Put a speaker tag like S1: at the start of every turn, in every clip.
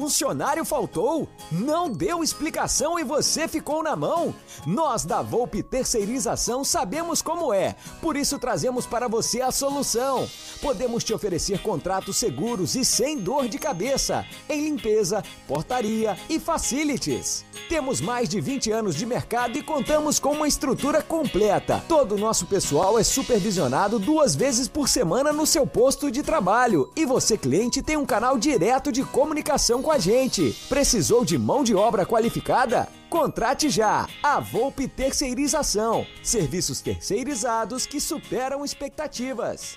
S1: Funcionário faltou? Não deu explicação e você ficou na mão? Nós da Volpe Terceirização sabemos como é, por isso trazemos para você a solução. Podemos te oferecer contratos seguros e sem dor de cabeça em limpeza, portaria e facilities. Temos mais de 20 anos de mercado e contamos com uma estrutura completa. Todo o nosso pessoal é supervisionado duas vezes por semana no seu posto de trabalho e você, cliente, tem um canal direto de comunicação com a gente. Precisou de mão de obra qualificada? Contrate já! A Volpe Terceirização. Serviços terceirizados que superam expectativas.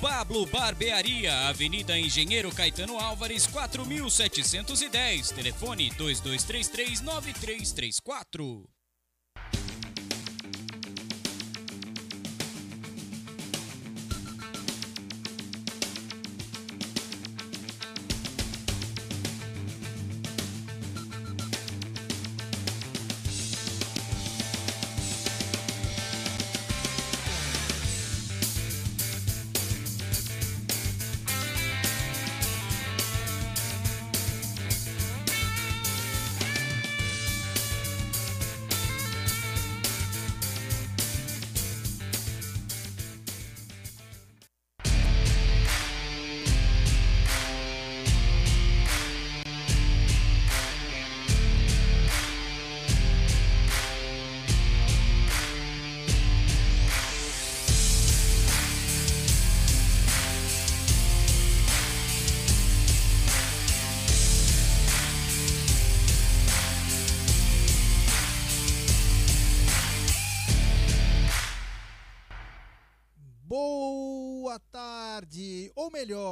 S2: Pablo Barbearia, Avenida Engenheiro Caetano Álvares, 4710. Telefone 2233 9334.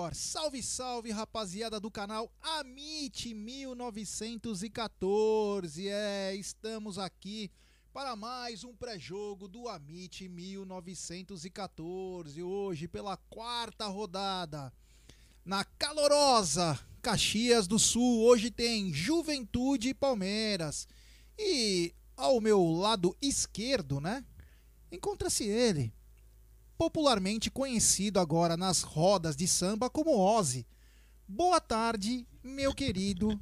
S3: Melhor, salve salve rapaziada do canal Amit 1914. É, estamos aqui para mais um pré-jogo do Amit 1914. Hoje pela quarta rodada na calorosa Caxias do Sul. Hoje tem Juventude e Palmeiras. E ao meu lado esquerdo, né? Encontra-se ele, popularmente conhecido agora nas rodas de samba como Ozzy. Boa tarde, meu querido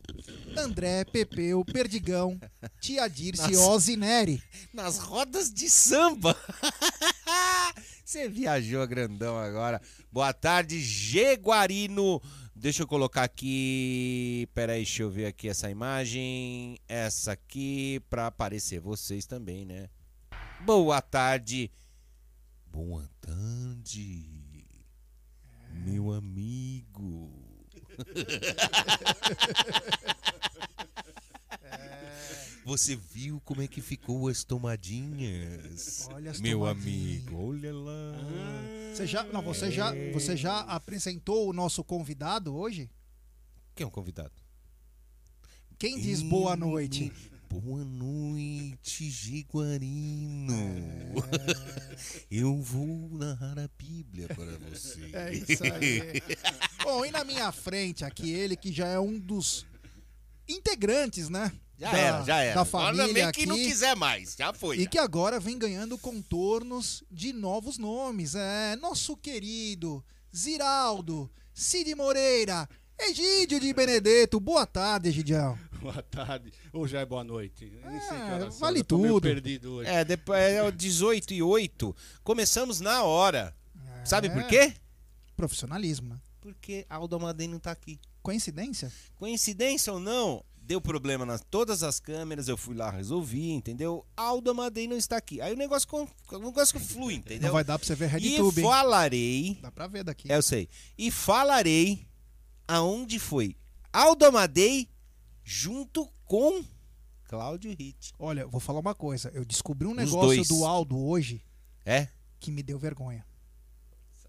S3: André Pepeu Perdigão, Tia Dirce
S4: Nossa.
S3: Ozzy Neri.
S4: Nas rodas de samba. Você viajou grandão agora. Boa tarde, Jeguarino. Deixa eu colocar aqui. Peraí, deixa eu ver aqui essa imagem. Essa aqui, pra aparecer vocês também, né? Boa tarde. Boa tarde, meu amigo. Você viu como é que ficou as tomadinhas?
S3: Olha as
S4: meu
S3: tomadinhas.
S4: amigo, olha lá.
S3: Você já, não, você já, você já apresentou o nosso convidado hoje?
S4: Quem é um convidado?
S3: Quem diz boa noite?
S4: Boa noite, Jaguarino. Eu vou narrar a Bíblia para você.
S3: É isso aí. Bom, e na minha frente aqui, ele que já é um dos integrantes, né?
S4: Já
S3: da-
S4: era, já era.
S3: Da
S4: Agora
S3: família
S4: nem
S3: aqui.
S4: quem não quiser mais, já foi.
S3: E
S4: já.
S3: que agora vem ganhando contornos de novos nomes. É nosso querido Ziraldo, Cid Moreira, Egídio de Benedetto. Boa tarde, Egidião.
S5: Boa tarde. Ou já é boa noite?
S3: É, vale tudo.
S5: perdido hoje.
S4: É, depois é o 18 e 8. Começamos na hora. Sabe por
S3: É.
S4: quê?
S3: Profissionalismo, né?
S4: Porque Aldo Amadei não tá aqui.
S3: Coincidência?
S4: Coincidência ou não, deu problema nas todas as câmeras, eu fui lá, resolvi, entendeu? Aldo Amadei não está aqui. Aí o negócio, com- o negócio flui, entendeu?
S3: Não vai dar pra você ver
S4: e
S3: RedTube, hein?
S4: falarei,
S3: Dá pra ver daqui.
S4: é, eu sei, e falarei aonde foi Aldo Amadei junto com Cláudio Ritt.
S3: Olha, vou falar uma coisa. Eu descobri um
S4: Os
S3: negócio
S4: dois.
S3: do Aldo hoje
S4: É?
S3: que me deu vergonha.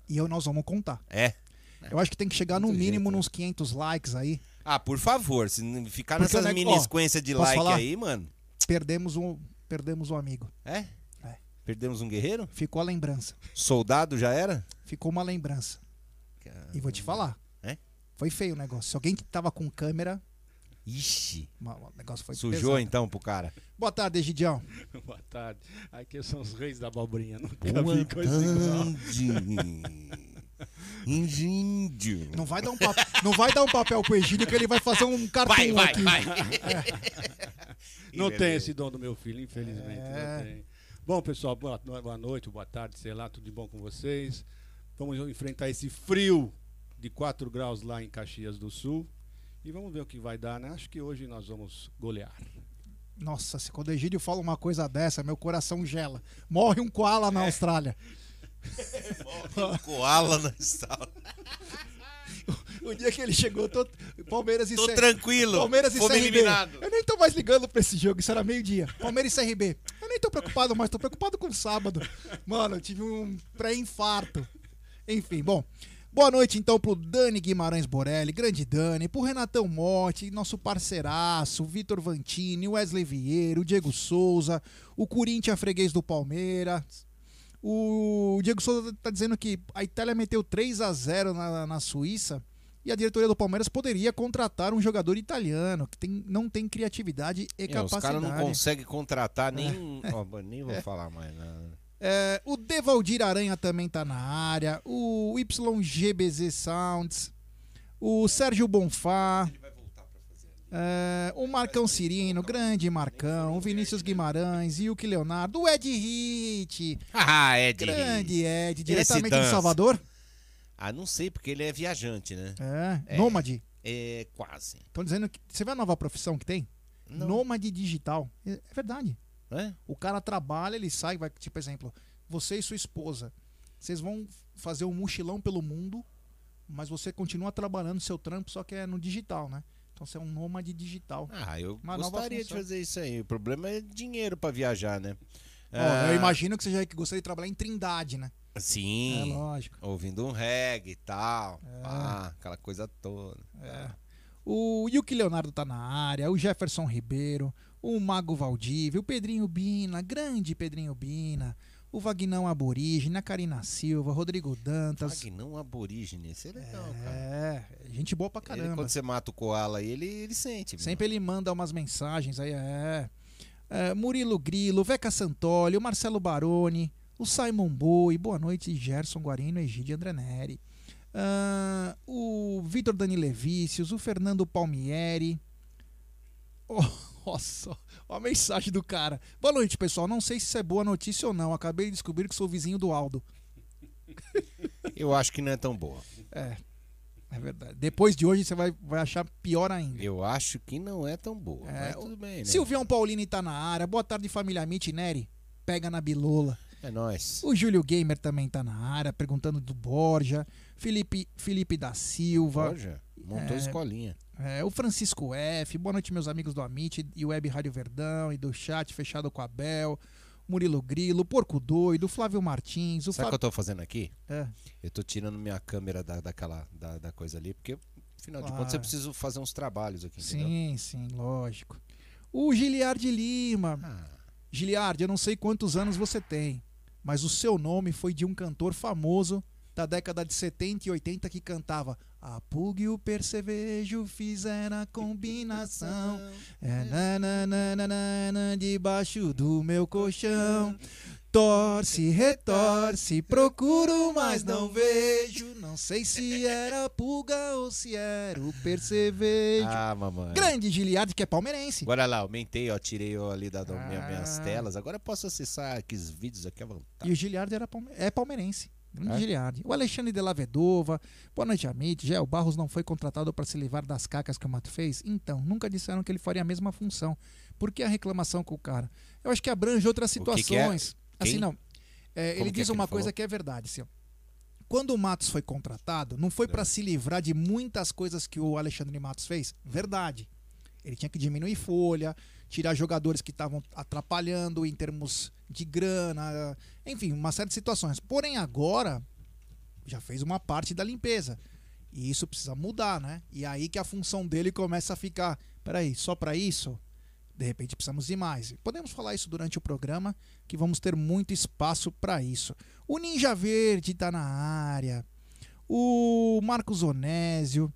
S3: E eu, nós vamos contar.
S4: É.
S3: Eu acho que tem que chegar no
S4: Muito
S3: mínimo
S4: jeito, né?
S3: nos 500 likes aí.
S4: Ah, por favor, se não ficar
S3: Porque
S4: nessas
S3: neg-
S4: mini
S3: ó,
S4: sequência de like
S3: falar?
S4: aí, mano.
S3: Perdemos um, perdemos um amigo.
S4: É?
S3: É.
S4: Perdemos um guerreiro?
S3: Ficou a lembrança.
S4: Soldado já era?
S3: Ficou uma lembrança. E vou te falar.
S4: É?
S3: Foi feio o negócio. Se alguém que tava com câmera,
S4: Ixi.
S3: o negócio foi
S4: Sujou
S3: pesado.
S4: então pro cara.
S3: Boa tarde, Egidião.
S5: Boa tarde. Aqui são os reis da abobrinha. Nunca
S4: Boa
S5: vi coisa igual.
S4: tarde. Índio.
S3: Não vai dar um, pap- não vai dar um papel pro Egídio que ele vai fazer um cartoon
S4: Vai, vai,
S3: aqui.
S4: vai.
S5: Não
S4: Beleza.
S5: tem esse dom do meu filho, infelizmente.
S3: É.
S5: Não tem. Bom, pessoal, boa, boa noite, boa tarde, sei lá, tudo de bom com vocês. Vamos enfrentar esse frio de 4 graus lá em Caxias do Sul. E vamos ver o que vai dar, né? Acho que hoje nós vamos golear.
S3: Nossa, se quando o Egídio fala uma coisa dessa, meu coração gela. Morre um koala
S4: É.
S3: na Austrália.
S4: Koala na sala.
S3: O dia que ele chegou, tô, Palmeiras e
S4: Tô
S3: C-
S4: tranquilo.
S3: Palmeiras e CRB.
S4: eliminados.
S3: Eu nem tô mais ligando pra esse jogo, isso era meio-dia. Palmeiras e CRB. Eu nem tô preocupado mais, tô preocupado com o sábado. Mano, eu tive um pré-infarto. Enfim, bom. Boa noite então pro Dani Guimarães Borelli, grande Dani, pro Renatão Motti, nosso parceiraço, Vitor Vantini, Wesley Vieira, o Diego Souza, o Corinthians freguês do Palmeiras. O Diego Souza tá dizendo que a Itália meteu 3 a 0 na, na Suíça e a diretoria do Palmeiras poderia contratar um jogador italiano que tem, não tem criatividade e
S4: É, os
S3: capacidade.
S4: caras não conseguem contratar nem. Ó, nem vou falar mais nada.
S3: É, o Devaldir Aranha também tá na área. O YGBZ Sounds. O Sérgio Bonfá. é, o Marcão Cirino, grande Marcão. O Vinícius Guimarães. E o que Leonardo. O Ed Hit.
S4: Ah, Ed.
S3: Grande Ed. Diretamente de. Salvador.
S4: Ah, não sei, porque ele é viajante, né?
S3: É,
S4: É.
S3: Nômade.
S4: É quase.
S3: Estão dizendo que. Você vê a nova profissão que tem?
S4: Não.
S3: Nômade digital. É, é verdade.
S4: É?
S3: O cara trabalha, ele sai, vai, tipo, exemplo, você e sua esposa. Vocês vão fazer um mochilão pelo mundo, mas você continua trabalhando seu trampo, só que é no digital, né? Então você é um nômade digital.
S4: Ah, eu
S3: Uma
S4: gostaria de fazer isso aí. O problema é dinheiro pra viajar, né?
S3: Ó,
S4: Ah,
S3: eu imagino que você já gostaria de trabalhar em Trindade, né? É
S4: Sim.
S3: lógico.
S4: ouvindo um reggae e tal.
S3: É.
S4: Ah, aquela coisa toda.
S3: O Yuki Leonardo tá na área, o Jefferson Ribeiro, o Mago Valdívia, o Pedrinho Bina, grande Pedrinho Bina, o Vagnão Aborígene, a Karina Silva, Rodrigo Dantas.
S4: Vagnão aborígene. Isso é legal, cara.
S3: É, gente boa pra
S4: Ele,
S3: caramba.
S4: quando você mata o koala aí, ele, ele sente. meu.
S3: Sempre ele manda umas mensagens aí, é. É, Murilo Grilo, Veca Santoli, o Marcelo Baroni, O Simon Boi, boa noite, Gerson Guarino, Egídio André Neri. Ah, o Vitor Dani Levícios, o Fernando Palmieri. Oh, nossa, ó a mensagem do cara. Boa noite, pessoal. Não sei se isso é boa notícia ou não. Acabei de descobrir que sou vizinho do Aldo.
S4: Eu acho que não é tão boa.
S3: É, é verdade. Depois de hoje você vai, vai achar pior ainda.
S4: Eu acho que não é tão boa.
S3: É,
S4: tudo bem, né?
S3: Silvião Paulini tá na área. Boa tarde, família Mitch Neri. Pega na bilola.
S4: É nóis.
S3: O Júlio Gamer também tá na área, perguntando do Borja. Felipe, Felipe da Silva.
S4: Borja, montou
S3: É.
S4: escolinha.
S3: É, o Francisco F. Boa noite, meus amigos do Amit e Web Rádio Verdão e do chat fechado com a Bel. Murilo Grilo, Porco Doido, Flávio Martins, o
S4: Sabe o que
S3: Fábio.
S4: eu tô fazendo aqui?
S3: É,
S4: Eu tô tirando minha câmera da, daquela, da, da coisa ali, porque, afinal de
S3: Claro.
S4: contas, eu preciso fazer uns trabalhos aqui, entendeu?
S3: sim, sim, lógico. O Giliard Lima.
S4: Ah,
S3: Giliard, eu não sei quantos anos você tem, mas o seu nome foi de um cantor famoso da década de 70 e 80 que cantava A pulga e o percevejo fizeram a combinação é nananana, debaixo do meu colchão Torce, retorce, procuro, mas não vejo Não sei se era a pulga ou se era o percevejo
S4: ah mamãe.
S3: Grande Giliard, que é palmeirense
S4: Agora lá, aumentei, ó, tirei ó, ali da, da minha-
S3: Ah.
S4: minhas telas. Agora eu posso acessar aqueles vídeos aqui à vontade.
S3: E o Giliard era palme- é palmeirense. Grande
S4: É?
S3: Giliard. O Alexandre de la Vedova. Boa noite, Amit. Já o Barros não foi contratado para se livrar das cacas que o Mato fez? Então, nunca disseram que ele faria a mesma função. Por que a reclamação com o cara? Eu acho que abrange outras
S4: O que que é?
S3: situações. Assim, não. É, ele
S4: é
S3: diz
S4: ele
S3: uma coisa
S4: falou?
S3: que é verdade, assim, ó. Quando o Matos foi contratado, não foi para se livrar de muitas coisas que o Alexandre Matos fez? Verdade. Ele tinha que diminuir folha, tirar jogadores que estavam atrapalhando em termos de grana, enfim, uma série de situações. Porém, agora já fez uma parte da limpeza. E isso precisa mudar, né? E aí que a função dele começa a ficar, peraí, só para isso? De repente precisamos de mais. Podemos falar isso durante o programa, que vamos ter muito espaço para isso. O Ninja Verde tá na área. O Marcos Onésio.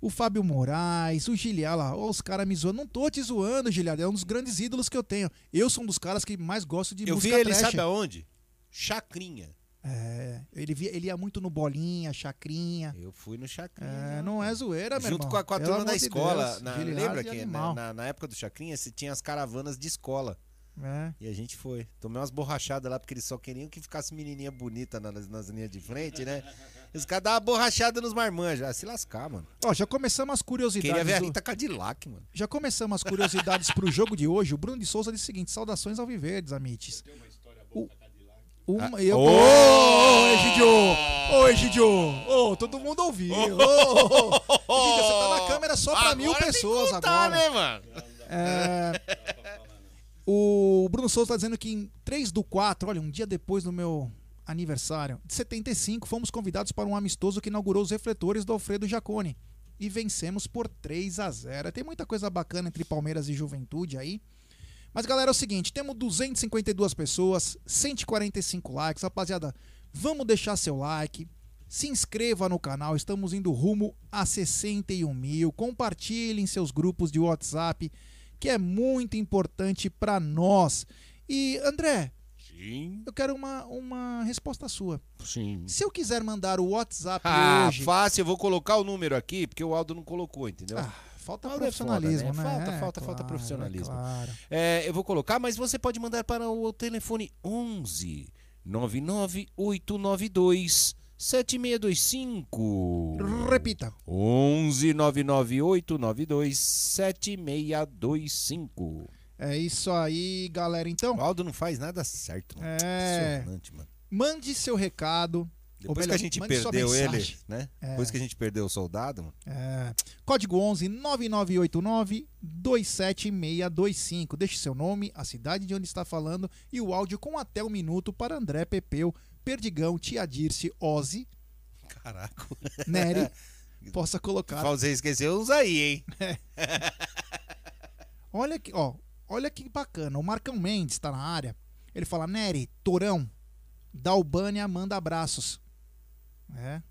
S3: O Fábio Moraes, o Giliala, ó, os caras me zoando. Não tô te zoando, Giliala, é um dos grandes ídolos que eu tenho. Eu sou um dos caras que mais gosto de
S4: Eu vi
S3: música
S4: ele,
S3: trash.
S4: sabe aonde? Chacrinha.
S3: É, ele, via, ele ia muito no Bolinha, Chacrinha.
S4: Eu fui no Chacrinha.
S3: É, não é zoeira, meu
S4: Junto
S3: irmão.
S4: com a, com a turma da escola.
S3: Deus,
S4: na- lembra
S3: de
S4: que na, na- na época do Chacrinha se tinha as caravanas de escola.
S3: É.
S4: E a gente foi. Tomei umas borrachadas lá, porque eles só queriam que ficasse menininha bonita na- nas, nas linhas de frente, né? Os caras davam borrachada nos marmanjos. Ah, se lascar, mano.
S3: Ó, já começamos as curiosidades.
S4: Queria ver a Rita Cadillac, mano.
S3: Já começamos as curiosidades pro jogo de hoje. O Bruno de Souza disse o seguinte: saudações ao Viverdes, Amites. O, uma, eu,
S4: Ô!
S3: ô, ô, Egidio! Ô, Egidio! Ô, todo mundo ouviu! Ô, ô, ô. Egidio, você tá na câmera só pra mil
S4: Agora tem que
S3: pessoas
S4: contar,
S3: agora.
S4: né, mano?
S3: É, o Bruno Souza tá dizendo que em 3 do 4, olha, um dia depois do meu aniversário, de 75, fomos convidados para um amistoso que inaugurou os refletores do Alfredo Jacone. E vencemos por 3 a 0 Tem muita coisa bacana entre Palmeiras e Juventude aí. Mas galera, é o seguinte, temos 252 pessoas, 145 likes. Rapaziada, vamos deixar seu like. Se inscreva no canal, estamos indo rumo a 61 mil. Compartilhe em seus grupos de WhatsApp, que é muito importante para nós. E André,
S4: Sim.
S3: eu quero uma, uma resposta sua.
S4: Sim.
S3: Se eu quiser mandar o WhatsApp
S4: Ah,
S3: hoje.
S4: fácil, eu vou colocar o número aqui, porque o Aldo não colocou, entendeu?
S3: Ah, falta
S4: Aldo é
S3: profissionalismo,
S4: foda,
S3: né?
S4: Falta,
S3: É,
S4: falta, falta
S3: claro,
S4: profissionalismo.
S3: é claro.
S4: É, eu vou colocar, mas você pode mandar para o telefone 11 99892 7625.
S3: Repita.
S4: 11 99892 7625.
S3: É isso aí, galera. Então,
S4: O Aldo não faz nada certo, mano.
S3: É.
S4: Impressionante, mano.
S3: mande seu recado.
S4: Depois
S3: melhor,
S4: que a gente perdeu ele, né?
S3: É.
S4: Depois que a gente perdeu o soldado, mano.
S3: É, código 11 9989 27625. Deixe seu nome, a cidade de onde está falando e o áudio com até um minuto para André Pepeu, Perdigão, Tia Dirce, Ozzy,
S4: Caraca.
S3: Nery. possa colocar.
S4: Você esqueceu uns aí, hein?
S3: Olha que, ó, olha que bacana. O Marcão Mendes está na área. Ele fala: Nery, Torão, da Albânia manda abraços. É.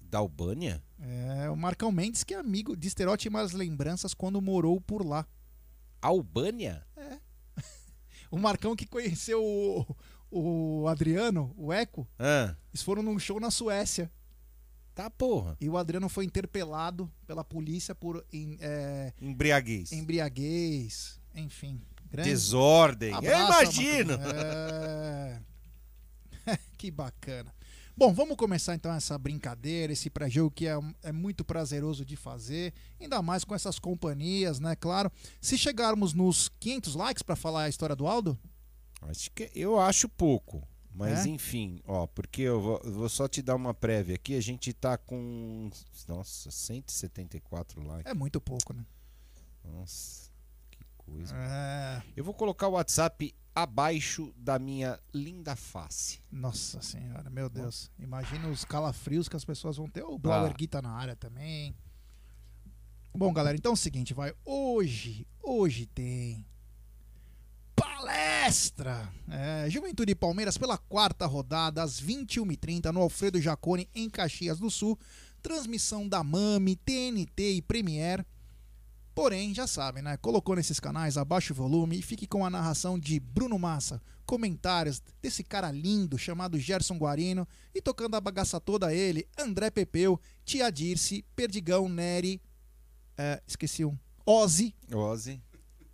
S4: Da Albânia?
S3: É, o Marcão Mendes, que é amigo de estereótipas lembranças quando morou por lá.
S4: Albânia?
S3: O Marcão que conheceu o, o Adriano, o Eco,
S4: Ah,
S3: eles foram num show na Suécia.
S4: tá porra.
S3: E o Adriano foi interpelado pela polícia por em- é,
S4: Embriaguez.
S3: embriaguez, enfim. Grande
S4: Desordem. Eu
S3: abraço,
S4: imagino.
S3: Amato. É... que bacana. Bom, vamos começar então essa brincadeira, esse pré-jogo que é, é muito prazeroso de fazer, ainda mais com essas companhias, né? Claro. Se chegarmos nos 500 likes para falar a história do Aldo,
S4: Acho que eu acho pouco. Mas
S3: É?
S4: enfim, ó, porque eu vou, eu vou só te dar uma prévia aqui. A gente tá com. Nossa, 174 likes.
S3: é muito pouco, né?
S4: Nossa, coisa.
S3: É...
S4: Eu vou colocar o WhatsApp abaixo da minha linda face.
S3: Nossa senhora, meu Deus. Imagina os calafrios que as pessoas vão ter. O Blauer
S4: Ah.
S3: Gui tá na área também. Bom, galera, então é o seguinte, vai. Hoje, hoje tem palestra. É, Juventude e Palmeiras pela quarta rodada, às 21h30, no Alfredo Jacone, em Caxias do Sul. Transmissão da MAME, TNT e Premiere. Porém, já sabem, né? Colocou nesses canais, abaixa o volume e fique com a narração de Bruno Massa, comentários desse cara lindo chamado Gerson Guarino e tocando a bagaça toda ele, André Pepeu, Tia Dirce, Perdigão, Neri, é, esqueci um, Ozzy
S4: Ozzy.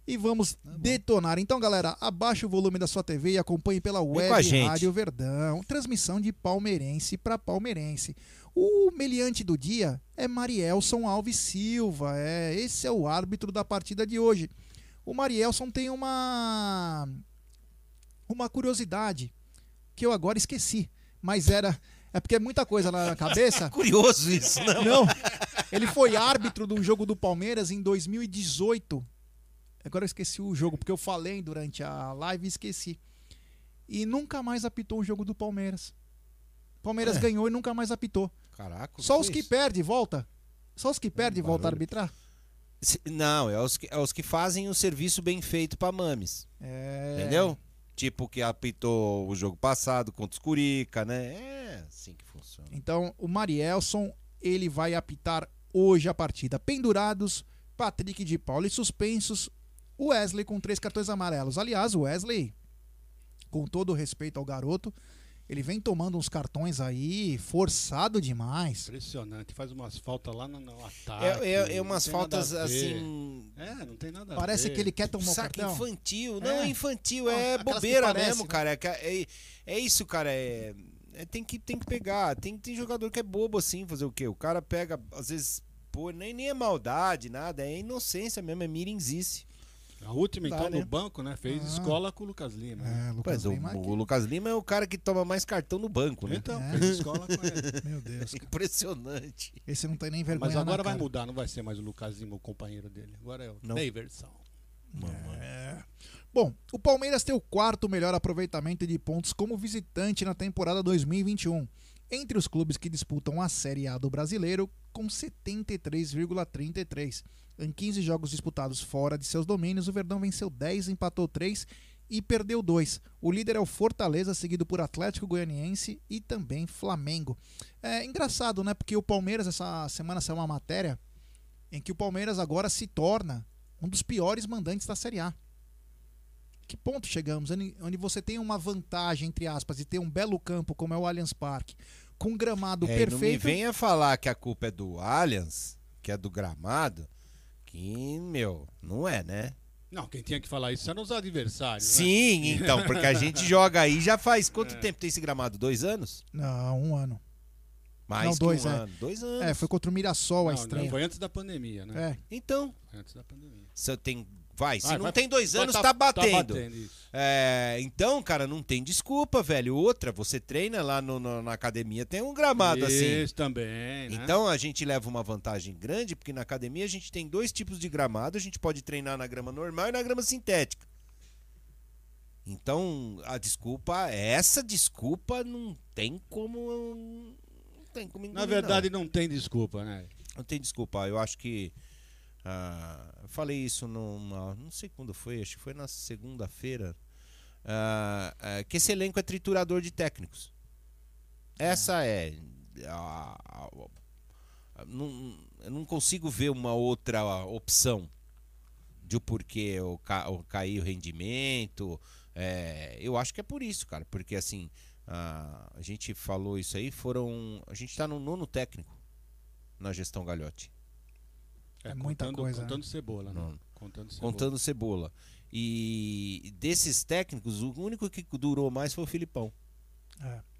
S3: e vamos detonar. Então, galera, abaixa o volume da sua TV e acompanhe pela
S4: a
S3: web. Rádio Verdão, transmissão de palmeirense para palmeirense. O meliante do dia é Marielson Alves Silva, é, esse é o árbitro da partida de hoje. O Marielson tem uma uma curiosidade que eu agora esqueci, mas era é porque é muita coisa na cabeça.
S4: Curioso isso, não?
S3: Não, ele foi árbitro do jogo do Palmeiras em 2018. Agora eu esqueci o jogo, porque eu falei durante a live e esqueci. E nunca mais apitou o jogo do Palmeiras. Palmeiras
S4: É.
S3: ganhou e nunca mais apitou.
S4: Caraca.
S3: Só os que
S4: isso?
S3: perdem volta. Só os que perdem volta a arbitrar.
S4: Não, é os, que, é os que fazem o serviço bem feito pra Mames.
S3: É...
S4: Entendeu? Tipo que apitou o jogo passado contra os Curica, né? É assim que funciona.
S3: Então, o Marielson, ele vai apitar hoje a partida. Pendurados, Patrick de Paula e suspensos, o Wesley com três cartões amarelos. Aliás, o Wesley, com todo o respeito ao garoto, ele vem tomando uns cartões aí, forçado demais.
S5: Impressionante. Faz umas faltas lá no, no ataque.
S4: É, é, é umas faltas assim.
S5: É, não tem nada a
S3: Parece
S5: ver.
S3: que ele quer tomar
S4: Saque
S3: cartão.
S4: infantil. Não,
S3: É.
S4: infantil, é
S3: aquelas que
S4: bobeira
S3: parece,
S4: mesmo,
S3: né?
S4: cara. É, é, é isso, cara. É, é- tem, que, tem que pegar. Tem, tem jogador que é bobo assim, fazer o quê? O cara pega, às vezes, pô, nem, nem é maldade, nada. É inocência mesmo, é mirinzice.
S5: A última,
S4: Dá,
S5: então,
S4: né?
S5: no banco, né? Fez
S3: Ah.
S5: escola com o Lucas Lima. né?
S3: É, Lucas
S4: Mas o,
S3: Lima aqui.
S4: o Lucas Lima é o cara que toma mais cartão no banco, né?
S5: Então,
S3: É.
S5: fez escola com ele.
S3: Meu Deus, cara.
S4: Impressionante.
S3: Esse não tem nem vergonha
S5: Mas agora
S3: na
S5: vai
S3: cara.
S5: mudar, não vai ser mais o Lucas Lima o companheiro dele. Agora é o
S4: Não.
S5: Daverson.
S3: É. Bom, o Palmeiras tem o quarto melhor aproveitamento de pontos como visitante na temporada 2021, entre os clubes que disputam a Série A do Brasileiro, com 73,33. Em 15 jogos disputados fora de seus domínios, o Verdão venceu 10, empatou 3 e perdeu 2. O líder é o Fortaleza, seguido por Atlético Goianiense e também Flamengo. É engraçado, né? Porque o Palmeiras, essa semana saiu uma matéria em que o Palmeiras agora se torna um dos piores mandantes da Série A. Que ponto chegamos? Onde, você tem uma vantagem, entre aspas, de ter um belo campo como é o Allianz Parque, com um gramado
S4: É, e não me
S3: perfeito.
S4: venha falar que a culpa é do Allianz, que é do gramado, que, meu, não é, né?
S5: Não, quem tinha que falar isso eram os adversários. né?
S4: Sim, então, porque a gente joga aí já faz quanto
S5: É.
S4: tempo tem esse gramado? Dois anos?
S3: Não, um ano.
S4: Mais
S3: Não,
S4: que
S3: dois,
S4: um
S3: é.
S4: ano. Dois anos.
S3: É, foi contra o Mirassol a
S5: Não, não,
S3: estreia.
S5: foi antes da pandemia, né?
S3: É,
S4: Então,
S5: Foi antes da pandemia.
S4: se tem. Vai, se
S5: Vai,
S4: não
S5: vai-
S4: tem dois anos,
S5: tá-
S4: tá, batendo.
S5: Tá batendo, isso.
S4: É, então, cara, não tem desculpa, velho. Outra, você treina lá no- no- na academia, tem um gramado assim.
S5: Isso também, né?
S4: Então a gente leva uma vantagem grande, porque na academia a gente tem dois tipos de gramado, a gente pode treinar na grama normal e na grama sintética. Então, a desculpa, essa desculpa não tem como. Não tem como
S5: Na
S4: engolir,
S5: verdade, não. tem desculpa, né?
S4: não. Não tem desculpa. Eu acho que. Ah, eu falei isso numa. Não sei quando foi, acho que foi na segunda-feira. ah, ah, que esse elenco é triturador de técnicos. Essa é. a- a- a- não, eu não consigo ver uma outra opção. de o porquê o, ca, o cair o rendimento. É, eu acho que é por isso, cara. Porque assim, a, a gente falou isso aí, foram. A gente tá no nono técnico na gestão Galhote.
S3: É muita
S5: contando,
S3: coisa,
S5: Contando cebola, né?
S4: Não.
S5: Contando cebola.
S4: Contando cebola. E desses técnicos, o único que durou mais foi o Filipão.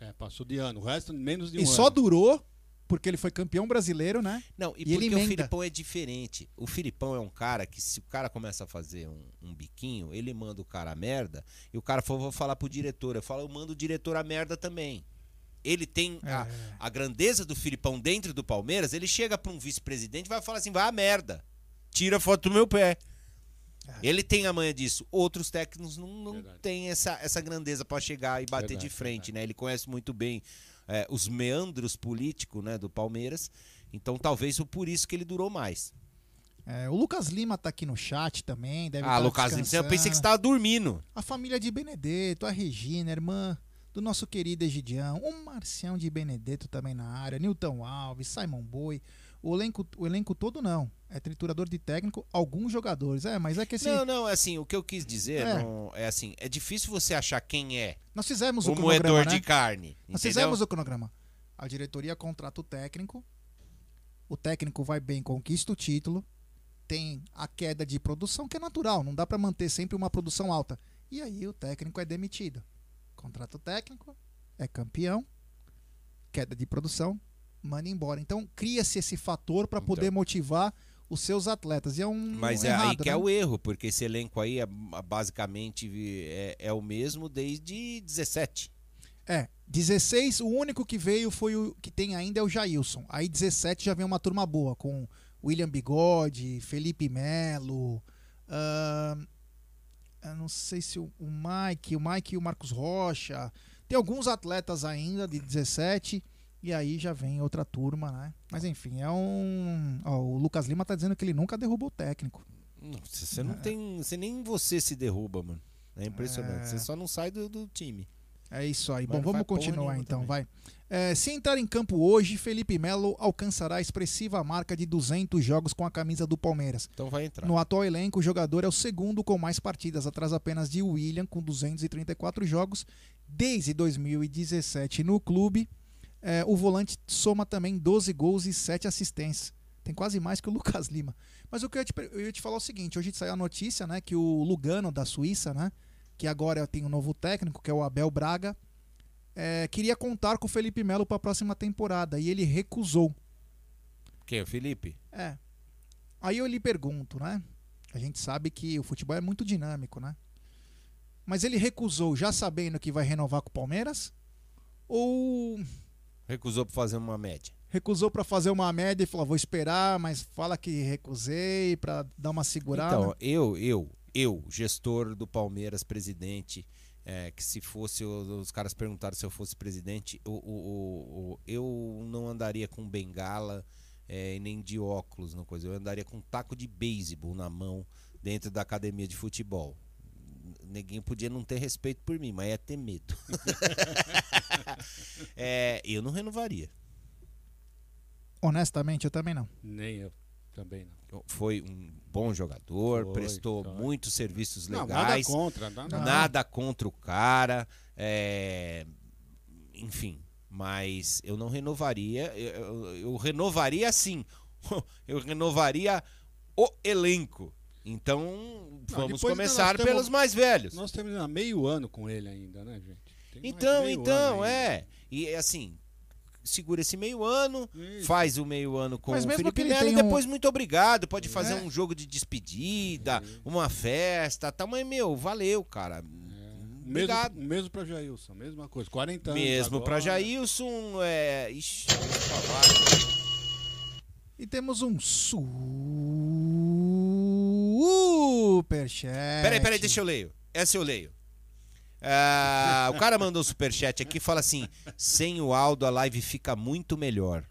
S5: É, passou de ano. O resto, menos de um
S3: E
S5: ano.
S3: só durou porque ele foi campeão brasileiro, né?
S4: Não, e,
S3: E ele
S4: porque o. Filipão é diferente. O Filipão é um cara que, se o cara começa a fazer um, um biquinho, ele manda o cara a merda, e o cara falou, vou falar pro diretor. Eu falo, eu mando o diretor a merda também. Ele tem a,
S3: É.
S4: a grandeza do Filipão dentro do Palmeiras, ele chega pra um vice-presidente e vai falar assim, vai a merda. Tira a foto do meu pé. Ele tem a manha disso. Outros técnicos não, não têm essa, essa grandeza pra chegar e bater
S5: Verdade,
S4: de frente,
S5: verdade.
S4: né? Ele conhece muito bem é, os meandros políticos né, do Palmeiras. Então talvez por isso que ele durou mais.
S3: É, o Lucas Lima tá aqui no chat também. Deve
S4: ah,
S3: tá
S4: Lucas, Lima, eu pensei que você
S3: descansando.
S4: tava dormindo.
S3: A família de Benedetto, a Regina, irmã do nosso querido Egidião, o Marcião de Benedetto também na área, Newton Alves, Simon Boy. O elenco, o elenco todo não. É triturador de técnico, alguns jogadores. É, mas é que esse.
S4: Não, não, assim, o que eu quis dizer
S3: É.
S4: não- é assim, é difícil você achar quem é
S3: Nós fizemos
S4: o
S3: o cronograma,
S4: moedor
S3: né?
S4: de carne.
S3: Nós
S4: entendeu?
S3: fizemos o cronograma. A diretoria contrata o técnico. O técnico vai bem, conquista o título. Tem a queda de produção, que é natural. Não dá pra manter sempre uma produção alta. E aí o técnico é demitido. Contrata o técnico, é campeão, queda de produção, manda embora. Então cria-se esse fator poder
S4: Então.
S3: motivar os seus atletas. E é um
S4: Mas é
S3: errado,
S4: aí que
S3: né?
S4: é o erro, porque esse elenco aí é basicamente é, é o mesmo desde 17.
S3: É, 16, o único que veio foi o que tem ainda é o Jailson. Aí 17 já vem uma turma boa, com William Bigode, Felipe Melo, eu não sei se o, o Mike, o Mike e o Marcos Rocha. Tem alguns atletas ainda de 17 e aí já vem outra turma, né? Mas enfim, é um. ó, o Lucas Lima tá dizendo que ele nunca derrubou o técnico.
S4: Você não tem. Você nem você se derruba, mano. É impressionante.
S3: É.
S4: Você só não sai do, do time.
S3: É isso aí. Bom, vamos continuar então,
S4: também.
S3: vai. É, se entrar em campo hoje, Felipe Melo alcançará a expressiva marca de 200 jogos com a camisa do Palmeiras.
S4: Então vai entrar.
S3: No atual elenco, o jogador é o segundo com mais partidas, atrás apenas de William, com 234 jogos. Desde 2017 no clube, é, o volante soma também 12 gols e 7 assistências. Tem quase mais que o Lucas Lima. Mas o que eu ia te, eu ia te falar é o seguinte: hoje saiu a notícia né, que o Lugano da Suíça, né, que agora tem um novo técnico, que é o Abel Braga, é, queria contar com o Felipe Melo para a próxima temporada e ele recusou.
S4: Quem? O Felipe?
S3: É. Aí eu lhe pergunto, né? A gente sabe que o futebol é muito dinâmico, né? Mas ele recusou já sabendo que vai renovar com o Palmeiras? Ou
S4: Recusou pra fazer uma média.
S3: recusou pra fazer uma média e falou, vou esperar, mas fala que recusei pra dar uma segurada?
S4: Então, eu, eu, eu, gestor do Palmeiras, presidente, é, que se fosse, os caras perguntaram se eu fosse presidente, o, o- o- o- eu não andaria com bengala é, e nem de óculos, não coisa. Eu andaria com um taco de beisebol na mão dentro da academia de futebol. Neguinho podia não ter respeito por mim, mas ia ter medo. É, eu não renovaria.
S3: Honestamente, eu também não.
S5: Nem eu. Também não.
S4: Foi um bom jogador,
S5: Foi,
S4: prestou
S5: foi.
S4: muitos serviços
S5: Não, nada
S4: legais.
S5: contra. Nada,
S4: Nada contra o cara. é, Enfim, mas eu não renovaria. Eu, eu- eu renovaria sim. Eu renovaria o elenco. Então, vamos começar
S5: temos-
S4: pelos mais velhos.
S5: Nós temos meio ano com ele ainda, né, gente? Tem
S4: Então, então, é. E assim, segura esse meio ano,
S5: Isso.
S4: faz o meio ano com o
S3: mesmo
S4: Felipe Melo e
S3: tenha um-
S4: depois muito obrigado. Pode fazer
S3: É.
S4: um jogo de despedida, uma festa, tá, mas meu, valeu, cara.
S5: Mesmo,
S4: Obrigado.
S5: mesmo pra Jailson, mesma coisa. 40 anos.
S4: Mesmo pra
S5: agora.
S4: Jailson, é. Ixi, pra.
S3: E temos um superchat.
S4: Peraí, peraí, deixa eu ler. Essa eu leio. Ah, o cara mandou um superchat aqui e fala assim: sem o Aldo a live fica muito melhor.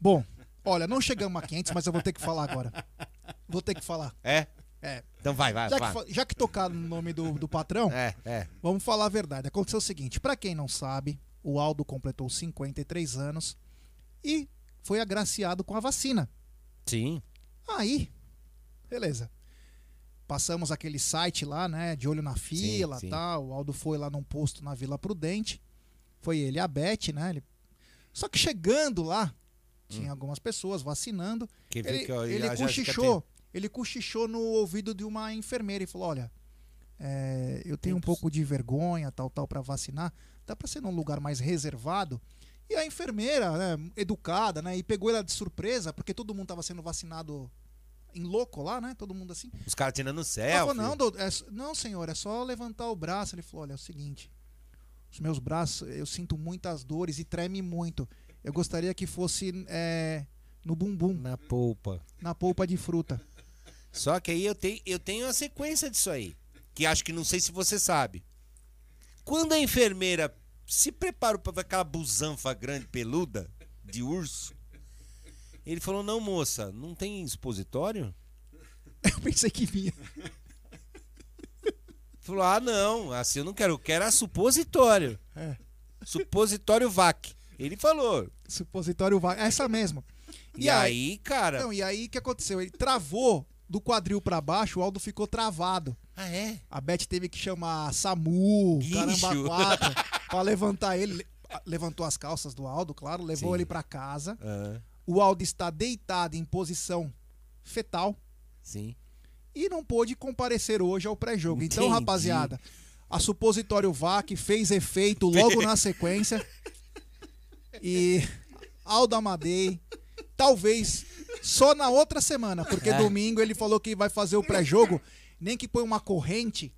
S3: Bom, olha, não chegamos a 500, mas eu vou ter que falar agora. Vou ter que falar.
S4: É?
S3: É.
S4: Então vai, vai,
S3: Já que,
S4: vai.
S3: fa- já que tocaram no nome do, do patrão,
S4: É, é.
S3: vamos falar a verdade. Aconteceu o seguinte: pra quem não sabe, o Aldo completou 53 anos e foi agraciado com a vacina.
S4: Sim.
S3: Aí, beleza. Passamos aquele site lá, né? De olho na fila
S4: sim.
S3: tal. O Aldo foi lá num posto na Vila Prudente. Foi ele e a Beth, né? Ele... Só que chegando lá, tinha algumas pessoas vacinando.
S4: Ver
S3: Ele,
S4: Hum. que,
S3: ele cochichou. Ele cochichou no ouvido de uma enfermeira e falou: Olha, é, eu tenho um pouco de vergonha, tal, tal, para vacinar. Dá pra ser num lugar mais reservado. E a enfermeira, né, educada, né, e pegou ela de surpresa, porque todo mundo tava sendo vacinado em louco lá, né? Todo mundo assim.
S4: Os caras tirando selfie.
S3: falou, não, doutor, é não, senhor, é só levantar o braço. Ele falou: olha, é o seguinte, os meus braços, eu sinto muitas dores e treme muito. Eu gostaria que fosse é, no bumbum,
S4: Na polpa.
S3: na polpa de fruta.
S4: Só que aí eu tenho, eu tenho a sequência disso aí. Que acho que não sei se você sabe. Quando a enfermeira se preparou pra ver aquela busanfa grande peluda de urso, ele falou: Não, moça, não tem expositório?
S3: Eu pensei que vinha.
S4: Falou: Ah, não, assim eu não quero, eu quero a supositório.
S3: É.
S4: Supositório VAC. Ele falou.
S3: Supositório vai. Essa mesmo.
S4: E, aí, cara.
S3: Não, e aí o que aconteceu? Ele travou do quadril pra baixo, o Aldo ficou travado.
S4: Ah, é?
S3: A Beth teve que chamar SAMU,
S4: Guincho.
S3: caramba, quatro, pra levantar ele. Le- Levantou as calças do Aldo, claro, levou
S4: Sim.
S3: ele pra casa.
S4: Ah,
S3: O Aldo está deitado em posição fetal
S4: sim.
S3: e não pôde comparecer hoje ao pré-jogo. Então, rapaziada, a supositório VAC fez efeito logo na sequência. E Aldo Amadei, talvez só na outra semana, porque
S4: É.
S3: domingo ele falou que vai fazer o pré-jogo, nem que põe uma corrente,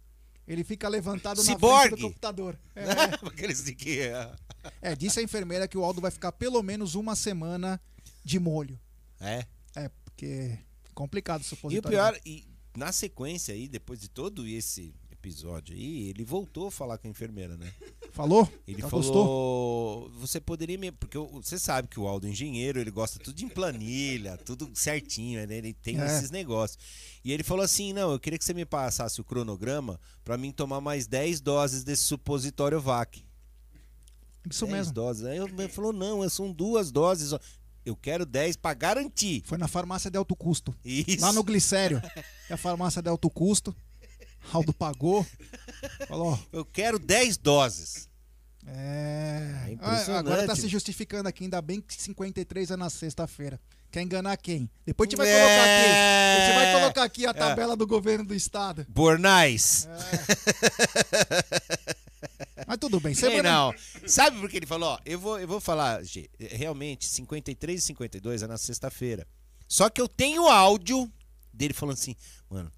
S3: ele fica levantado na frente
S4: Ciborgue.
S3: do computador. É,
S4: ah,
S3: é, disse a enfermeira que o Aldo vai ficar pelo menos uma semana de molho.
S4: É.
S3: É, porque é complicado o
S4: E o
S3: supositório.
S4: pior, e na sequência aí, depois de todo esse episódio aí, ele voltou a falar com a enfermeira, né?
S3: Falou?
S4: Ele
S3: Ela
S4: falou,
S3: gostou?
S4: você poderia me, porque você sabe que o Aldo é engenheiro, ele gosta tudo em planilha, tudo certinho, né? Ele tem
S3: É.
S4: esses negócios. E ele falou assim: "Não, eu queria que você me passasse o cronograma pra mim tomar mais 10 doses desse supositório VAC".
S3: Isso
S4: 10
S3: mesmo.
S4: doses. Aí ele falou: "Não, são duas doses. Eu quero 10 pra garantir".
S3: Foi na farmácia de alto custo.
S4: Isso.
S3: Lá no Glicério. É a farmácia de alto custo. Aldo pagou. Falou,
S4: Eu quero 10 doses.
S3: é.
S4: É.
S3: Agora tá se justificando aqui, ainda bem que 53 é na sexta-feira. Quer enganar quem? Depois a gente vai
S4: É.
S3: colocar aqui. A gente vai colocar aqui a tabela do governo do estado.
S4: Bornais.
S3: Mas tudo bem. Semana...
S4: não. Sabe por que ele falou? Ó, eu vou, eu vou falar, G, realmente, 53 e 52 é na sexta-feira. Só que eu tenho áudio dele falando assim, mano,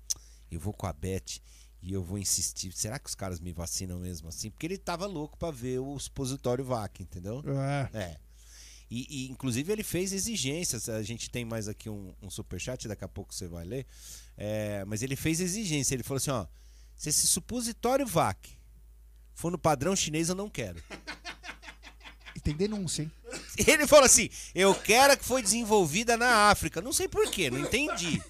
S4: eu vou com a Beth e eu vou insistir. Será que os caras me vacinam mesmo assim? Porque ele tava louco pra ver o supositório VAC, entendeu?
S3: É.
S4: É. E, e, inclusive ele fez exigências. A gente tem mais aqui um, um superchat, daqui a pouco você vai ler. É, mas ele fez exigência. Ele falou assim: ó, se esse supositório VAC for no padrão chinês, eu não quero.
S3: E tem denúncia, hein?
S4: Ele falou assim: eu quero que foi desenvolvida na África. Não sei porquê, não entendi.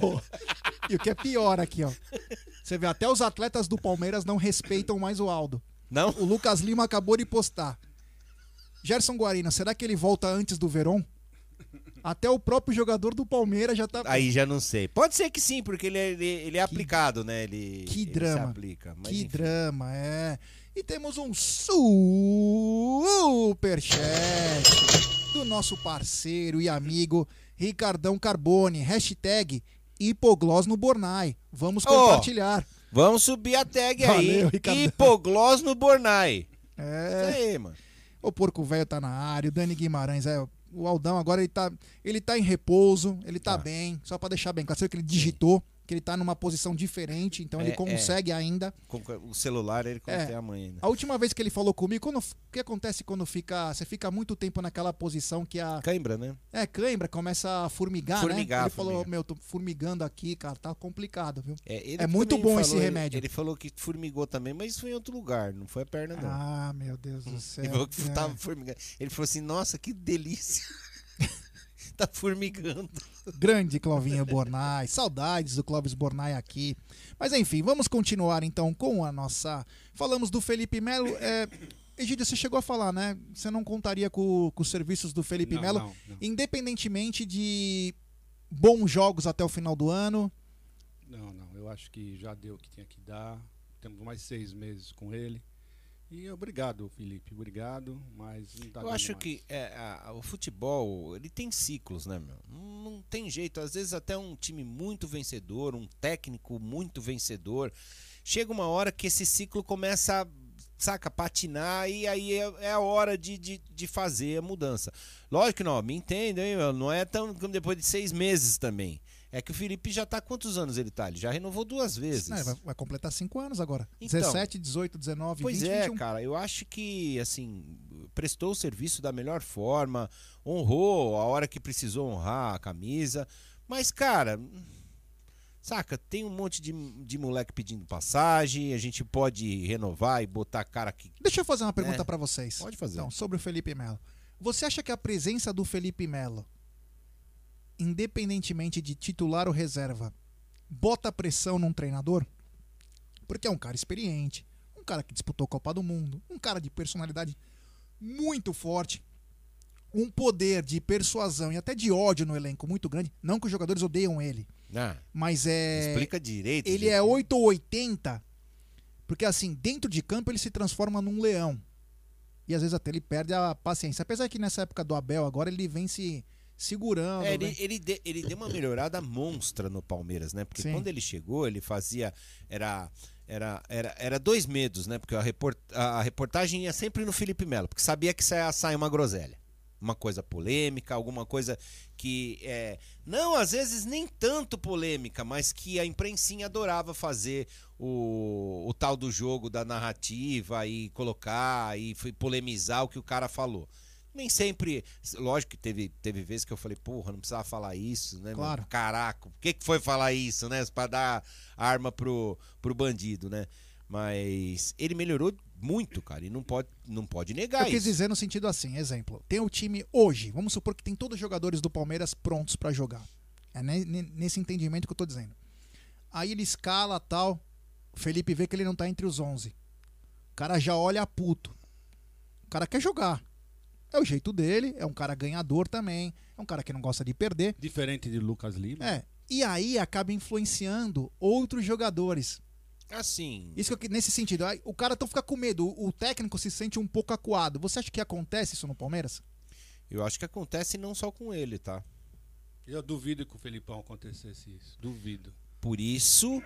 S3: Ô, E o que é pior aqui, ó. Você vê, até os atletas do Palmeiras não respeitam mais o Aldo.
S4: Não?
S3: O Lucas Lima acabou de postar. Gerson Guarina, será que ele volta antes do Verón? Até o próprio jogador do Palmeiras já tá.
S4: Aí já não sei. Pode ser que sim, porque ele é, ele, ele é aplicado, né? Ele,
S3: que
S4: ele
S3: drama.
S4: se aplica. Mas
S3: que
S4: enfim.
S3: drama, é. E temos um superchat do nosso parceiro e amigo Ricardão Carbone. Hashtag Hipoglós no Bornai. Vamos compartilhar.
S4: Vamos subir a tag
S3: Valeu,
S4: aí.
S3: Ricardo.
S4: Hipoglós no Bornai.
S3: É.
S4: Isso aí, mano.
S3: O Porco Velho tá na área, o Dani Guimarães, é. O Aldão agora ele tá, ele tá em repouso, ele tá
S4: Tá.
S3: bem, só pra deixar bem claro, viu que ele digitou, que ele tá numa posição diferente, então
S4: É,
S3: ele consegue ainda.
S4: Com o celular ele
S3: É.
S4: tem a mãe ainda.
S3: A última vez que ele falou comigo, quando, o que acontece quando fica, você fica muito tempo naquela posição que a
S4: Cãibra, né?
S3: é, cãibra começa a formigar,
S4: Formigar,
S3: né? Ele falou,
S4: formigar.
S3: meu, tô formigando aqui, cara, tá complicado, viu?
S4: ele
S3: É muito bom esse
S4: falou- ele-
S3: remédio.
S4: Ele, falou que formigou também, mas foi em outro lugar, não foi a perna, não.
S3: Ah, meu Deus do céu.
S4: ele falou que
S3: É.
S4: tava formigando. Ele falou assim, nossa, que delícia. tá formigando.
S3: Grande Clovinho Bornai, saudades do Clóvis Bornai aqui. Mas enfim, vamos continuar então com a nossa. Falamos do Felipe Melo. É... Egídio, você chegou a falar, né? Você não contaria com, com os serviços do Felipe
S5: Não,
S3: Melo,
S5: não, não.
S3: independentemente de bons jogos até o final do ano.
S5: Não, não. Eu acho que já deu o que tinha que dar. Temos mais seis meses com ele. E obrigado, Felipe. Obrigado, mas não tá
S4: Eu acho
S5: mais.
S4: que é, a- o futebol, ele tem ciclos, né, meu? Não, não tem jeito. Às vezes até um time muito vencedor, um técnico muito vencedor, chega uma hora que esse ciclo começa a, saca, patinar e aí é, é a hora de, de, de fazer a mudança. Lógico que não, me entendem, hein, meu? Não é tão como depois de seis meses também. É que o Felipe já tá quantos anos ele tá? Ele já renovou duas vezes.
S3: Né, vai, vai completar 5 anos agora.
S4: Então.
S3: 17, 18, 19,
S4: Pois
S3: 20,
S4: é,
S3: 21.
S4: cara, eu acho que, assim, prestou o serviço da melhor forma, honrou a hora que precisou honrar a camisa, mas, cara, saca, tem um monte de, de moleque pedindo passagem, a gente pode renovar e botar cara aqui.
S3: Deixa eu fazer uma pergunta
S4: É.
S3: pra vocês.
S4: Pode fazer.
S3: Então, sobre o Felipe Melo. Você acha que a presença do Felipe Melo, independentemente de titular ou reserva, bota pressão num treinador? Porque é um cara experiente, um cara que disputou a Copa do Mundo, um cara de personalidade muito forte, um poder de persuasão e até de ódio no elenco muito grande. Não que os jogadores odeiam ele,
S4: Ah,
S3: mas é.
S4: explica direito.
S3: Ele
S4: gente.
S3: é 8 ou 80, porque assim, dentro de campo ele se transforma num leão. E às vezes até ele perde a paciência. Apesar que nessa época do Abel agora ele vem se segurando.
S4: É, ele,
S3: vem-
S4: ele, de- ele deu uma melhorada monstra no Palmeiras, né? Porque
S3: Sim.
S4: quando ele chegou, ele fazia. Era, era, era, era dois medos, né? Porque a, report, a reportagem ia sempre no Felipe Melo, porque sabia que saia, saia uma groselha. Uma coisa polêmica, alguma coisa que. É, não, às vezes nem tanto polêmica, mas que a imprensinha adorava fazer o, o tal do jogo da narrativa e colocar e polemizar o que o cara falou. Nem sempre. Lógico que teve, teve vezes que eu falei, porra, não precisava falar isso, né?
S3: Claro.
S4: Caraca, por que, que foi falar isso, né? Pra dar arma pro, pro bandido, né? Mas ele melhorou muito, cara, e não pode, não pode negar
S3: Eu quis
S4: isso.
S3: dizer no sentido assim, exemplo, tem o time hoje, vamos supor que tem todos os jogadores do Palmeiras prontos pra jogar. É ne- ne- nesse entendimento que eu tô dizendo. Aí ele escala tal, o Felipe vê que ele não tá entre os 11. O cara já olha puto. O cara quer jogar. É o jeito dele, é um cara ganhador também, é um cara que não gosta de perder.
S5: Diferente de Lucas Lima.
S3: É. E aí acaba influenciando outros jogadores.
S4: Assim,
S3: Isso que eu, nesse sentido, o cara então fica com medo, o, o técnico se sente um pouco acuado. Você acha que acontece isso no Palmeiras?
S4: eu acho que acontece não só com ele, tá?
S5: Eu duvido que o Felipão acontecesse isso. Duvido.
S4: Por isso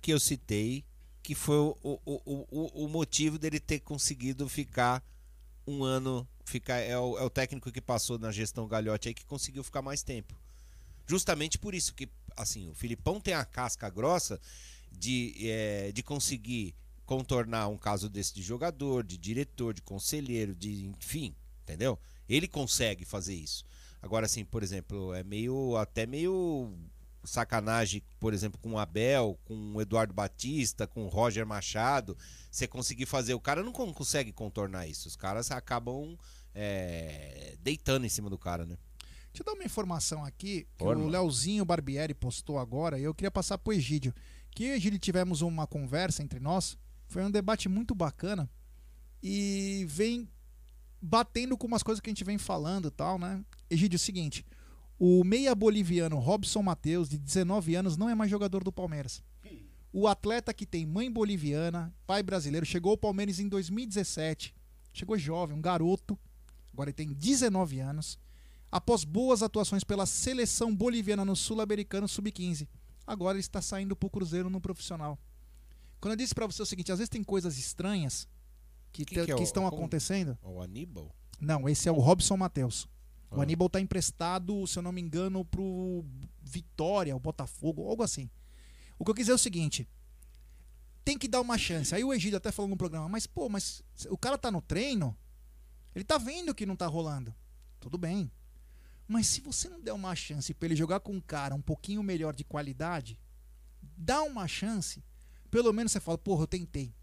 S4: que eu citei que foi o, o, o, o, o motivo dele ter conseguido ficar um ano. Ficar, é, o, é o técnico que passou na gestão Galhote aí que conseguiu ficar mais tempo. Justamente por isso que, assim, o Filipão tem a casca grossa de, é, de conseguir contornar um caso desse de jogador, de diretor, de conselheiro, de enfim, entendeu? Ele consegue fazer isso. Agora, assim, por exemplo, é meio até meio sacanagem, por exemplo, com o Abel, com o Eduardo Batista, com o Roger Machado, você conseguir fazer. O cara não con- consegue contornar isso. Os caras acabam é, deitando em cima do cara, né?
S3: Deixa eu dar uma informação aqui que
S4: Forma.
S3: o Leozinho Barbieri postou agora e eu queria passar pro Egídio. Que eu e Egídio tivemos uma conversa entre nós, foi um debate muito bacana e vem batendo com umas coisas que a gente vem falando e tal, né? Egídio, é o seguinte, o meia boliviano Robson Matheus, de 19 anos, não é mais jogador do Palmeiras. O atleta que tem mãe boliviana, pai brasileiro, chegou ao Palmeiras em 2017. Chegou jovem, um garoto. Agora ele tem 19 anos. Após boas atuações pela seleção boliviana no Sul-Americano Sub-15. Agora ele está saindo pro Cruzeiro no profissional. Quando eu disse pra você o seguinte, às vezes tem coisas estranhas que,
S4: Que que é
S3: que
S4: o-
S3: estão
S4: como-
S3: acontecendo.
S4: O Aníbal?
S3: Não, esse é o Robson Matheus. O
S4: Ah.
S3: Aníbal tá emprestado, se eu não me engano, pro Vitória, o Botafogo, algo assim. O que eu quis dizer é o seguinte: tem que dar uma chance. Aí o Egídio até falou no programa, mas pô, mas o cara tá no treino, ele tá vendo que não tá rolando. Tudo bem. Mas se você não der uma chance pra ele jogar com um cara um pouquinho melhor de qualidade, dá uma chance. Pelo menos você fala, porra, eu tentei.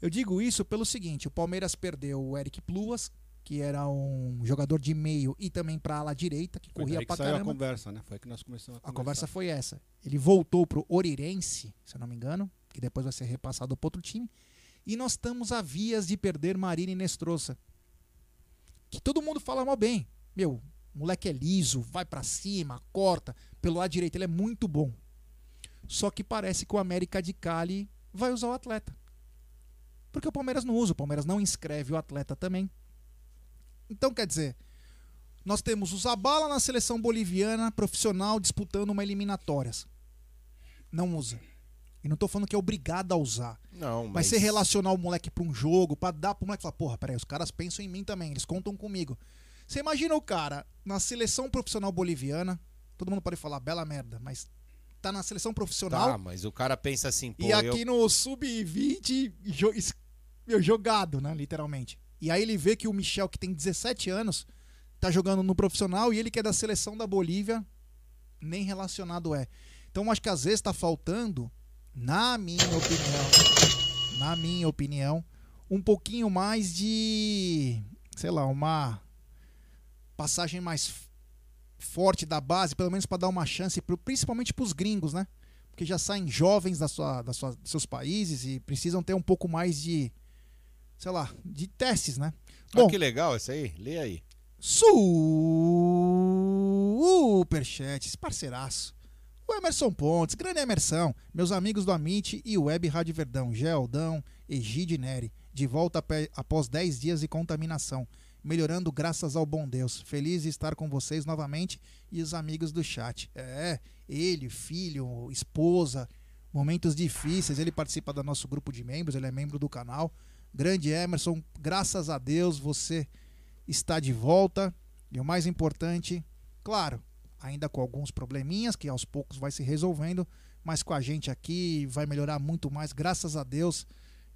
S3: Eu digo isso pelo seguinte: o Palmeiras perdeu o Eric Pluas, que era um jogador de meio e também pra ala direita, que
S5: Foi
S3: corria
S5: daí
S3: pra
S5: que saiu a
S3: caramba.
S5: conversa, né? Foi que nós começamos a
S3: A conversa foi essa. Ele voltou pro Orirense, se eu não me engano, que depois vai ser repassado para outro time. E nós estamos a vias de perder Marina e Nestroça. Que todo mundo fala mal bem. Meu, o moleque é liso, vai pra cima, corta. Pelo lado direito ele é muito bom. Só que parece que o América de Cali vai usar o atleta. Porque o Palmeiras não usa, o Palmeiras não inscreve o atleta também. Então, quer dizer, nós temos o Zabala na seleção boliviana profissional disputando uma eliminatórias. Não usa. E não tô falando que é obrigado a usar.
S4: Não,
S3: Mas
S4: mas...
S3: você relacionar o moleque pra um jogo, pra dar pro moleque falar, porra, peraí, os caras pensam em mim também, eles contam comigo. Você imagina o cara na seleção profissional boliviana, todo mundo pode falar bela merda, mas tá na seleção profissional
S4: Tá, mas o cara pensa assim, pô,
S3: e aqui
S4: eu...
S3: no sub-20 jo- jogado, né, literalmente. E aí ele vê que o Michel, que tem 17 anos, tá jogando no profissional e ele que é da seleção da Bolívia, nem relacionado é. Então acho que às vezes tá faltando, na minha opinião, na minha opinião, um pouquinho mais de, sei lá, uma passagem mais forte da base, pelo menos para dar uma chance, pro, principalmente para os gringos, né? Porque já saem jovens da sua, da sua, dos seus países e precisam ter um pouco mais de, sei lá, de testes, né?
S4: Olha
S3: Bom,
S4: que legal isso aí, lê aí.
S3: Superchat, esse parceiraço. O Emerson Pontes, grande Emerson, meus amigos do Amit e Web Rádio Verdão, Gealdão, Egide Neri, de volta após 10 dias de contaminação, melhorando graças ao bom Deus. Feliz de estar com vocês novamente e os amigos do chat. É, ele, filho, esposa, momentos difíceis, ele participa do nosso grupo de membros, ele é membro do canal. Grande Emerson, graças a Deus você está de volta. E o mais importante, claro, ainda com alguns probleminhas que aos poucos vai se resolvendo, mas com a gente aqui vai melhorar muito mais, graças a Deus.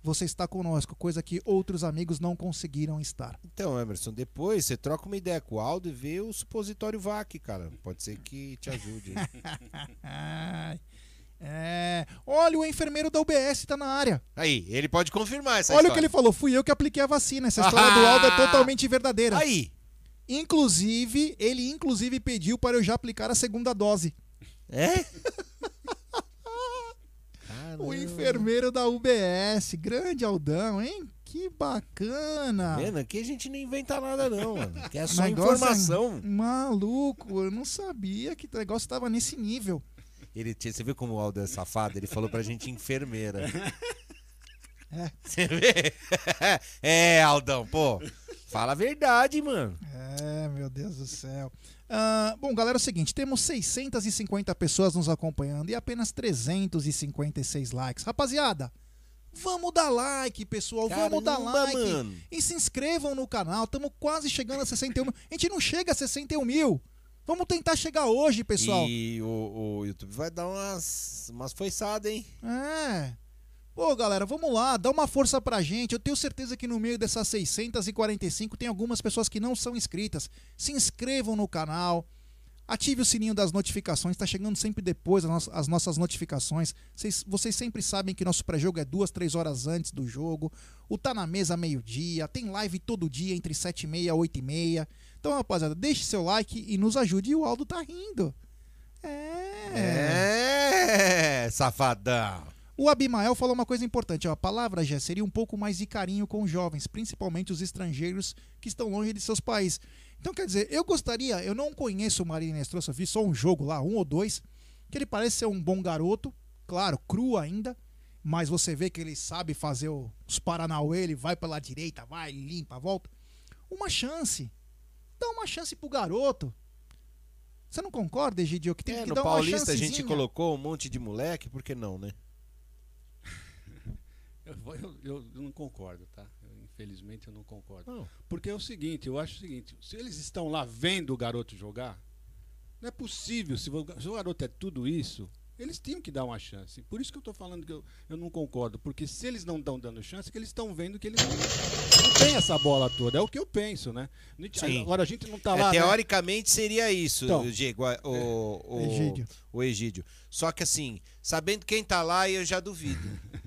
S3: Você está conosco, coisa que outros amigos não conseguiram estar.
S4: Então, Emerson, depois você troca uma ideia com o Aldo e vê o supositório VAC, cara. Pode ser que te ajude.
S3: É, olha, o enfermeiro da UBS está na área.
S4: aí, ele pode confirmar essa
S3: olha o que
S4: história.
S3: ele falou, fui eu que apliquei a vacina. Essa história do Aldo é totalmente verdadeira.
S4: Aí,
S3: Inclusive, ele inclusive pediu para eu já aplicar a segunda dose.
S4: é?
S3: O enfermeiro da UBS, grande Aldão, hein? Que bacana.
S4: Vendo? Aqui a gente não inventa nada, não, mano. Que é só
S3: Negócio é
S4: informação.
S3: Maluco, eu não sabia que o negócio estava nesse nível.
S4: Ele, tinha- você viu como o Aldo é safado? Ele falou pra gente enfermeira.
S3: É.
S4: Você vê? É, Aldão, pô. Fala a verdade, mano.
S3: É, meu Deus do céu. Ah, bom, galera, é o seguinte: temos 650 pessoas nos acompanhando e apenas 356 likes. Rapaziada, vamos dar like, pessoal. vamos dar
S4: Caramba,
S3: like.
S4: mano.
S3: E se inscrevam no canal. Estamos quase chegando a 61 mil. A gente não chega a 61 mil. Vamos tentar chegar hoje, pessoal.
S4: E o, o YouTube vai dar umas, umas foiçadas, hein?
S3: É. Pô, galera, vamos lá, dá uma força pra gente. Eu tenho certeza que no meio dessas 645 tem algumas pessoas que não são inscritas. Se inscrevam no canal. Ative o sininho das notificações, tá chegando sempre depois as, nossas- as nossas notificações. Vocês, vocês sempre sabem que nosso pré-jogo é duas, três horas antes do jogo. O Tá Na Mesa meio-dia. Tem live todo dia entre 7 e meia e 8 e meia. Então, rapaziada, deixe seu like e nos ajude. E o Aldo tá rindo. É.
S4: É, safadão.
S3: O Abimael falou uma coisa importante. Ó, a palavra já seria um pouco mais de carinho com os jovens, principalmente os estrangeiros que estão longe de seus países. Então, quer dizer, eu gostaria, eu não conheço o Marinho Nestroça, vi só um jogo lá, um ou dois, que ele parece ser um bom garoto, claro, cru ainda, mas você vê que ele sabe fazer os Paranauê, ele vai pela direita, vai, limpa, volta. Uma chance. Dá uma chance pro garoto. Você não concorda, Egidio? Que tem
S4: É,
S3: que
S4: no
S3: dar uma
S4: Paulista a gente colocou um monte de moleque, por que não, né?
S5: Eu, eu- eu não concordo, tá? Eu, infelizmente eu não concordo.
S4: Não.
S5: Porque é o seguinte, eu acho o seguinte, se eles estão lá vendo o garoto jogar, não é possível, se o, se o garoto é tudo isso, eles tinham que dar uma chance. Por isso que eu estou falando que eu, eu não concordo, porque se eles não estão dando chance, é que eles estão vendo que eles não, não têm essa bola toda. É o que eu penso, né?
S4: Sim.
S5: Agora a gente não tá
S4: É,
S5: lá. né?
S4: teoricamente seria isso,
S5: Então.
S4: o, Diego, a- o, o,
S3: Egídio.
S4: o Egídio. Só que assim, sabendo quem tá lá, eu já duvido.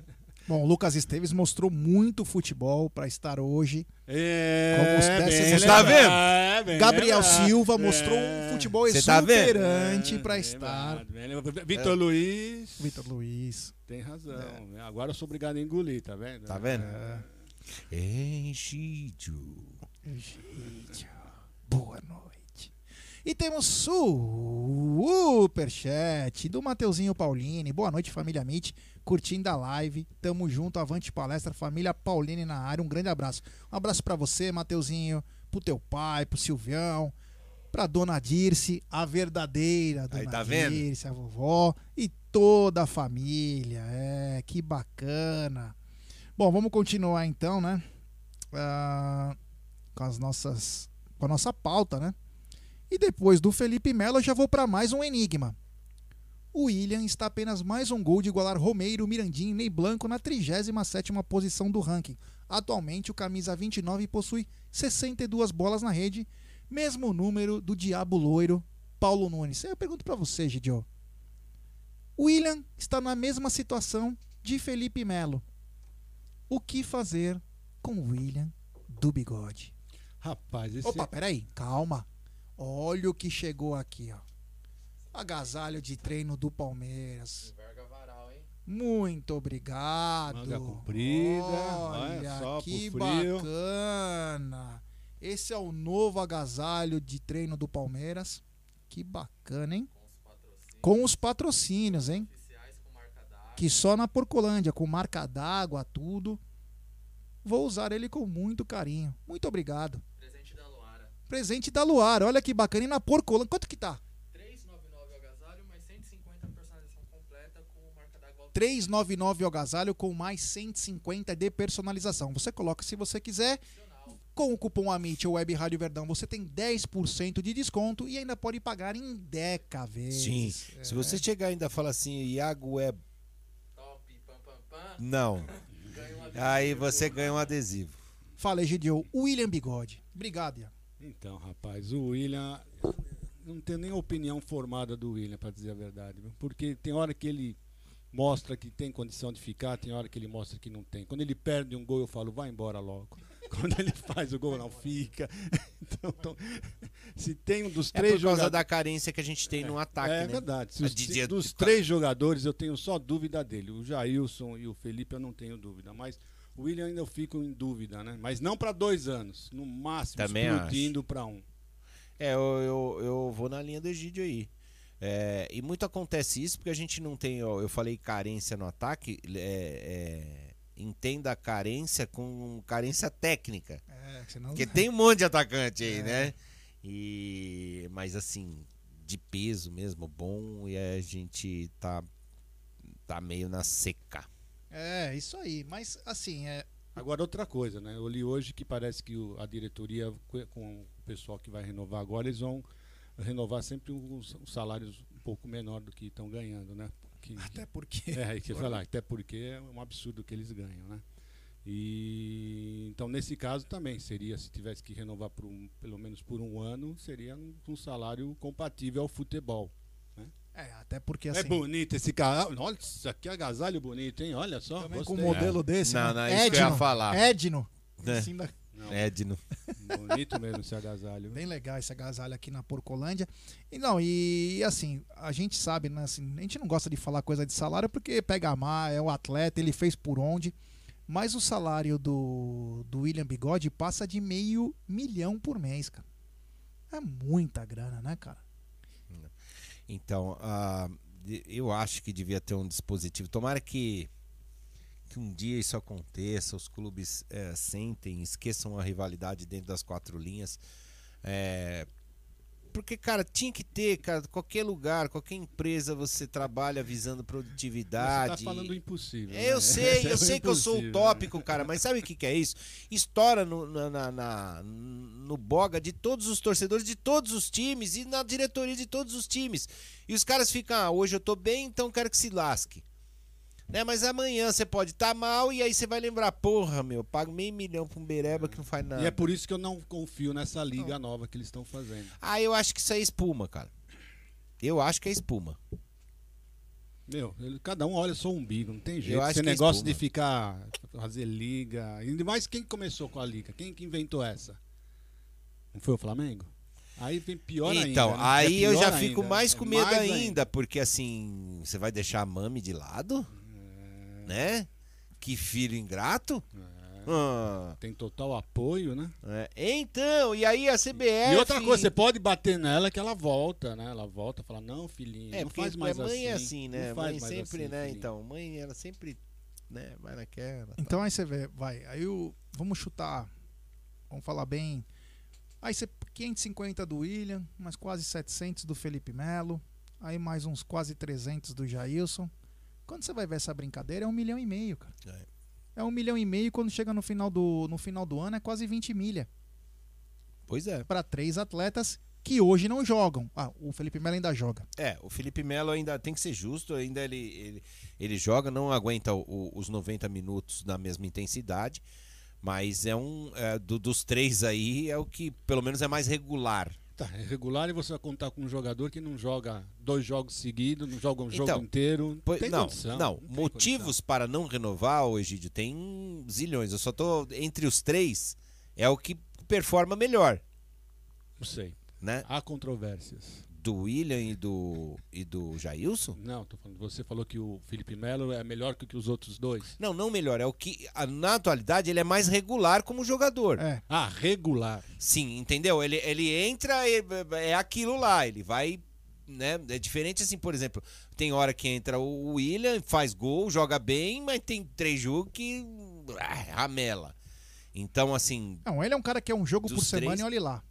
S3: Bom, o Lucas Esteves mostrou muito futebol para estar hoje.
S5: É,
S3: Como os peças-
S4: tá vendo?
S5: é, bem
S3: Gabriel
S5: lembrado.
S3: Silva mostrou
S5: É.
S3: um futebol
S4: tá
S3: exuberante para
S5: Bem
S3: estar.
S5: lembrado, bem lembrado. Vitor Luiz.
S3: Vitor Luiz.
S5: Tem razão. né? Agora eu sou obrigado a engolir, tá vendo?
S4: Tá vendo?
S3: É.
S4: Egídio.
S3: Egídio. Boa noite. E temos superchat do Mateuzinho Paulini. Boa noite, família Mit. Curtindo a live. Tamo junto, avante palestra, família Paulini na área. Um grande abraço. Um abraço pra você, Mateuzinho, pro teu pai, pro Silvião, pra dona Dirce, a verdadeira dona
S4: Aí, tá vendo?
S3: Dirce, a vovó e toda a família. É, que bacana. Bom, vamos continuar então, né? Ah, com as nossas. Com a nossa pauta, né? E depois do Felipe Melo, eu já vou para mais um enigma. O William está apenas mais um gol de igualar Romeiro, Mirandinho e Ney Blanco na 37ª posição do ranking. Atualmente, o camisa 29 possui 62 bolas na rede, mesmo número do Diabo Loiro, Paulo Nunes. Eu pergunto para você, Gidio. O William está na mesma situação de Felipe Melo. O que fazer com o William do bigode?
S5: Rapaz, esse
S3: Opa, peraí, calma. Olha o que chegou aqui, ó. Agasalho de treino do Palmeiras. Muito obrigado.
S5: Manga comprida,
S3: Olha
S5: olha só,
S3: que bacana. Esse é o novo agasalho de treino do Palmeiras. Que bacana, hein? Com os patrocínios, hein? Que só na Porcolândia, com marca d'água, tudo. Vou usar ele com muito carinho. Muito obrigado.
S6: Presente da
S3: da Luar, olha que bacana. E na Porcolândia, quanto que tá?
S6: 399 o agasalho, mais 150 personalização completa com marca d'água
S3: 399 o agasalho com mais 150 de personalização. Você coloca se você quiser. Com o cupom AMIT ou Web Rádio Verdão, você tem 10% de desconto e ainda pode pagar em 10 vezes.
S4: Sim.
S3: É.
S4: Se você chegar ainda e falar assim, Iago é.
S6: top, pam pam pam.
S4: Não.
S6: Um
S4: Aí você ganha um adesivo.
S3: Fala, Egidio. William Bigode. Obrigado, Ian.
S5: Então, rapaz, o William. Não tenho nem opinião formada do William, pra dizer a verdade. viu? Porque tem hora que ele mostra que tem condição de ficar, tem hora que ele mostra que não tem. Quando ele perde um gol, eu falo, vai embora logo. Quando ele faz o gol, não fica. Então, então, se tem um dos
S4: É
S5: três
S4: por causa
S5: jogadores.
S4: da carência que a gente tem no ataque,
S5: É
S4: né?
S5: verdade. Se os- se dos três jogadores, eu tenho só dúvida dele. O Jailson e o Felipe, eu não tenho dúvida. Mas o William ainda eu fico em dúvida, né? Mas não para dois anos. No máximo,
S4: Também
S5: explodindo para um.
S4: É, eu, eu, eu vou na linha do Egídio aí. É, e muito acontece isso porque a gente não tem, ó, eu falei carência no ataque, é, é, entenda a carência com carência técnica.
S3: É, senão...
S4: Porque tem um monte de atacante aí, né? E, mas assim, de peso mesmo, bom, e a gente tá, tá meio na seca.
S3: É, isso aí. Mas, assim, é...
S5: Agora, outra coisa, né? Eu li hoje que parece que o- a diretoria, co- com o pessoal que vai renovar agora, eles vão renovar sempre os, os salários um pouco menor do que estão ganhando, né? Que-
S3: Até porque...
S5: É, aí que falar, até porque é um absurdo que eles ganham, né? E então nesse caso também seria se tivesse que renovar por um, pelo menos por um ano, seria um, um salário compatível ao futebol.
S3: É, até porque,
S5: é
S3: assim...
S5: bonito esse carro. Olha, isso aqui é agasalho bonito, hein? Olha só.
S3: Também com um modelo desse,
S4: Não,
S3: né?
S4: não, isso que eu ia
S3: Edno.
S4: falar.
S3: Edno.
S4: É.
S3: Assim, da-
S5: Não,
S4: Edno.
S5: bonito mesmo esse agasalho.
S3: Bem legal esse agasalho aqui na Porcolândia. E não, e assim, a gente sabe, né? Assim, a gente não gosta de falar coisa de salário porque pega mal, é o atleta, ele fez por onde. Mas o salário do, do William Bigode passa de meio milhão por mês, cara. É muita grana, né, cara?
S4: Então, de- eu acho que devia ter um dispositivo. Tomara que, que um dia isso aconteça, os clubes eh, sentem, esqueçam a rivalidade dentro das quatro linhas. Eh, porque, cara, tinha que ter, cara, qualquer lugar, qualquer empresa você trabalha visando
S5: Você
S4: produtividade.
S5: tá falando impossível.
S4: Eu
S5: né?
S4: sei,
S5: Esse é
S4: eu
S5: o
S4: sei que eu sou utópico, cara, mas sabe o que, que é isso? Estoura no, na- na- no boga de todos os torcedores de todos os times e na diretoria de todos os times. E os caras ficam, ah, hoje eu tô bem, então quero que se lasque. Né? Mas amanhã você pode estar mal e aí você vai lembrar, porra, meu, eu pago meio milhão pra um bereba que não faz nada.
S5: E é por isso que eu não confio nessa liga nova que eles estão fazendo.
S4: Ah, eu acho que isso é espuma, cara. Eu acho que é espuma.
S5: Meu, ele- cada um olha só o umbigo, não tem jeito. Esse
S4: é
S5: negócio
S4: espuma.
S5: de ficar, fazer liga. Ainda mais quem começou com a liga? Quem que inventou essa? Não foi o Flamengo? Aí vem pior ainda.
S4: então,
S5: né?
S4: aí
S5: É
S4: eu já fico
S5: ainda,
S4: mais
S5: é
S4: com medo
S5: mais
S4: ainda, porque assim, você vai deixar a mami de lado?
S5: É.
S4: Né? Que filho ingrato? Ah,
S5: Tem total apoio, né?
S4: é. Então, e aí a CBF.
S5: E outra coisa, você pode bater nela que ela volta, né? Ela volta e fala, não, filhinho,
S4: É,
S5: não faz mais
S4: mãe
S5: assim.
S4: é assim, né?
S5: não faz
S4: Mãe
S5: mais
S4: sempre,
S5: assim,
S4: né?
S5: filhinho."
S4: Então, mãe, ela sempre, né? Vai naquela.
S3: Então aí você vê, vai. Aí o. Vamos chutar. Vamos falar bem. Aí você 550 do William, mais quase 700 do Felipe Melo. Aí mais uns quase 300 do Jailson. Quando você vai ver essa brincadeira, é um milhão e meio, cara. É, um milhão e meio quando chega no final do, no final do ano é quase 20 milha.
S4: Pois é.
S3: Para três atletas que hoje não jogam. Ah, o Felipe Melo ainda joga.
S4: É, o Felipe Melo ainda tem que ser justo, ainda ele, ele, ele joga, não aguenta o- os 90 minutos na mesma intensidade, mas é um. é, do- dos três aí, é o que pelo menos é mais regular.
S5: Tá, é regular e você vai contar com um jogador que não joga dois jogos seguidos, não joga um jogo
S4: Então,
S5: inteiro.
S4: Pois- não,
S5: condição,
S4: não,
S5: tem
S4: motivos para não renovar, ô Egídio, tem zilhões. Eu só tô entre os três, é o que performa melhor,
S5: Não sei.
S4: né?
S5: Há controvérsias.
S4: Do William e do, e do Jailson?
S5: Não, tô falando, você falou que o Felipe Melo é melhor que, que os outros dois.
S4: Não, não melhor, é o que. a- Na atualidade, ele é mais regular como jogador.
S3: É.
S5: Ah, regular.
S4: Sim, entendeu? Ele, ele entra, é, é aquilo lá, ele vai. Né? É diferente assim, por exemplo, tem hora que entra o William, faz gol, joga bem, mas tem três jogos que. ah, ramela. Então, assim.
S3: Não, ele é um cara que é um jogo por semana
S4: três-
S3: e olha lá.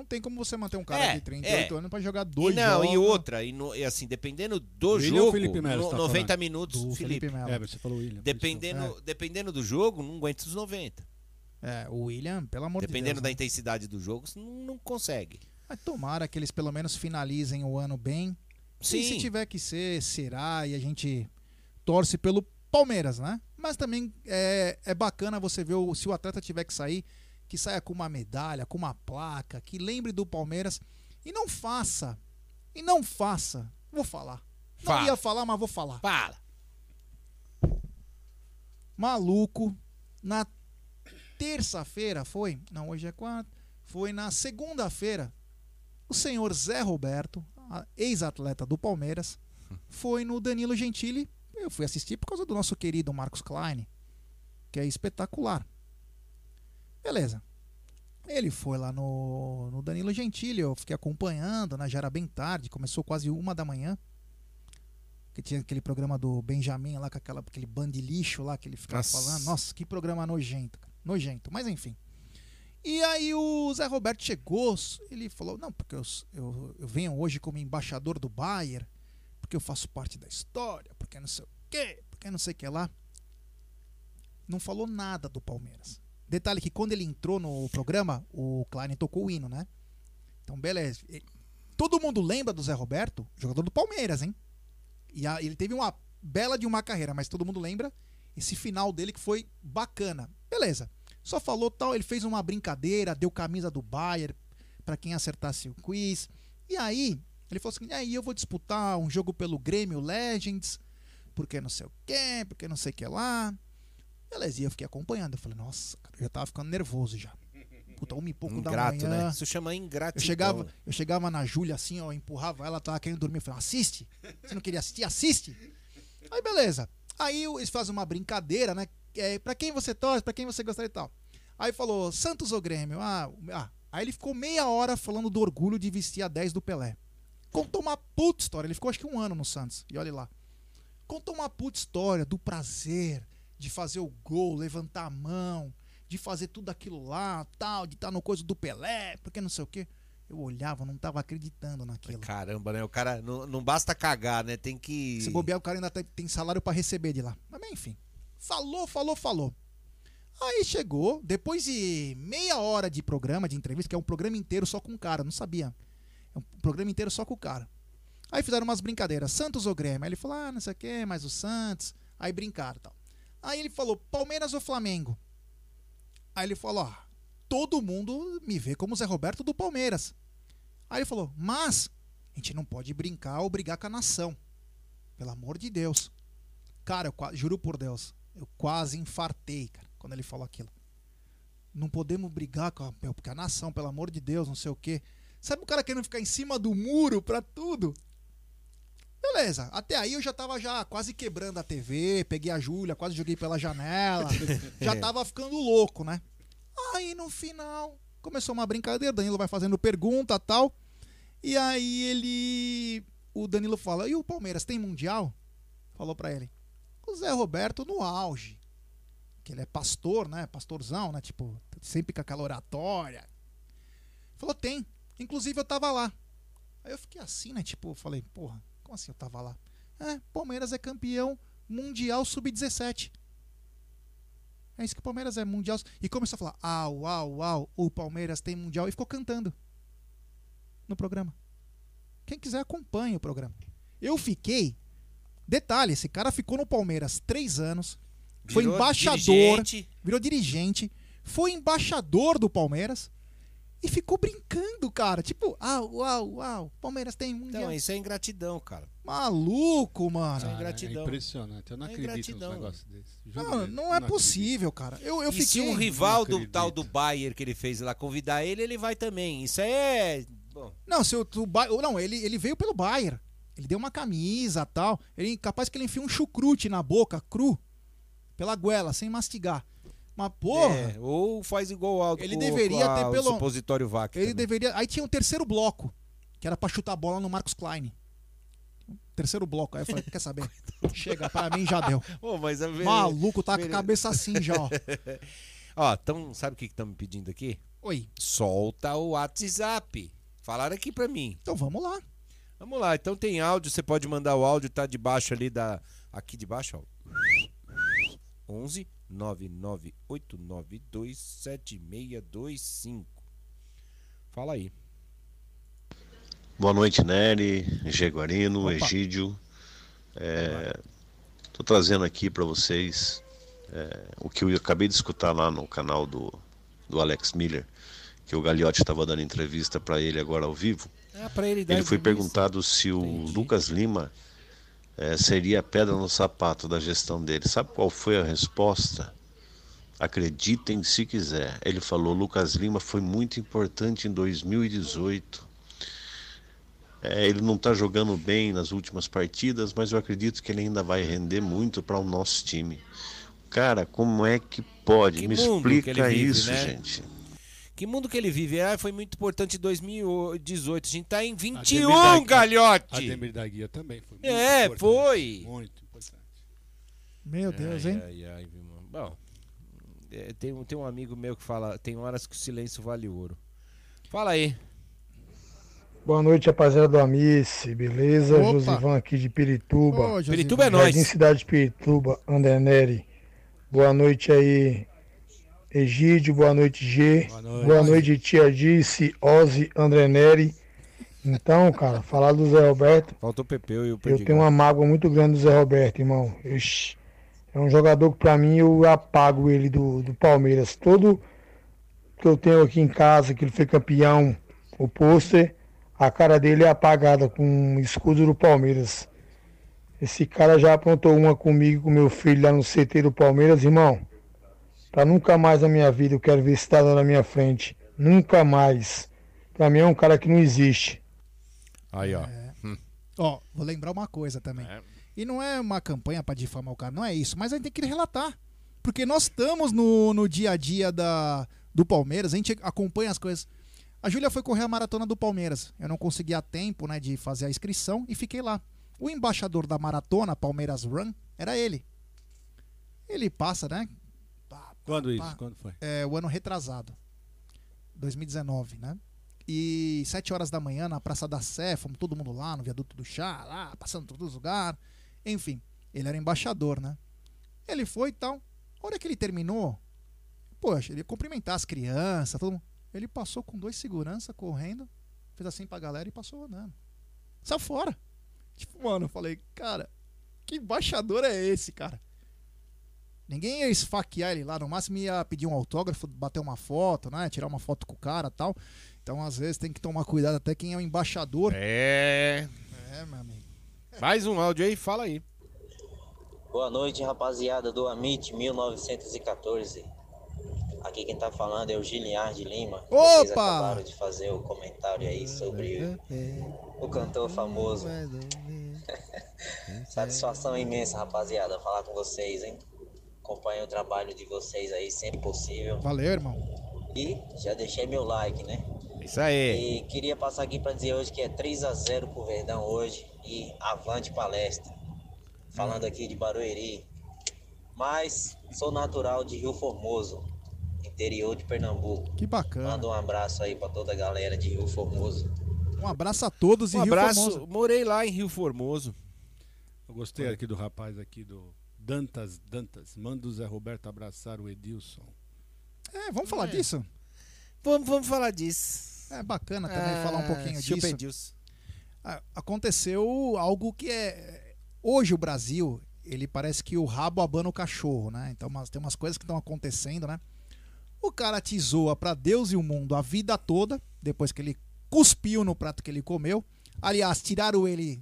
S3: Não tem como você manter um cara
S4: É,
S3: de 38
S4: é.
S3: anos pra jogar
S4: E
S3: dois
S4: não,
S3: jogos.
S4: e outra, e, no- e assim, dependendo do
S5: William
S4: jogo,
S5: Felipe Melo,
S4: no-
S5: tá
S4: 90
S5: falando?
S4: minutos,
S3: do
S4: Felipe.
S3: Felipe Melo.
S5: É, você falou William.
S4: Dependendo,
S5: eu-
S4: dependendo do jogo, não aguenta os 90.
S3: É, o William, pelo amor de
S4: Dependendo
S3: Deus.
S4: da
S3: né?
S4: intensidade do jogo, você não, não consegue.
S3: Mas tomara que eles pelo menos finalizem o ano bem.
S4: Sim.
S3: E se tiver que ser, será. E a gente torce pelo Palmeiras, né? Mas também é, é bacana você ver o- se o atleta tiver que sair, que saia com uma medalha, com uma placa, que lembre do Palmeiras. E não faça. E não faça. Vou falar. Não
S4: Fala.
S3: ia falar, mas vou falar.
S4: Fala.
S3: maluco na terça-feira foi não hoje é quarta foi na segunda-feira o senhor Zé Roberto ex-atleta do Palmeiras foi no Danilo Gentili eu fui assistir por causa do nosso querido Marcos Klein que é espetacular beleza ele foi lá no, no Danilo Gentili eu fiquei acompanhando né, já era bem tarde começou quase uma da manhã que tinha aquele programa do Benjamin lá com aquela, aquele bando de lixo lá que ele ficava
S4: Nossa.
S3: falando. Nossa, que programa nojento, cara. Nojento, mas enfim. E aí o Zé Roberto chegou, ele falou, não, porque eu, eu, eu venho hoje como embaixador do Bayern, porque eu faço parte da história, porque não sei o quê, porque não sei o que lá. Não falou nada do Palmeiras. Detalhe que quando ele entrou no programa, o Klein tocou o hino, né? Então, beleza. Todo mundo lembra do Zé Roberto, jogador do Palmeiras, hein? E a- ele teve uma bela de uma carreira, mas todo mundo lembra esse final dele que foi bacana. Beleza. Só falou tal, ele fez uma brincadeira, deu camisa do Bayern pra quem acertasse o quiz. E aí, ele falou assim: aí eu vou disputar um jogo pelo Grêmio Legends, porque não sei o quê, porque não sei o que lá. Beleza, e eu fiquei acompanhando. Eu falei, nossa, cara, eu já tava ficando nervoso já. Puta, uma e pouco da
S4: Ingrato,
S3: manhã.
S4: né? Isso chama ingratidão.
S3: Eu chegava, eu chegava na Júlia assim, ó, empurrava ela, tava querendo dormir. Eu falei, assiste. Você não queria assistir? Assiste. Aí, beleza. Aí eles fazem uma brincadeira, né? É, pra quem você torce, pra quem você gostaria e tal. Aí falou, Santos ou Grêmio? Ah, ah. Aí ele ficou meia hora falando do orgulho de vestir a 10 do Pelé. Contou uma puta história. Ele ficou acho que um ano no Santos. E olha lá. Contou uma puta história do prazer de fazer o gol, levantar a mão, de fazer tudo aquilo lá, tal, de estar no coisa do Pelé, porque não sei o quê. Eu olhava, não tava acreditando naquilo.
S4: Caramba, né? O cara não, não basta cagar, né? Tem que.
S3: Se bobear, o cara ainda tem, salário pra receber de lá. Mas bem, enfim. Falou, falou, falou. Aí chegou, depois de meia hora de programa, de entrevista, que é um programa inteiro só com o cara, não sabia. É um programa inteiro só com o cara. Aí fizeram umas brincadeiras, Santos ou Grêmio? Aí ele falou, ah, não sei o que, mas o Santos. Aí brincaram e tal. Aí ele falou, Palmeiras ou Flamengo? Aí ele falou, ah, todo mundo me vê como Zé Roberto do Palmeiras. Aí ele falou, mas a gente não pode brincar ou brigar com a nação. Pelo amor de Deus. Cara, eu juro por Deus, eu quase infartei, cara, quando ele falou aquilo. Não podemos brigar com a, com a nação, pelo amor de Deus, não sei o quê. Sabe o cara querendo ficar em cima do muro pra tudo? Beleza, até aí eu já tava já quase quebrando a TV, peguei a Júlia, quase joguei pela janela, já tava ficando louco, né? Aí no final começou uma brincadeira, Danilo vai fazendo pergunta tal, e aí ele, o Danilo fala, e o Palmeiras tem mundial? Falou pra ele, o Zé Roberto no auge, que ele é pastor, né? Pastorzão, né? Tipo, sempre com aquela oratória. Falou, tem. Inclusive eu tava lá. Aí eu fiquei assim, né? Tipo, falei, porra, como assim eu tava lá? É, Palmeiras é campeão mundial sub-17. É isso que o Palmeiras é mundial. E começou a falar, au, au, au, o Palmeiras tem mundial. E ficou cantando no programa. Quem quiser acompanha o programa. Eu fiquei. Detalhe, esse cara ficou no Palmeiras três anos. Foi
S4: Virou
S3: embaixador.
S4: dirigente.
S3: Virou dirigente. Foi embaixador do Palmeiras. E ficou brincando, cara. Tipo, au, uau, uau. Palmeiras tem mundial.
S4: Então, isso é ingratidão, cara.
S3: Maluco, mano.
S4: Isso é
S5: Cara,
S4: ingratidão.
S5: É impressionante. Eu não
S4: É
S5: acredito
S4: ingratidão.
S5: desses. Juro
S3: Não, não é
S5: acredito.
S3: possível, cara. Eu, eu
S4: e se
S3: fiquei.
S4: um rival do tal do Bayer que ele fez lá convidar ele, ele vai também. Isso é. Bom,
S3: Não, se o, não, ele, ele veio pelo Bayern. Ele deu uma camisa tal. Ele capaz que ele enfia um chucrute na boca, cru, pela goela, sem mastigar. Mas, porra,
S4: é, ou faz igual o Aldo
S3: Ele deveria
S4: a-
S3: ter pelo-
S4: supositório VAC.
S3: ele
S4: também.
S3: deveria. Aí tinha um terceiro bloco, que era pra chutar a bola no Marcos Klein. Terceiro bloco. Aí eu falei, quer saber? Chega, pra mim já deu.
S4: Ô, mas a ver-
S3: Maluco, tá com a cabeça assim já, ó.
S4: Ó, então, sabe o que estão me pedindo aqui?
S3: Oi.
S4: Solta o WhatsApp. Falaram aqui pra mim.
S3: Então vamos lá.
S4: Vamos lá, então tem áudio, você pode mandar o áudio, tá debaixo ali da. Aqui debaixo, ó. 11 99892 7625. Fala aí.
S7: Boa noite, Nery, Jaguarino,
S3: Opa.
S7: Egídio. Estou trazendo aqui para vocês é, o que eu acabei de escutar lá no canal do, do Alex Miller, que o Gagliotti estava dando entrevista para ele agora ao vivo.
S4: Ah, ele
S7: Ele foi perguntado se o
S4: Entendi.
S7: Lucas Lima eh, seria a pedra no sapato da gestão dele. Sabe qual foi a resposta? Acreditem se quiser. Ele falou: Lucas Lima foi muito importante em 2018. Eh, ele não está jogando bem nas últimas partidas, mas eu acredito que ele ainda vai render muito para o nosso time. Cara, como é que pode?
S4: Que
S7: Me explica
S4: vive,
S7: isso,
S4: né?
S7: gente.
S4: Que mundo que ele vive? Ah, foi muito importante em 2018. A gente tá em
S5: Ademir
S4: 21,
S5: da-
S4: Galhote!
S5: Ademir da Guia também foi muito
S4: É,
S5: importante,
S4: foi.
S5: Muito importante.
S3: Meu Deus, hein?
S4: Ai, ai, viu, mano? Bom, é, tem, um- tem um amigo meu que fala: tem horas que o silêncio vale ouro. Fala aí.
S8: Boa noite, rapaziada do Amice, beleza?
S3: Opa.
S8: Josivan aqui de Pirituba.
S3: Ô.
S4: Pirituba é nóis.
S8: Jardim Cidade de Pirituba, André Neri. Boa noite aí, Egídio. Boa noite, G.
S5: Boa noite.
S8: Boa noite, Tia Dice, Ozzy, André Neri. Então, cara, falar do Zé Roberto,
S4: Faltou o Pepeu e o
S8: eu
S4: Perdigão.
S8: tenho uma mágoa muito grande do Zé Roberto, irmão. Ixi, é um jogador que pra mim eu apago ele do, do Palmeiras. Todo que eu tenho aqui em casa, que ele foi campeão, o pôster, a cara dele é apagada com o escudo do Palmeiras. Esse cara já aprontou uma comigo, com meu filho lá no CT do Palmeiras, irmão. Pra nunca mais na minha vida eu quero ver esse cidadão na minha frente. Nunca mais. Pra mim é um cara que não existe.
S4: Aí, ó.
S3: Ó, vou lembrar uma coisa também.
S4: É.
S3: E não é uma campanha pra difamar o cara, não é isso. Mas a gente tem que relatar. Porque nós estamos no, no dia a dia da, do Palmeiras, a gente acompanha as coisas. A Júlia foi correr a maratona do Palmeiras. Eu não conseguia tempo, né, de fazer a inscrição e fiquei lá. O embaixador da maratona, Palmeiras Run, era ele. Ele passa, né?
S5: Quando isso? Quando foi?
S3: É, o ano retrasado. 2019, né? E sete horas da manhã na Praça da Sé, fomos todo mundo lá no viaduto do chá, lá, passando por todos os lugares. Enfim, ele era embaixador, né? Ele foi e tal. A hora que ele terminou, poxa, ele ia cumprimentar as crianças, todo mundo. Ele passou com dois segurança correndo, fez assim pra galera e passou andando. Saiu fora. Tipo, mano, eu falei, cara, que embaixador é esse, cara? Ninguém ia esfaquear ele lá, no máximo ia pedir um autógrafo, bater uma foto, né? Tirar uma foto com o cara e tal. Então, às vezes, tem que tomar cuidado até quem é o embaixador.
S4: É.
S3: É, meu amigo.
S4: Mais um áudio aí, fala aí.
S9: Boa noite, rapaziada do Amit 1914. Aqui quem tá falando é o Giliar de Lima. Vocês
S3: Opa!
S9: acabaram de fazer o comentário aí sobre o cantor famoso. Satisfação imensa, rapaziada, falar com vocês, hein? Acompanho o trabalho de vocês aí sempre possível.
S3: Valeu, irmão.
S9: E já deixei meu like, né?
S4: Isso aí.
S9: E queria passar aqui para dizer hoje que é 3 a 0 pro Verdão hoje e avante palestra. Falando aqui de Barueri. Mas sou natural de Rio Formoso, interior de Pernambuco.
S3: Que bacana.
S9: Manda um abraço aí para toda a galera de Rio Formoso.
S3: Um abraço a todos e
S4: Um
S3: Rio
S4: abraço.
S3: Formoso.
S4: Morei lá em Rio Formoso.
S5: Eu gostei aqui do rapaz aqui do Dantas Dantas. Manda o Zé Roberto abraçar o Edilson.
S3: É, vamos falar
S4: É.
S3: disso?
S4: Vamos, vamos falar disso.
S3: É bacana também falar um pouquinho
S4: chupa
S3: disso.
S4: Edilson.
S3: Ah, Aconteceu algo que é. Hoje o Brasil, ele parece que o rabo abana o cachorro, né? Então mas tem umas coisas que estão acontecendo, né? O cara te zoa pra Deus e o mundo a vida toda, depois que ele cuspiu no prato que ele comeu. Aliás, tiraram ele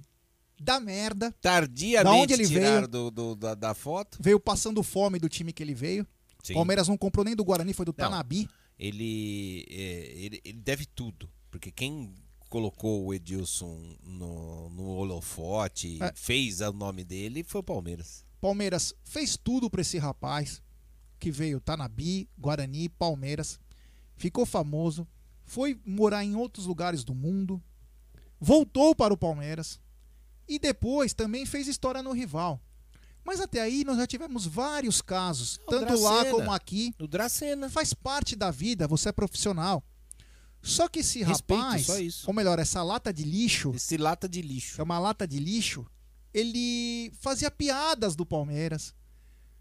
S3: da merda.
S4: Tardiamente
S3: Da onde ele veio?
S4: do, do- da, da foto.
S3: Veio passando fome do time que ele veio.
S4: Sim.
S3: Palmeiras não comprou nem do Guarani, foi do
S4: Não.
S3: Tanabi.
S4: Ele, é, ele, ele deve tudo. Porque quem colocou o Edilson no, no holofote,
S3: É.
S4: fez o nome dele, foi o Palmeiras.
S3: Palmeiras fez tudo pra esse rapaz que veio Tanabi, Guarani, Palmeiras. Ficou famoso, foi morar em outros lugares do mundo, voltou para o Palmeiras e depois também fez história no rival. Mas até aí nós já tivemos vários casos,
S4: O
S3: tanto lá
S4: Dracena.
S3: como aqui.
S4: O Dracena.
S3: Faz parte da vida, você é profissional. Só que esse
S4: Respeito,
S3: rapaz,
S4: só isso.
S3: ou melhor, essa lata de lixo,
S4: Esse lata de lixo.
S3: é uma lata de lixo, ele fazia piadas do Palmeiras,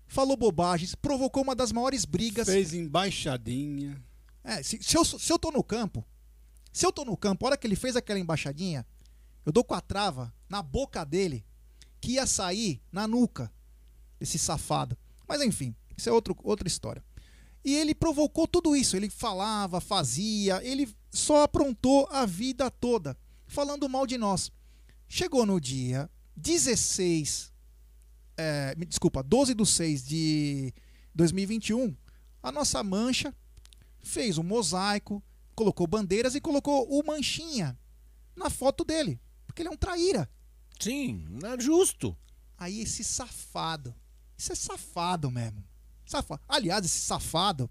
S3: falou bobagens, provocou uma das maiores brigas.
S5: Fez embaixadinha.
S3: É, se, se eu, se eu tô no campo, se eu tô no campo, a hora que ele fez aquela embaixadinha, eu dou com a trava na boca dele, que ia sair na nuca desse safado. Mas enfim, isso é outro, outra história. E ele provocou tudo isso. Ele falava, fazia, ele só aprontou a vida toda, falando mal de nós. Chegou no dia 16, é, me desculpa, 12 de 6 de 2021, a nossa mancha fez um mosaico, colocou bandeiras e colocou o Manchinha na foto dele. Porque ele é um traíra.
S4: Sim, não é justo.
S3: Aí esse safado. Isso é safado mesmo. Safado. Aliás, esse safado,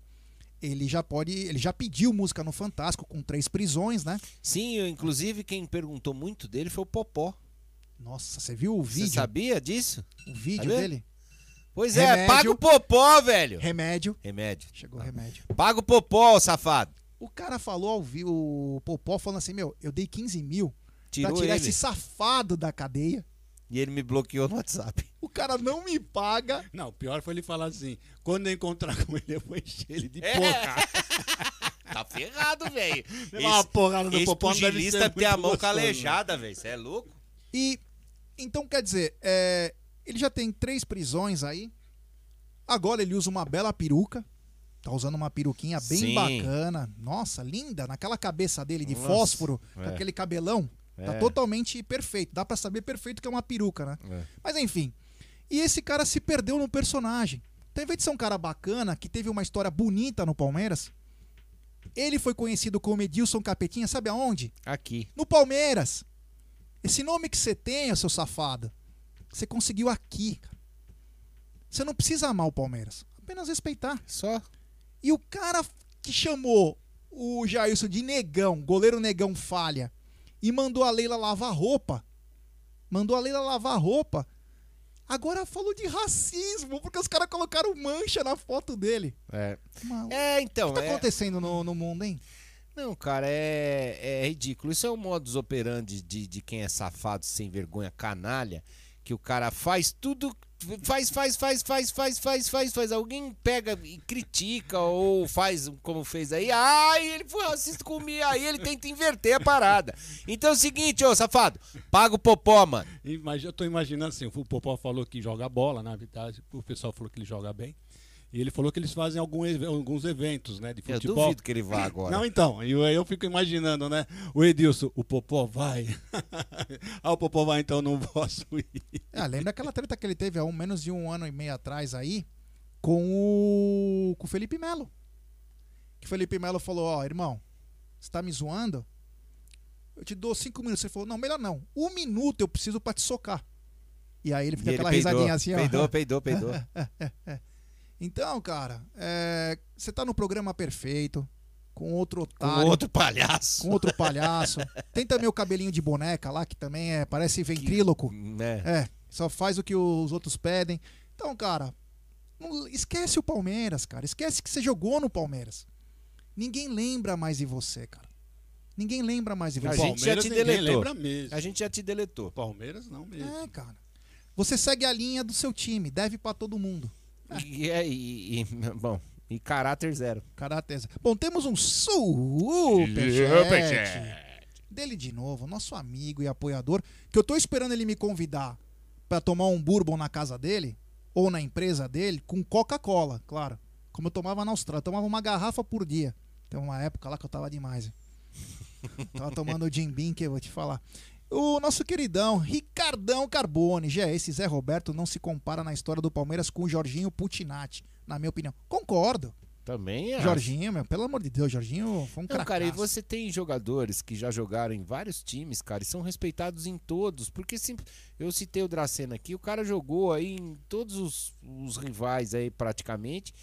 S3: ele já pode. Ele já pediu música no Fantástico com três prisões, né?
S4: Sim, inclusive quem perguntou muito dele foi o Popó.
S3: Nossa, você viu o
S4: Você
S3: vídeo?
S4: sabia disso?
S3: O vídeo
S4: Sabia?
S3: dele?
S4: Pois é,
S3: Remédio.
S4: paga o Popó, velho.
S3: Remédio.
S4: Remédio.
S3: Chegou remédio.
S4: Paga o Popó, safado.
S3: O cara falou ao vivo, o Popó falando assim: Meu, eu dei 15 mil
S4: Tirou
S3: pra tirar
S4: ele.
S3: esse safado da cadeia.
S4: E ele me bloqueou no WhatsApp.
S3: O cara não me paga.
S5: Não, o pior foi ele falar assim: quando eu encontrar com ele, eu vou encher ele de
S4: É.
S5: porra.
S4: Tá ferrado, velho.
S5: Uma porrada no
S4: esse
S5: Popó não deve
S4: pugilista
S5: ser
S4: tem a mão
S5: gostoso,
S4: calejada, velho. Você é louco?
S3: E então quer dizer, é, ele já tem três prisões aí. Agora ele usa uma bela peruca. Tá usando uma peruquinha bem
S4: Sim.
S3: bacana. Nossa, linda. Naquela cabeça dele de
S4: Nossa,
S3: fósforo, com
S4: é.
S3: aquele cabelão. Tá
S4: É.
S3: totalmente perfeito. Dá pra saber perfeito que é uma peruca, né?
S4: É.
S3: Mas enfim. E esse cara se perdeu no personagem. Então, ao invés de ser um cara bacana, que teve uma história bonita no Palmeiras, ele foi conhecido como Edilson Capetinha, sabe aonde?
S4: Aqui.
S3: No Palmeiras. Esse nome que você tem, seu safado, você conseguiu aqui. Você não precisa amar o Palmeiras, apenas respeitar.
S4: Só.
S3: E o cara que chamou o Jailson de negão, goleiro negão falha, e mandou a Leila lavar roupa, mandou a Leila lavar roupa, agora falou de racismo, porque os caras colocaram mancha na foto dele.
S4: É.
S3: Maluco.
S4: É, então.
S3: O que tá
S4: é-
S3: acontecendo no, no mundo, hein?
S4: Não, cara, é, é ridículo. Isso é o modus operandi de, de quem é safado, sem vergonha, canalha, que o cara faz tudo, faz, faz, faz, faz, faz, faz, faz, faz. Alguém pega e critica ou faz como fez aí. Ai, ele foi racista comigo. Aí ele tenta inverter a parada. Então é o seguinte, ô safado, paga o popó, mano.
S5: Mas eu tô imaginando assim: o Popó falou que joga bola, na verdade. O pessoal falou que ele joga bem. E ele falou que eles fazem algum ev- alguns eventos, né? De
S4: Eu
S5: futebol.
S4: duvido que ele vá agora.
S5: Não, então, e aí eu fico imaginando, né? O Edilson, o Popó vai. ah, o Popó vai, então não posso ir.
S3: Ah, lembra aquela treta que ele teve há um, menos de um ano e meio atrás aí com o, com o Felipe Melo. Que o Felipe Melo falou, ó, irmão, você tá me zoando? eu te dou cinco minutos. Você falou, não, melhor não. Um minuto eu preciso pra te socar. E aí ele fica
S4: E ele
S3: aquela
S4: peidou,
S3: risadinha assim, ó.
S4: peidou, peidou, peidou.
S3: Então, cara, é, você tá no programa perfeito, com outro otário.
S4: outro palhaço.
S3: Com outro palhaço. Tem também o cabelinho de boneca lá, que também é, parece ventríloco.
S4: né?
S3: É, só faz o que os outros pedem. Então, cara, não- esquece o Palmeiras, cara. Esquece que você jogou no Palmeiras. Ninguém lembra mais de você, cara. Ninguém lembra mais de
S4: A
S3: você.
S4: gente já te deletou.
S5: lembra mesmo.
S4: A gente já te deletou.
S5: Palmeiras não mesmo.
S3: É, cara. Você segue a linha do seu time, deve pra todo mundo.
S4: E, é, e, e- bom, e caráter zero.
S3: Caráter. Bom, temos um superchat dele de novo, nosso amigo e apoiador, que eu tô esperando ele me convidar pra tomar um bourbon na casa dele ou na empresa dele com Coca-Cola, claro. Como eu tomava na Austrália, eu tomava uma garrafa por dia. Tem uma época lá que eu tava demais. hein? tava tomando o Jim Beam que eu vou te falar. O nosso queridão Ricardão Carbone. Já esse Zé Roberto não se compara na história do Palmeiras com o Jorginho Putinati, na minha opinião. Concordo.
S4: Também é.
S3: Jorginho, meu, pelo amor de Deus, Jorginho foi um
S4: Não, cara, e você tem jogadores que já jogaram em vários times, cara, e são respeitados em todos. Porque sim, eu citei o Dracena aqui, o cara jogou aí em todos os, os rivais aí praticamente.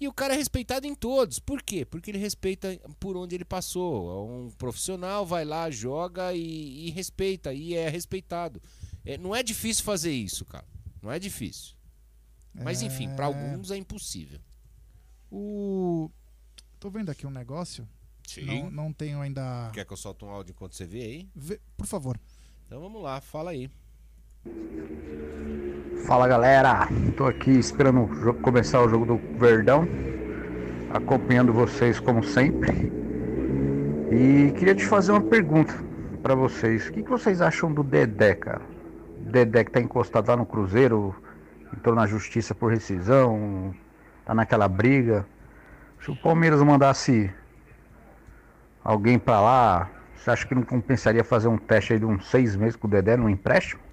S4: E o cara é respeitado em todos. Por quê? Porque ele respeita por onde ele passou. É Um profissional vai lá, joga e, e respeita, e é respeitado. É, não é difícil fazer isso, cara. Não é difícil. Mas enfim, pra
S3: É.
S4: alguns é impossível.
S3: O. Tô vendo aqui um negócio. Não, não tenho ainda.
S4: Quer que eu solte um áudio enquanto você vê aí?
S3: Vê- Por favor.
S4: Então vamos lá, fala aí.
S10: Fala galera, tô aqui esperando começar o jogo do Verdão, acompanhando vocês como sempre. E queria te fazer uma pergunta pra vocês. O que, que vocês acham do Dedé, cara? Dedé que tá encostado lá no Cruzeiro, entrou na justiça por rescisão, tá naquela briga. Se o Palmeiras mandasse alguém pra lá, você acha que não compensaria fazer um teste aí de uns seis meses com o Dedé num empréstimo?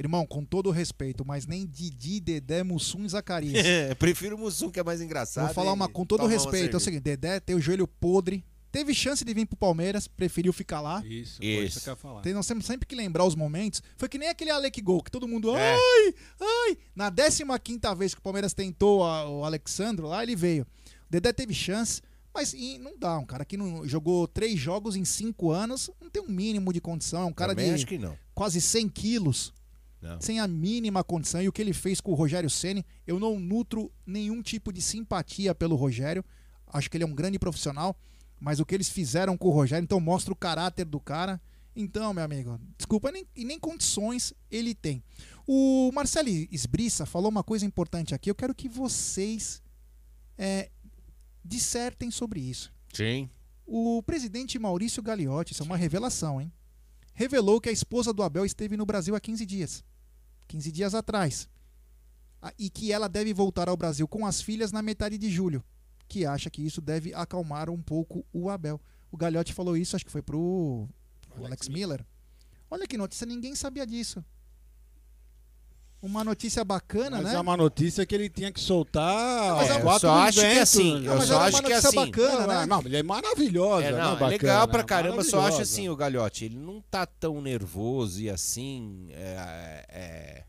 S3: Irmão, com todo o respeito, mas nem Didi, Dedé, Mussum e Zacarias.
S4: Prefiro o Mussum, que é mais engraçado.
S3: Vou falar uma com todo respeito. É o seguinte, Dedé tem o joelho podre. Teve chance de vir pro Palmeiras, preferiu ficar lá.
S5: Isso, foi isso
S4: Isso.
S5: que eu falar.
S3: Tem, nós temos sempre que lembrar os momentos. Foi que nem aquele Alec Gol, que todo mundo.
S4: É.
S3: Ai, ai. Na 15 vez que o Palmeiras tentou a- o Alexandro lá, ele veio. O Dedé teve chance, mas e não dá. Um cara que não jogou três jogos em cinco anos, não tem um mínimo de condição. É um cara
S4: Também
S3: de
S4: acho que não.
S3: quase 100 quilos.
S4: Não.
S3: Sem a mínima condição. E o que ele fez com o Rogério Ceni, eu não nutro nenhum tipo de simpatia pelo Rogério. Acho que ele é um grande profissional. Mas o que eles fizeram com o Rogério, então mostra o caráter do cara. Então, meu amigo, desculpa, nem, e nem condições ele tem. O Marcelo Esbriça falou uma coisa importante aqui. Eu quero que vocês é, dissertem sobre isso.
S4: Sim.
S3: O presidente Maurício Gagliotti, isso é uma revelação, hein? Revelou que a esposa do Abel esteve no Brasil há 15 dias. 15 dias atrás. Ah, E que ela deve voltar ao Brasil com as filhas na metade de julho. Que acha que isso deve acalmar um pouco o Abel. O Gagliotti falou isso, acho que foi pro pro Alex Miller. Olha que notícia, ninguém sabia disso. Uma notícia bacana,
S5: Mas
S3: né?
S5: é uma notícia que ele tinha que soltar
S3: Mas é
S4: eu só acho que
S5: ventos,
S4: assim,
S5: né?
S4: eu
S3: mas
S4: só
S3: uma
S4: acho que
S3: notícia
S4: assim.
S3: bacana,
S5: não,
S3: né?
S5: não, ele é maravilhosa.
S4: É,
S5: né?
S4: não, é
S5: Bacana,
S4: legal pra caramba, só acho assim, o Galhote, ele não tá tão nervoso e assim, é, é,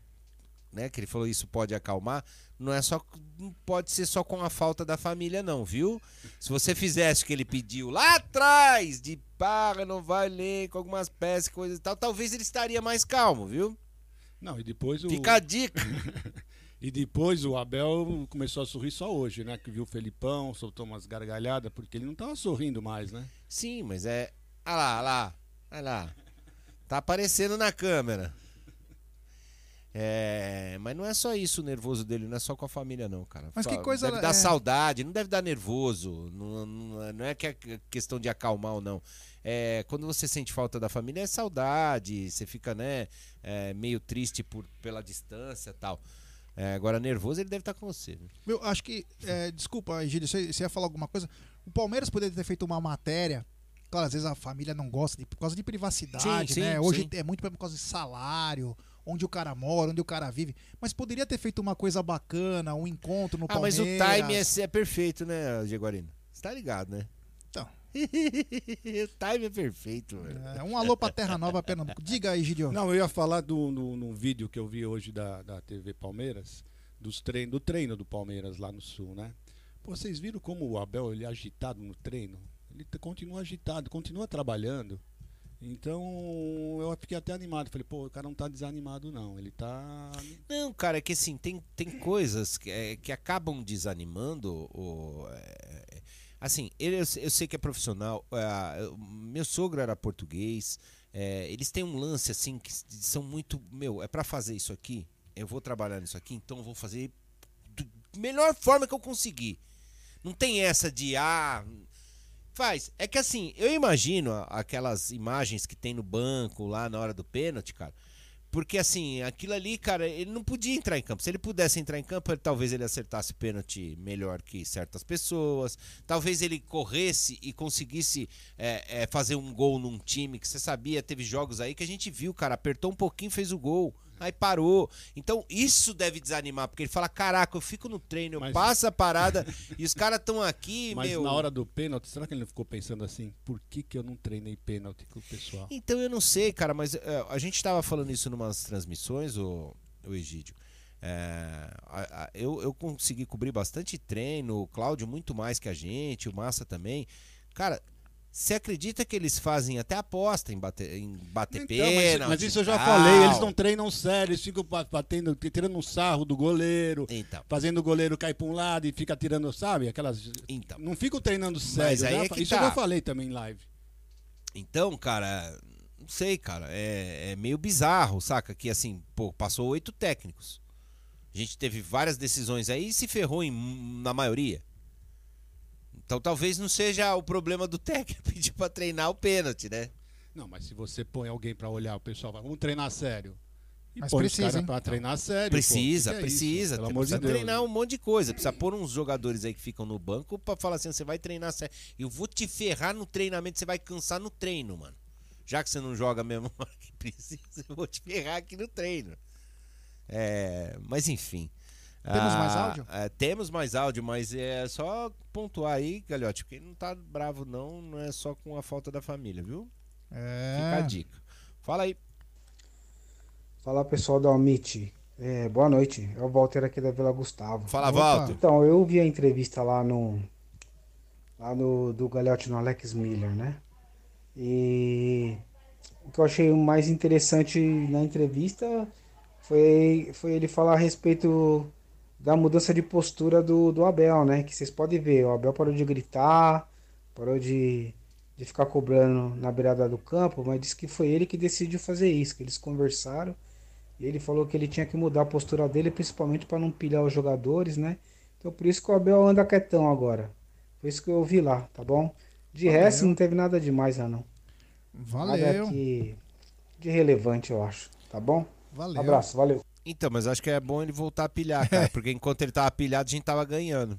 S4: né, que ele falou isso pode acalmar, não é só, não pode ser só com a falta da família não, viu? Se você fizesse o que ele pediu lá atrás, de para, não vai ler com algumas peças, coisas e tal, talvez ele estaria mais calmo, viu?
S5: Não, e depois o.
S4: Fica a dica.
S5: E depois o Abel começou a sorrir só hoje, né? Que viu o Felipão, soltou umas gargalhadas, porque ele não tava sorrindo mais, né?
S4: Sim, mas é, olha lá, olha lá, olha lá, tá aparecendo na câmera. É, mas não é só isso o nervoso dele, não é só com a família, não, cara.
S3: Mas que coisa
S4: Deve
S3: é-
S4: dar saudade, não deve dar nervoso. Não, não- não é que é questão de acalmar ou não. É, quando você sente falta da família, é saudade, você fica, né, é, meio triste por, pela distância e tal. É, agora, nervoso, ele deve estar com você. viu?
S3: Eu acho que. é, desculpa, Egílio, você, você ia falar alguma coisa? O Palmeiras poderia ter feito uma matéria. Claro, às vezes a família não gosta de, por causa de privacidade,
S4: Sim,
S3: né?
S4: sim,
S3: Hoje
S4: sim.
S3: é muito por causa de salário, onde o cara mora, onde o cara vive. Mas poderia ter feito uma coisa bacana, um encontro no
S4: Ah, mas
S3: Palmeiras.
S4: o time é, é perfeito, né, Jaguarino? Você tá ligado, né? O time é perfeito, velho.
S3: É, um alô pra Terra Nova, Pernambuco. Diga aí, Gidio.
S5: Não, eu ia falar do, no, no vídeo que eu vi hoje da, da TV Palmeiras, dos trein, do treino do Palmeiras lá no Sul, né? Pô, vocês viram como o Abel ele é agitado no treino? Ele continua agitado, continua trabalhando. Então eu fiquei até animado. Falei, pô, o cara não tá desanimado, não. Ele tá.
S4: Não, cara, é que assim, tem, tem coisas que, é, que acabam desanimando. O, é, assim, ele, eu, sei- eu sei que é profissional. eu- meu sogro era português. é, eles têm um lance assim que são muito. Meu, é pra fazer isso aqui. Eu vou trabalhar nisso aqui, então eu vou fazer da melhor forma que eu conseguir. Não tem essa de ah. Faz. É que assim, eu imagino aquelas imagens que tem no banco lá na hora do pênalti, cara. Porque assim, aquilo ali, cara, ele não podia entrar em campo. Se ele pudesse entrar em campo, talvez ele acertasse pênalti melhor que certas pessoas. Talvez ele corresse e conseguisse é, é, fazer um gol num time que você sabia. Teve jogos aí que a gente viu, cara, apertou um pouquinho, fez o gol. Aí parou. Então isso deve desanimar, porque ele fala: caraca, eu fico no treino, eu
S5: Mas-
S4: passo a parada e os caras estão aqui,
S5: Mas
S4: meu.
S5: na hora do pênalti, será que ele não ficou pensando assim? Por que, que eu não treinei pênalti com o pessoal?
S4: Então eu não sei, cara, mas é, a gente tava falando isso numas transmissões, o, o Egídio. É, a- a- eu, eu consegui cobrir bastante treino, o Cláudio muito mais que a gente, o Massa também. Cara, você acredita que eles fazem até aposta em bater, em bater
S5: Então, mas,
S4: pênalti?
S5: mas isso eu já
S4: tal?
S5: falei, eles não treinam sério, eles ficam ba- batendo, tirando um sarro do goleiro,
S4: Então.
S5: fazendo o goleiro cair pra um lado e fica tirando, sabe? Aquelas.
S4: Então.
S5: Não ficam treinando sério.
S4: aí
S5: já
S4: é
S5: isso
S4: tá.
S5: eu já falei também em live.
S4: Então, cara, não sei, cara, é, é meio bizarro, saca? Que assim, pô, passou oito técnicos. A gente teve várias decisões aí e se ferrou em, na maioria. Então talvez não seja o problema do técnico pedir pra treinar o pênalti, né?
S5: Não, mas se você põe alguém pra olhar, o pessoal vai, vamos treinar sério. E
S3: Mas
S5: põe
S3: precisa,
S5: os caras
S3: hein?
S5: pra treinar sério.
S4: Precisa,
S5: pô. Que que é isso?
S4: precisa.
S5: De
S4: precisa
S5: Deus.
S4: treinar
S5: né?
S4: um monte de coisa. Precisa pôr uns jogadores aí que ficam no banco pra falar assim: você vai treinar sério. Eu vou te ferrar no treinamento, você vai cansar no treino, mano. Já que você não joga mesmo que precisa, eu vou te ferrar aqui no treino. É, mas enfim.
S3: Temos
S4: Ah,
S3: mais áudio?
S4: é, temos mais áudio, mas é só pontuar aí, Galhote, porque não tá bravo, não, não é só com a falta da família, viu?
S3: É.
S4: Fica a dica. Fala aí.
S8: Fala pessoal da Omit. É, boa noite. É o Walter aqui da Vila Gustavo.
S4: Fala, Opa. Walter.
S8: Então, eu vi a entrevista lá no. Lá no do Galhote no Alex Miller, né? E o que eu achei mais interessante na entrevista foi, foi ele falar a respeito da mudança de postura do, do Abel, né? Que vocês podem ver, o Abel parou de gritar, parou de, de ficar cobrando na beirada do campo, mas disse que foi ele que decidiu fazer isso, que eles conversaram e ele falou que ele tinha que mudar a postura dele, principalmente para não pilhar os jogadores, né? Então por isso que o Abel anda quietão agora. Foi isso que eu vi lá, tá bom? De
S3: Valeu.
S8: resto, não teve nada demais lá, não.
S3: Valeu.
S8: Nada que de relevante, eu acho, tá bom?
S3: Valeu.
S8: Abraço, valeu.
S4: Então, mas acho que é bom ele voltar a pilhar, cara, porque enquanto ele tava pilhado, a gente tava ganhando.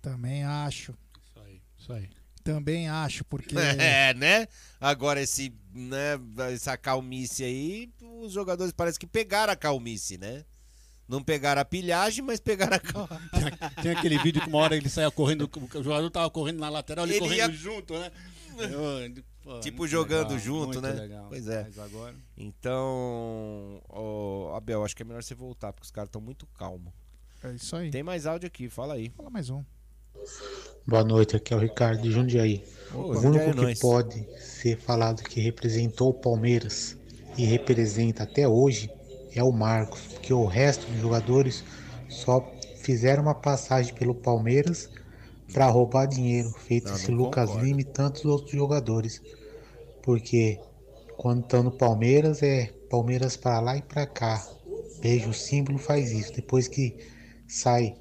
S3: Também acho.
S5: Isso aí, isso aí.
S3: Também acho, porque.
S4: É, né? Agora esse, né, essa calmice aí, os jogadores parece que pegaram a calmice, né? Não pegaram a pilhagem, mas pegaram a calmice.
S5: Tinha aquele vídeo que uma hora ele saia correndo, o jogador tava correndo na lateral, ele,
S4: Ele
S5: correndo
S4: ia-
S5: junto, né? Eu- pô,
S4: tipo jogando
S5: legal,
S4: junto,
S5: muito
S4: né?
S5: legal.
S4: Pois é.
S5: Mas agora...
S4: Então, ô, Abel, acho que é melhor você voltar, porque os caras estão muito calmos.
S3: É isso aí.
S4: Tem mais áudio aqui, fala aí.
S3: Fala mais um.
S11: Boa noite, aqui é o Ricardo de Jundiaí.
S4: Ô,
S11: o
S4: Jundiaí é
S11: único que
S4: nóis.
S11: pode ser falado que representou o Palmeiras e representa até hoje é o Marcos, porque o resto dos jogadores só fizeram uma passagem pelo Palmeiras para roubar dinheiro, feito
S4: Não,
S11: esse
S4: não
S11: Lucas
S4: concordo.
S11: Lima e tantos outros jogadores. Porque quando estão no Palmeiras é Palmeiras para lá e para cá. Veja, o símbolo faz isso. Depois que sai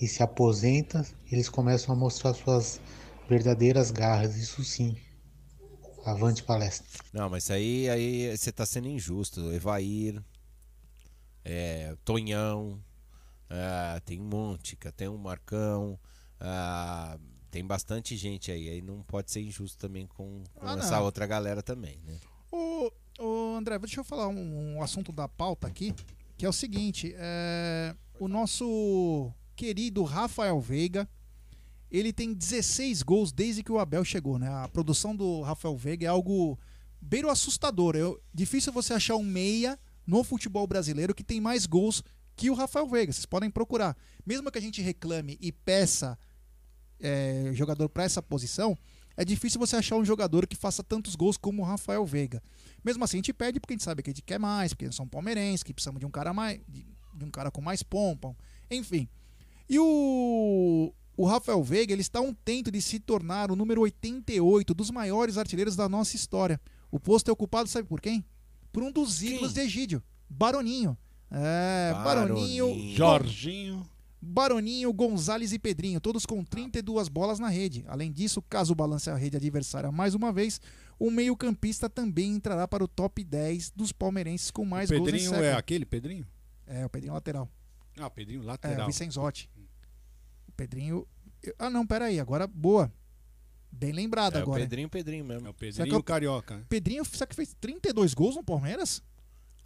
S11: e se aposenta, eles começam a mostrar suas verdadeiras garras. Isso sim. Avante palestra.
S4: Não, mas aí, aí você tá sendo injusto. Evair, é, Tonhão, ah, tem um monte, tem um Marcão, ah, tem bastante gente aí. Aí não pode ser injusto também com, com
S3: Ah,
S4: essa
S3: não.
S4: outra galera também, né?
S3: Ô, ô, André, deixa eu falar um, um assunto da pauta aqui, que é o seguinte: é, o nosso querido Rafael Veiga, ele tem 16 gols desde que o Abel chegou, né? A produção do Rafael Veiga é algo beiro assustador. É difícil você achar um meia no futebol brasileiro que tem mais gols que o Rafael Veiga. Vocês podem procurar. Mesmo que a gente reclame e peça é, jogador para essa posição, é difícil você achar um jogador que faça tantos gols como o Rafael Veiga. Mesmo assim, a gente pede porque a gente sabe que a gente quer mais, porque são palmeirenses, que precisamos de um cara mais, de, de um cara com mais pompa, enfim. E o, o Rafael Veiga ele está a um tento de se tornar o número 88 dos maiores artilheiros da nossa história. O posto é ocupado, sabe por quem? Por um dos ídolos de Egídio, Baroninho. É, Baroninho.
S5: Baroninho. Jorginho.
S3: Baroninho, Gonzalez e Pedrinho, todos com 32 bolas na rede. Além disso, caso balance a rede adversária mais uma vez, o meio-campista também entrará para o top 10 dos palmeirenses com mais gols em
S5: Pedrinho é aquele Pedrinho?
S3: É, o Pedrinho lateral.
S5: Ah, Pedrinho
S3: É,
S5: lateral.
S3: o Vicenzotti. O Pedrinho. Ah, não, peraí, agora boa. Bem lembrado
S4: É o
S3: agora.
S4: Pedrinho, Pedrinho mesmo.
S5: É o
S3: Será que
S5: Pedrinho
S3: eu-
S5: Carioca.
S3: Pedrinho, será que fez 32 gols no Palmeiras?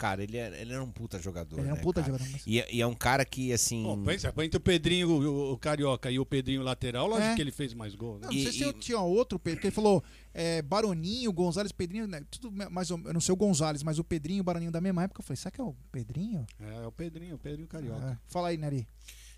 S4: Cara, ele era, ele era um puta jogador.
S3: Ele é um
S4: né,
S3: puta
S4: cara?
S3: jogador. mas-
S4: E, é- e é um cara que, assim.
S5: Bom, pensa, entre o Pedrinho, o, o Carioca e o Pedrinho lateral, lógico
S3: É.
S5: que ele fez mais gol. Né?
S3: Não, não sei se eu tinha outro, Pedro, porque ele falou é, Baroninho, Gonzalez, Pedrinho, né, tudo mais eu não sei o Gonzalez, mas o Pedrinho e o Baroninho da mesma época. Eu falei, será que é o Pedrinho?
S5: É, é o Pedrinho, o Pedrinho Carioca.
S3: É. Fala aí, Neri.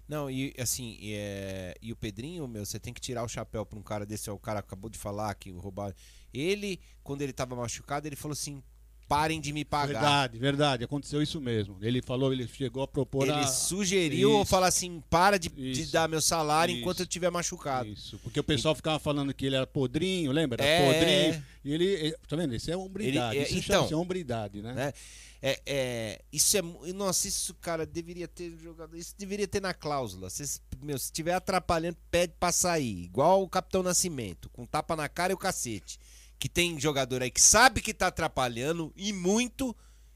S4: Não, e assim, e, é, e o Pedrinho, meu, você tem que tirar o chapéu pra um cara desse, o cara acabou de falar que roubaram. Ele, quando ele tava machucado, ele falou assim: parem de me pagar.
S5: Verdade, verdade, aconteceu isso mesmo. Ele falou, ele chegou a propor
S4: Ele
S5: a...
S4: sugeriu ou
S5: Isso.
S4: falar assim: para de, de dar meu salário
S5: Isso.
S4: enquanto eu estiver machucado.
S5: Isso, porque o pessoal ficava falando que ele era podrinho, lembra? Era
S4: É,
S5: podrinho.
S4: é.
S5: E ele, ele- tá vendo? Isso é hombridade.
S4: Ele- é,
S5: isso
S4: então,
S5: chama-se hombridade, né?
S4: né? É, é, isso é. Nossa, isso, cara, deveria ter jogado. Isso deveria ter na cláusula. Meu, se estiver atrapalhando, pede pra sair. Igual o Capitão Nascimento, com tapa na cara e o cacete. Que tem jogador aí que sabe que tá atrapalhando e muito,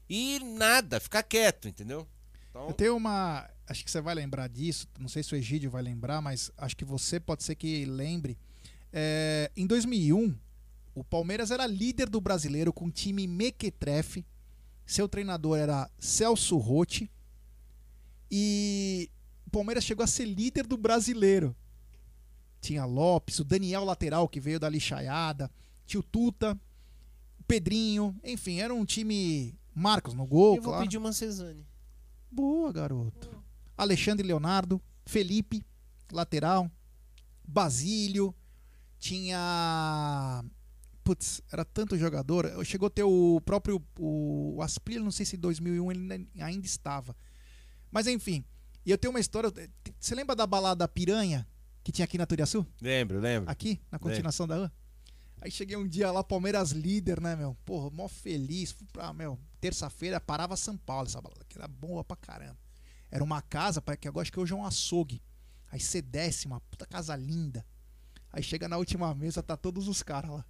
S4: e nada, fica quieto, entendeu? Então,
S3: Eu tenho uma. Acho que você vai lembrar disso. Não sei se o Egídio vai lembrar, mas acho que você pode ser que lembre. É, em 2001, o Palmeiras era líder do brasileiro com o time Mequetrefe. Seu treinador era Celso Rotti. E o Palmeiras chegou a ser líder do brasileiro. Tinha Lopes, o Daniel lateral que veio da lixaiada, tio Tuta, o Pedrinho, enfim, era um time. Marcos no gol,
S4: eu vou
S3: claro.
S4: pedir uma Cezane.
S3: Boa, garoto. Alexandre Leonardo, Felipe, lateral, Basílio, tinha. Putz, era tanto jogador. Chegou a ter o próprio. O Asprilla, não sei se em 2001 ele ainda- ainda estava. Mas enfim. E eu tenho uma história. Você lembra da balada Piranha que tinha aqui na Turiaçu?
S4: Lembro, lembro.
S3: Aqui, na continuação da rua. Aí cheguei um dia lá, Palmeiras líder, né, meu? Porra, mó feliz. Fui pra, meu, terça-feira parava São Paulo essa balada, que era boa pra caramba. Era uma casa, que agora acho que hoje é um açougue. Aí você desce, uma puta casa linda. Aí chega na última mesa, tá todos os caras lá.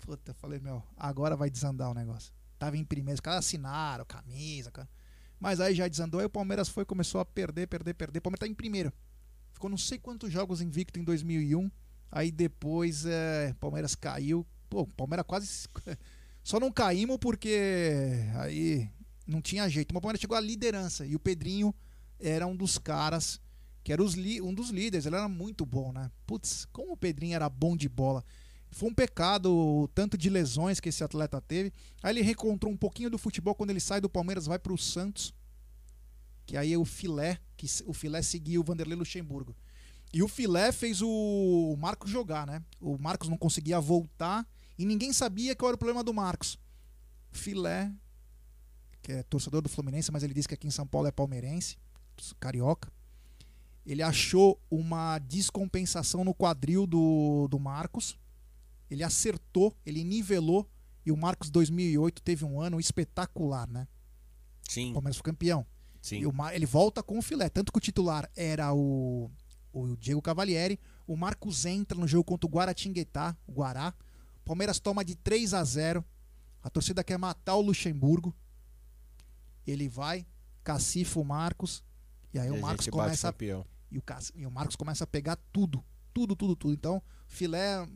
S3: Puta, eu falei, meu, agora vai desandar o negócio. Tava em primeiro, os caras assinaram, camisa, cara. Mas aí já desandou, aí o Palmeiras foi, começou a perder, perder, perder. O Palmeiras tá em primeiro. Ficou não sei quantos jogos invicto em 2001. Aí depois é, Palmeiras caiu. Pô, Palmeiras quase. Só não caímos porque aí não tinha jeito. Mas o Palmeiras chegou à liderança. E o Pedrinho era um dos caras que era um dos líderes. Ele era muito bom, né? Putz, como o Pedrinho era bom de bola. Foi um pecado o tanto de lesões que esse atleta teve. Aí ele reencontrou um pouquinho do futebol quando ele sai do Palmeiras, vai para o Santos. Que aí é o filé, que o filé seguiu o Vanderlei Luxemburgo. E o filé fez o Marcos jogar, né? O Marcos não conseguia voltar e ninguém sabia qual era o problema do Marcos. Filé, que é torcedor do Fluminense, mas ele disse que aqui em São Paulo é palmeirense, carioca. Ele achou uma descompensação no quadril do, do Marcos. Ele acertou, ele nivelou. E o Marcos 2008 teve um ano espetacular, né?
S4: Sim.
S3: O Palmeiras foi campeão.
S4: Sim.
S3: E o ele volta com o filé. Tanto que o titular era o, o Diego Cavalieri. O Marcos entra no jogo contra o Guaratinguetá, o Guará. O Palmeiras toma de 3 a 0 A torcida quer matar o Luxemburgo. Ele vai, cacifa o Marcos. E aí
S4: E
S3: o Marcos começa. a-. E o, e o Marcos começa a pegar tudo. Tudo, tudo, tudo. Então, filé.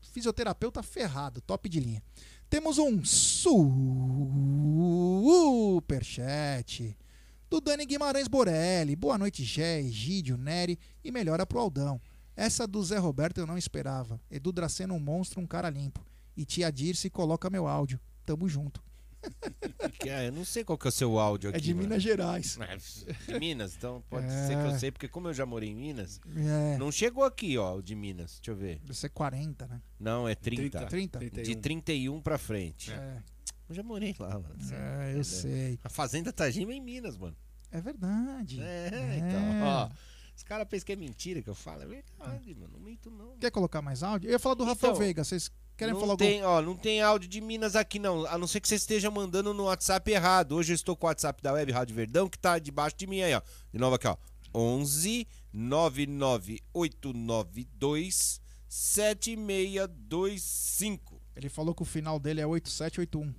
S3: Fisioterapeuta ferrado, top de linha. Temos um superchat do Dani Guimarães Borelli. Boa noite, Gé, Egídio, Neri e melhora pro Aldão. Essa do Zé Roberto eu não esperava. Edu Dracena um monstro, um cara limpo. E tia Dirce coloca meu áudio. Tamo junto.
S4: Que é, eu não sei qual que é o seu áudio aqui.
S3: É de
S4: mano.
S3: Minas Gerais.
S4: De Minas? Então pode
S3: É.
S4: ser que eu sei, porque como eu já morei em Minas,
S3: É.
S4: não chegou aqui, ó, o de Minas. Deixa eu ver.
S3: Deve ser 40, né?
S4: Não, é 30.
S3: 30?
S4: De 31 pra frente.
S3: É.
S4: Eu já morei lá, mano.
S3: É, eu sei.
S4: A Fazenda Tajima é em Minas, mano.
S3: É verdade.
S4: É, então, ó. Os caras pensam que é mentira que eu falo. É verdade, mano. Não minto, não.
S3: Quer colocar mais áudio? Eu ia falar do Rafael
S4: Então,
S3: Veiga. Vocês querem
S4: não
S3: falar
S4: tem, ó, não tem áudio de Minas aqui, não. A não ser que você esteja mandando no WhatsApp errado. Hoje eu estou com o WhatsApp da Web Rádio Verdão, que tá debaixo de mim aí, ó. De novo aqui, ó. 11 99892 7625.
S3: Ele falou que o final dele é 8781.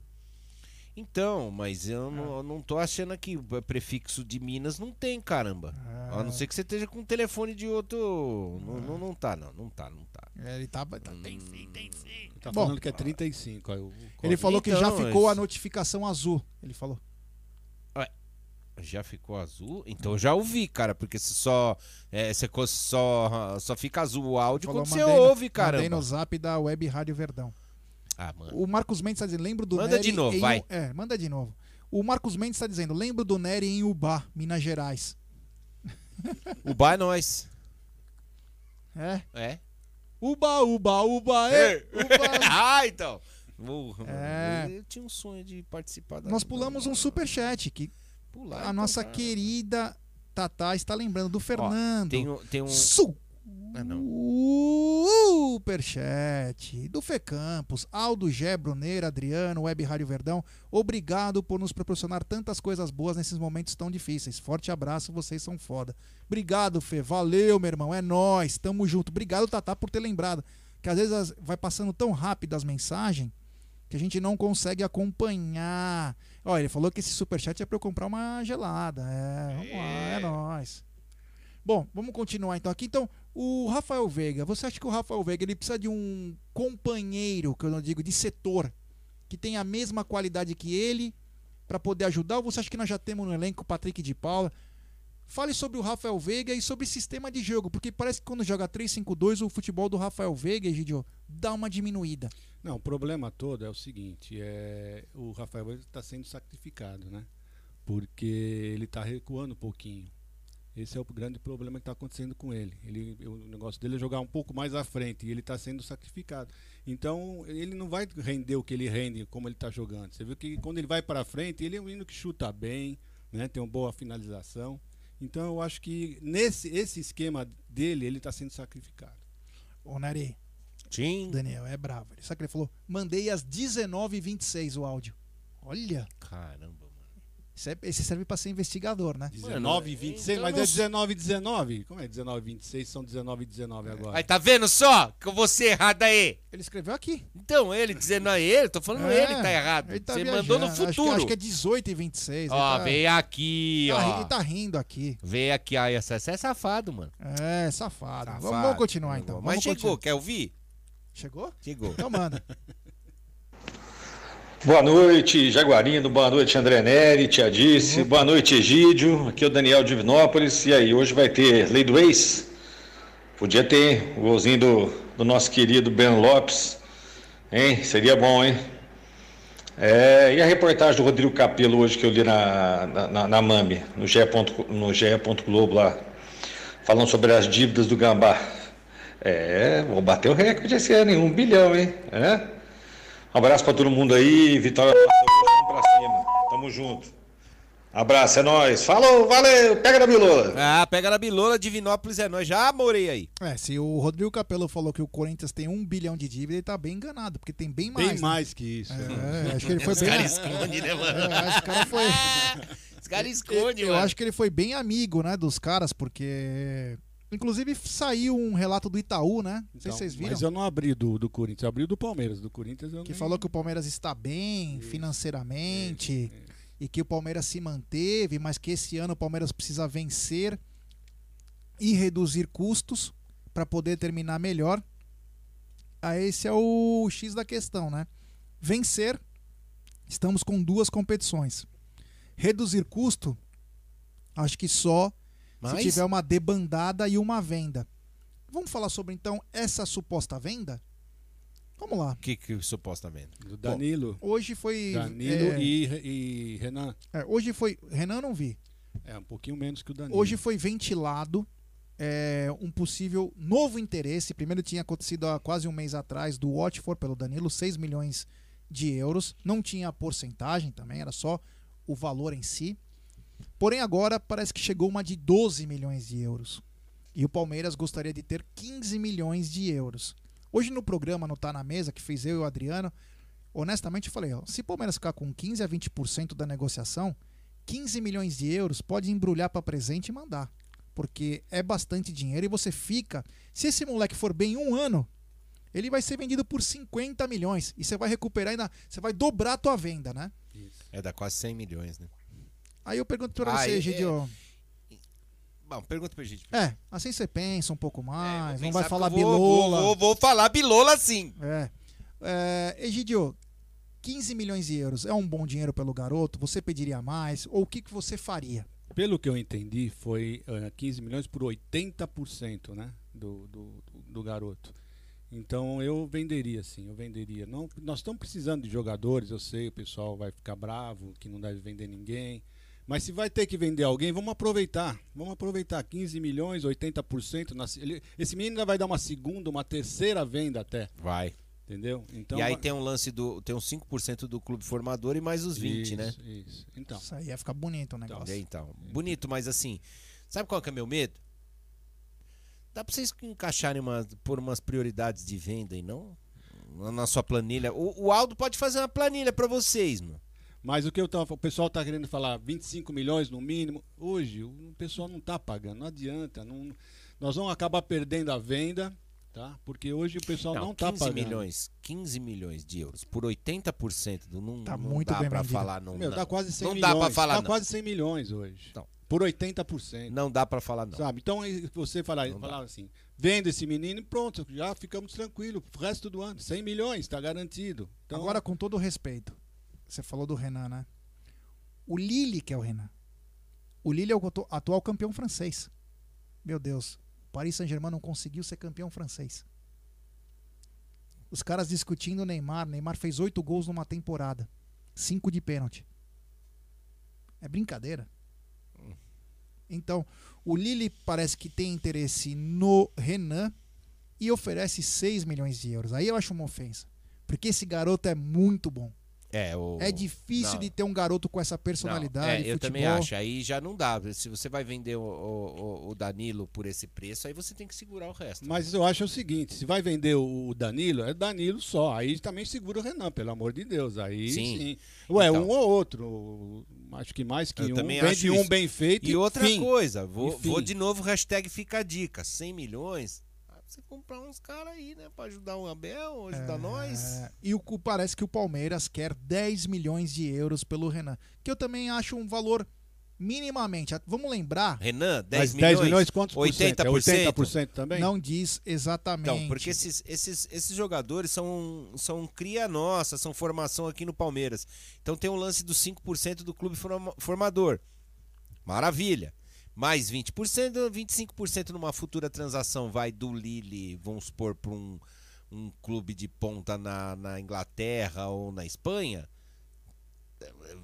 S4: Então, mas eu não, eu não tô achando aqui o prefixo de Minas não tem, caramba. A não ser que você esteja com um telefone de outro. Não, não, não tá, não. Não tá, não tá.
S3: É, Ele tá. tá tem sim, tem sim.
S5: Tá
S3: Bom,
S5: falando que é 35. Aí, o-
S3: Ele falou que já
S4: Então,
S3: ficou a notificação azul. Ele falou.
S4: Já ficou azul? Então eu já ouvi, cara, porque se só, é, você só, só fica azul o áudio
S3: Falou,
S4: quando você
S3: mandei no-
S4: ouve,
S3: Mandei
S4: caramba.
S3: no zap da Web Rádio Verdão.
S4: Ah, mano.
S3: O Marcos Mendes está dizendo, lembro do
S4: Manda
S3: Nery
S4: de novo,
S3: em
S4: vai.
S3: U- É, manda de novo. O Marcos Mendes está dizendo, lembro do Nery em Ubá, Minas Gerais.
S4: Bar é nós.
S3: É?
S4: É?
S3: Uba, uba, uba, é!
S4: ah, então.
S3: É.
S4: Eu tinha um sonho de participar da.
S3: Nós pulamos um superchat que
S4: Pular,
S3: a
S4: então
S3: nossa
S4: tá.
S3: querida Tatá está lembrando do Fernando.
S4: tem um- tem um- Ah, não.
S3: Superchat do Fê Campos, Aldo Gé, Bruneira, Adriano, Web Rádio Verdão. Obrigado por nos proporcionar tantas coisas boas nesses momentos tão difíceis. Forte abraço, vocês são foda. Obrigado, Fê. Valeu, meu irmão. É nóis. Tamo junto. Obrigado, Tatá, por ter lembrado. Que às vezes vai passando tão rápido as mensagens que a gente não consegue acompanhar. Ó, ele falou que esse superchat é pra eu comprar uma gelada. É, vamos lá, é nóis. Bom, vamos continuar então aqui. Então, o Rafael Veiga, você acha que o Rafael Veiga ele precisa de um companheiro, que eu não digo, de setor, que tenha a mesma qualidade que ele para poder ajudar? Ou você acha que nós já temos no elenco o Patrick de Paula? Fale sobre o Rafael Veiga e sobre sistema de jogo, porque parece que quando joga 3-5-2, o futebol do Rafael Veiga, Egidio, dá uma diminuída.
S5: Não, o problema todo é o seguinte, é o Rafael está sendo sacrificado, né? Porque ele está recuando um pouquinho. Esse é o grande problema que está acontecendo com ele. ele. O negócio dele é jogar um pouco mais à frente e ele está sendo sacrificado. Então ele não vai render o que ele rende como ele está jogando. Você viu que quando ele vai para frente, ele é um menino que chuta bem, né? tem uma boa finalização. Então eu acho que nesse esse esquema dele, ele está sendo sacrificado.
S3: Ô, Nari.
S4: Sim.
S3: Daniel, é bravo. Sabe o que ele falou? Mandei às 19h26 o áudio. Olha.
S4: Caramba.
S3: Esse, é- esse serve pra ser investigador, né?
S5: 19 e 26,
S4: então
S5: mas
S4: não
S5: é
S4: s-
S5: 19 e 19? Como é 19 e 26? São 19 e 19 agora.
S4: Aí, tá vendo só? Que eu vou ser errado aí.
S3: Ele escreveu aqui.
S4: Então, ele dizendo a ele, tô falando
S3: É,
S4: ele tá errado.
S3: ele tá
S4: Você
S3: viajando.
S4: mandou no
S3: Acho que-
S4: futuro.
S3: Acho que, é 18 e 26.
S4: Ó,
S3: tá,
S4: veio aqui,
S3: tá,
S4: ó.
S3: ri- Ele tá rindo aqui.
S4: Veio aqui, aí, essa é safado, mano.
S3: É, safado. Vamos,
S4: Safado.
S3: vamos continuar então.
S4: Mas
S3: Vamos
S4: chegou,
S3: continuar.
S4: quer ouvir?
S3: Chegou?
S4: Chegou.
S3: Então manda.
S12: Boa noite, Jaguarino. Boa noite, André Neri, Tia Disse. Boa noite, Egídio. Aqui é o Daniel de Divinópolis. E aí, hoje vai ter Lei do Ex? Podia ter, hein? o golzinho do, do nosso querido Ben Lopes. Hein? Seria bom, hein? É, e a reportagem do Rodrigo Capello hoje que eu li na, na, na, na MAMI, no GE. No GE. Globo lá, falando sobre as dívidas do Gambá. É, vou bater o recorde esse ano, hein? Um bilhão, hein? É? Um abraço pra todo mundo aí, vitória vamos pra cima. Tamo junto. Abraço, é nóis. Falou, valeu, pega na bilola.
S4: Ah, pega na bilola, Divinópolis é nós. Já morei aí.
S3: É, se o Rodrigo Capello falou que o Corinthians tem um bilhão de dívida, ele tá bem enganado, porque tem bem mais.
S5: Bem
S3: né?
S5: mais que isso.
S3: É, acho que ele foi
S4: Os
S3: bem.
S4: caras escondem, né, mano?
S3: É, acho que o cara foi.
S4: Os caras escondem,
S3: Eu
S4: mano.
S3: acho que ele foi bem amigo, né, dos caras, porque. Inclusive saiu um relato do Itaú, né? Não sei
S5: Então,
S3: se vocês viram.
S5: Mas eu não abri do, do Corinthians, eu abri do Palmeiras. Do Corinthians eu
S3: Que
S5: nem-
S3: falou que o Palmeiras está bem financeiramente e que o Palmeiras se manteve, mas que esse ano o Palmeiras precisa vencer e reduzir custos para poder terminar melhor. Ah, esse é o X da questão, né? Vencer, estamos com duas competições. Reduzir custo, acho que só
S4: Mas-
S3: se tiver uma debandada e uma venda. Vamos falar sobre então essa suposta venda? Vamos lá.
S4: O que, que supostamente?
S5: Do Danilo.
S3: Hoje foi.
S5: Danilo
S3: é,
S5: e, e Renan.
S3: é, hoje foi. Renan eu não vi.
S5: É, um pouquinho menos que o Danilo.
S3: Hoje foi ventilado é, um possível novo interesse. Primeiro tinha acontecido há quase um mês atrás do Watford pelo Danilo, 6 milhões de euros. Não tinha a porcentagem também, era só o valor em si. Porém, agora parece que chegou uma de 12 milhões de euros. E o Palmeiras gostaria de ter 15 milhões de euros. Hoje no programa, no Tá na Mesa, que fez eu e o Adriano, honestamente eu falei: ó, se o Palmeiras ficar com 15 a 20% da negociação, 15 milhões de euros pode embrulhar para presente e mandar. Porque é bastante dinheiro e você fica. Se esse moleque for bem um ano, ele vai ser vendido por 50 milhões. E você vai recuperar ainda. Você vai dobrar a tua venda, né?
S4: É, dá quase 100 milhões, né?
S3: Aí eu pergunto pra
S4: Ah,
S3: você,
S4: é-
S3: Gidio.
S4: Bom, pergunta pra gente.
S3: É, assim você pensa um pouco mais, não
S4: pensar
S3: vai falar
S4: vou-
S3: bilola.
S4: Vou, vou, vou falar bilola sim.
S3: É. é Egidio, 15 milhões de euros é um bom dinheiro pelo garoto? Você pediria mais? Ou o que, que você faria?
S5: Pelo que eu entendi, foi eh, 15 milhões por 80% né, do, do, do garoto. Então eu venderia, sim, eu venderia. Não, nós estamos precisando de jogadores, eu sei, o pessoal vai ficar bravo, que não deve vender ninguém. Mas se vai ter que vender alguém, vamos aproveitar. Vamos aproveitar 15 milhões, 80%. Na, ele, esse menino ainda vai dar uma segunda, uma terceira venda até.
S4: Vai.
S5: Entendeu? Então,
S4: e aí tem um lance do. Tem uns 5% do clube formador e mais os 20,
S5: Isso,
S4: né?
S5: Isso. Então.
S3: Isso aí ia ficar bonito o negócio.
S4: É, então. Bonito, mas assim. Sabe qual que é meu medo? Dá pra vocês encaixarem uma, por umas prioridades de venda e não na- sua planilha. O, o Aldo pode fazer uma planilha pra vocês, mano.
S5: Mas o que eu tava, o pessoal tá querendo falar 25 milhões no mínimo. Hoje o pessoal não tá pagando, não adianta, não, nós vamos acabar perdendo a venda, tá? Porque hoje o pessoal não, tá
S4: 15
S5: pagando.
S4: milhões, 15 milhões de euros por 80% do não,
S3: Tá
S4: não
S3: muito
S4: dá
S3: vendido.
S4: falar não.
S5: Meu,
S4: não.
S5: dá quase 100
S4: não
S5: milhões.
S4: dá pra falar
S5: Dá
S4: não.
S5: quase 100 milhões hoje.
S4: Não.
S5: Por 80%.
S4: Não dá pra falar não.
S5: Sabe? Então você falar, falar assim, venda esse menino e pronto, já ficamos tranquilos. O resto do ano, 100 milhões, está garantido. Então,
S3: Agora, com todo o respeito, você falou do Renan, né? O Lille que é o Renan. O Lille é o atu- atual campeão francês. Meu Deus, o Paris Saint-Germain não conseguiu ser campeão francês. Os caras discutindo o Neymar. Neymar fez oito gols numa temporada. Cinco de pênalti. É brincadeira. Então, o Lille parece que tem interesse no Renan e oferece 6 milhões de euros. Aí eu acho uma ofensa. Porque esse garoto é muito bom.
S4: É, o...
S3: É difícil
S4: Não.
S3: de ter um garoto com essa personalidade.
S4: Não, é, eu
S3: futebol.
S4: também acho. Aí já não dá. Se você vai vender o, o- o Danilo por esse preço, aí você tem que segurar o resto.
S5: Mas eu acho o seguinte, se vai vender o Danilo, é Danilo só. Aí também segura o Renan, pelo amor de Deus. Aí
S4: Sim.
S5: sim. Ué,
S4: Então.
S5: um ou outro. Acho que mais que
S4: Eu
S5: um.
S4: também
S5: Vende
S4: acho
S5: um
S4: isso.
S5: bem feito
S4: E outra
S5: fim.
S4: coisa, vou,
S5: E
S4: vou de novo, hashtag fica a dica. 100 milhões, você comprar uns caras aí, né? Pra ajudar o Abel, ajudar nós.
S3: É, e o, parece que o Palmeiras quer 10 milhões de euros pelo Renan. Que eu também acho um valor minimamente. Vamos lembrar.
S4: Renan, 10
S5: Mas
S4: milhões.
S5: 10 milhões, quantos por cento? É
S4: 80%?
S5: 80% também?
S3: Não diz exatamente.
S4: Então, porque esses, esses, esses jogadores são, são cria nossa, são formação aqui no Palmeiras. Então tem o lance dos 5% do clube forma- formador. Maravilha. Mais 20%, 25% numa futura transação vai do Lille, vamos supor, para um, um clube de ponta na, na Inglaterra ou na Espanha.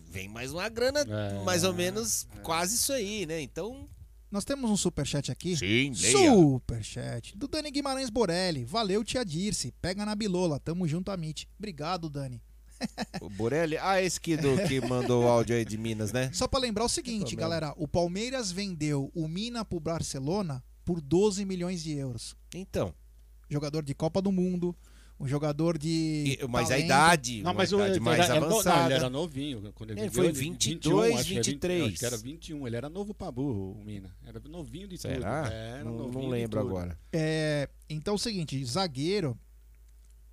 S4: Vem mais uma grana,
S5: É,
S4: mais ou menos quase isso aí, né? Então,
S3: Nós temos um superchat aqui.
S4: Sim, leia.
S3: Superchat. Do Dani Guimarães Borelli. Valeu, tia Dirce. Pega na bilola. Tamo junto, Amit. Obrigado, Dani.
S4: o Borelli. Ah, esse que, do, que mandou o áudio aí de Minas, né?
S3: Só pra lembrar o seguinte, galera. O Palmeiras vendeu o Mina pro Barcelona por 12 milhões de euros.
S4: Então.
S3: Jogador de Copa do Mundo. Um jogador de.
S4: E- mas a
S3: talento.
S4: idade,
S5: Não,
S4: uma
S5: mas o,
S4: idade mais
S5: era, não,
S4: avançada.
S5: ele era novinho. Quando ele,
S4: Ele
S5: vendeu,
S4: foi
S5: ele-
S4: 22,
S5: acho que era
S4: 23.
S5: acho que era 21. Ele era novo pra burro, o Mina. Era novinho de tudo.
S4: Será?
S5: Era
S4: Não- não
S5: novinho de
S4: lembro agora.
S3: É, então é o seguinte, zagueiro,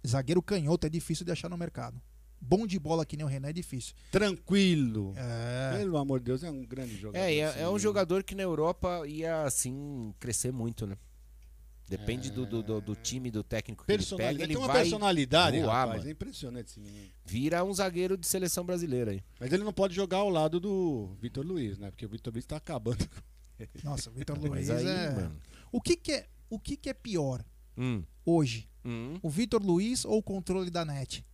S3: zagueiro canhoto é difícil de achar no mercado. Bom de bola que nem o Renan é difícil.
S5: Tranquilo.
S3: É.
S5: Pelo amor de Deus, é um grande jogador.
S4: É, é,
S5: assim.
S4: é um jogador que na Europa ia, assim, crescer muito, né? Depende do, do, do, do time, do técnico que ele pega, ele
S5: Tem uma
S4: vai
S5: personalidade,
S4: voar,
S5: rapaz.
S4: mano.
S5: É impressionante esse menino.
S4: Vira um zagueiro de seleção brasileira aí.
S5: Mas ele não pode jogar ao lado do Vitor Luiz, né? Porque o Vitor Luiz tá acabando.
S3: Nossa, o Vitor Luiz
S4: aí,
S3: é...
S4: mano.
S3: O que que é... o que, que é pior
S4: Hum.
S3: hoje?
S4: Hum.
S3: O Vitor Luiz ou o controle da net?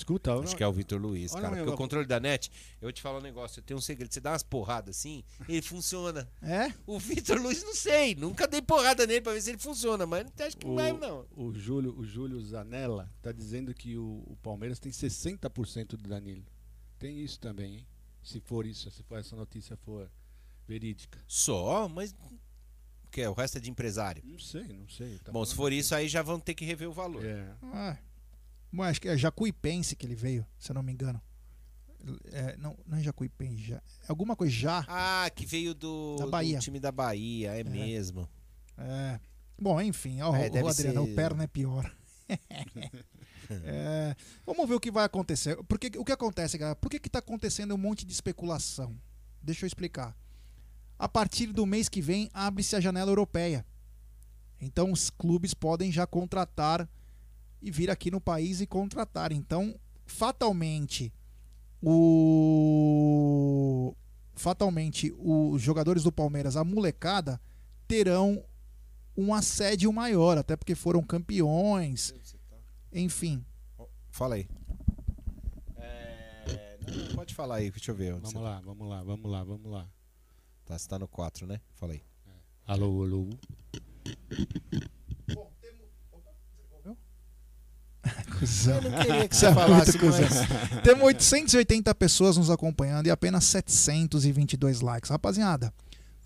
S5: Escuta,
S4: Acho que é o Vitor Luiz,
S5: Olha,
S4: cara.
S5: meu-
S4: Porque o controle da net, eu vou te falar um negócio, eu tenho um segredo. Você dá umas porradas assim, ele funciona.
S3: É?
S4: O Vitor Luiz, não sei. Nunca dei porrada nele pra ver se ele funciona, mas acho que não vai, não.
S5: O Júlio, o Júlio Zanella tá dizendo que o, o Palmeiras tem 60% do Danilo. Tem isso também, hein? Se for isso, se for essa notícia for verídica.
S4: Só, mas. O que é? O resto é de empresário?
S5: Não sei, não sei. tá
S4: Bom, se for isso, aí já vão ter que rever o valor.
S5: É.
S3: Ah, acho que é Jacuipense que ele veio, se eu não me engano. É, não, não é Jacuipense, já. Alguma coisa já.
S4: Ah, que veio do, do time da Bahia, é, mesmo.
S3: É. Bom, enfim, ó,
S4: É,
S3: o
S4: deve
S3: Adriano,
S4: ser-
S3: o perna é pior. É, vamos ver o que vai acontecer. Porque, o que acontece, galera? Por que está acontecendo um monte de especulação? Deixa eu explicar. A partir do mês que vem, abre-se a janela europeia. Então, os clubes podem já contratar e vir aqui no país e contratar. Então, fatalmente, o fatalmente os jogadores do Palmeiras, a molecada, terão um assédio maior, até porque foram campeões. Enfim.
S4: Fala aí. É, não, pode falar aí, deixa eu ver.
S5: Vamos lá, vamos lá, vamos lá, vamos lá.
S4: Tá, você tá no 4, né? Fala aí.
S5: Alô, alô.
S3: Cusão.
S4: Eu não queria que
S3: Você é
S4: falasse, mas-
S3: Temos 880 pessoas nos acompanhando e apenas 722 likes. Rapaziada,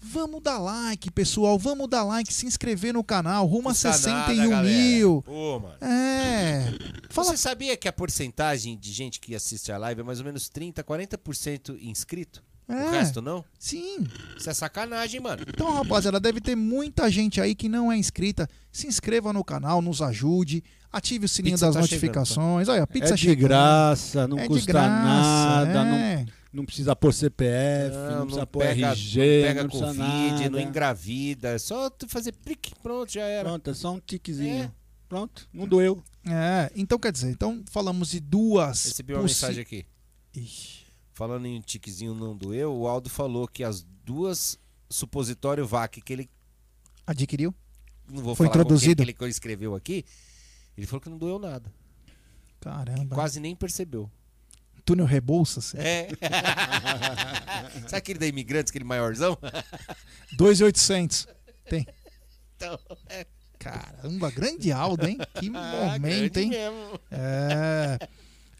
S3: vamos dar like, pessoal. Vamos dar like, se inscrever no canal. Rumo a
S4: Custa nada,
S3: 61
S4: galera.
S3: mil.
S4: Pô, mano.
S3: É. Fala
S4: Você sabia que a porcentagem de gente que assiste a live é mais ou menos 30, 40% inscrito?
S3: É.
S4: O resto não?
S3: Sim.
S4: Isso é sacanagem, mano.
S3: Então, rapaziada, deve ter muita gente aí que não é inscrita. Se inscreva no canal, nos ajude, ative o sininho
S5: Pizza
S3: das
S5: tá
S3: notificações. Olha, a pizza
S5: é de
S3: chegando.
S5: graça, não
S3: É de
S5: custa
S3: graça,
S5: nada,
S3: é.
S5: não, não precisa pôr CPF, não,
S4: Não,
S5: precisa
S4: não
S5: pôr
S4: pega,
S5: RG,
S4: não pega
S5: não precisa
S4: Covid, não
S5: nada.
S4: engravida. É só tu fazer plique, pronto, já era.
S5: Pronto, é só um tiquezinho.
S4: É.
S5: Pronto, não doeu.
S3: É, então quer dizer, então falamos de duas.
S4: Recebi uma
S3: possi-
S4: mensagem aqui. Falando em tiquezinho não doeu, o Aldo falou que as duas supositório VAC que ele.
S3: Adquiriu?
S4: Não vou
S3: Foi
S4: falar
S3: introduzido.
S4: que ele escreveu aqui. Ele falou que não doeu nada.
S3: Caramba.
S4: Quase nem percebeu.
S3: Túnel Rebouças?
S4: É. Sabe aquele da Imigrantes, aquele maiorzão?
S3: 2,800. Tem.
S4: Então, é.
S3: Caramba, grande Aldo, hein? Que
S4: Ah,
S3: momento,
S4: grande
S3: hein?
S4: mesmo.
S3: É,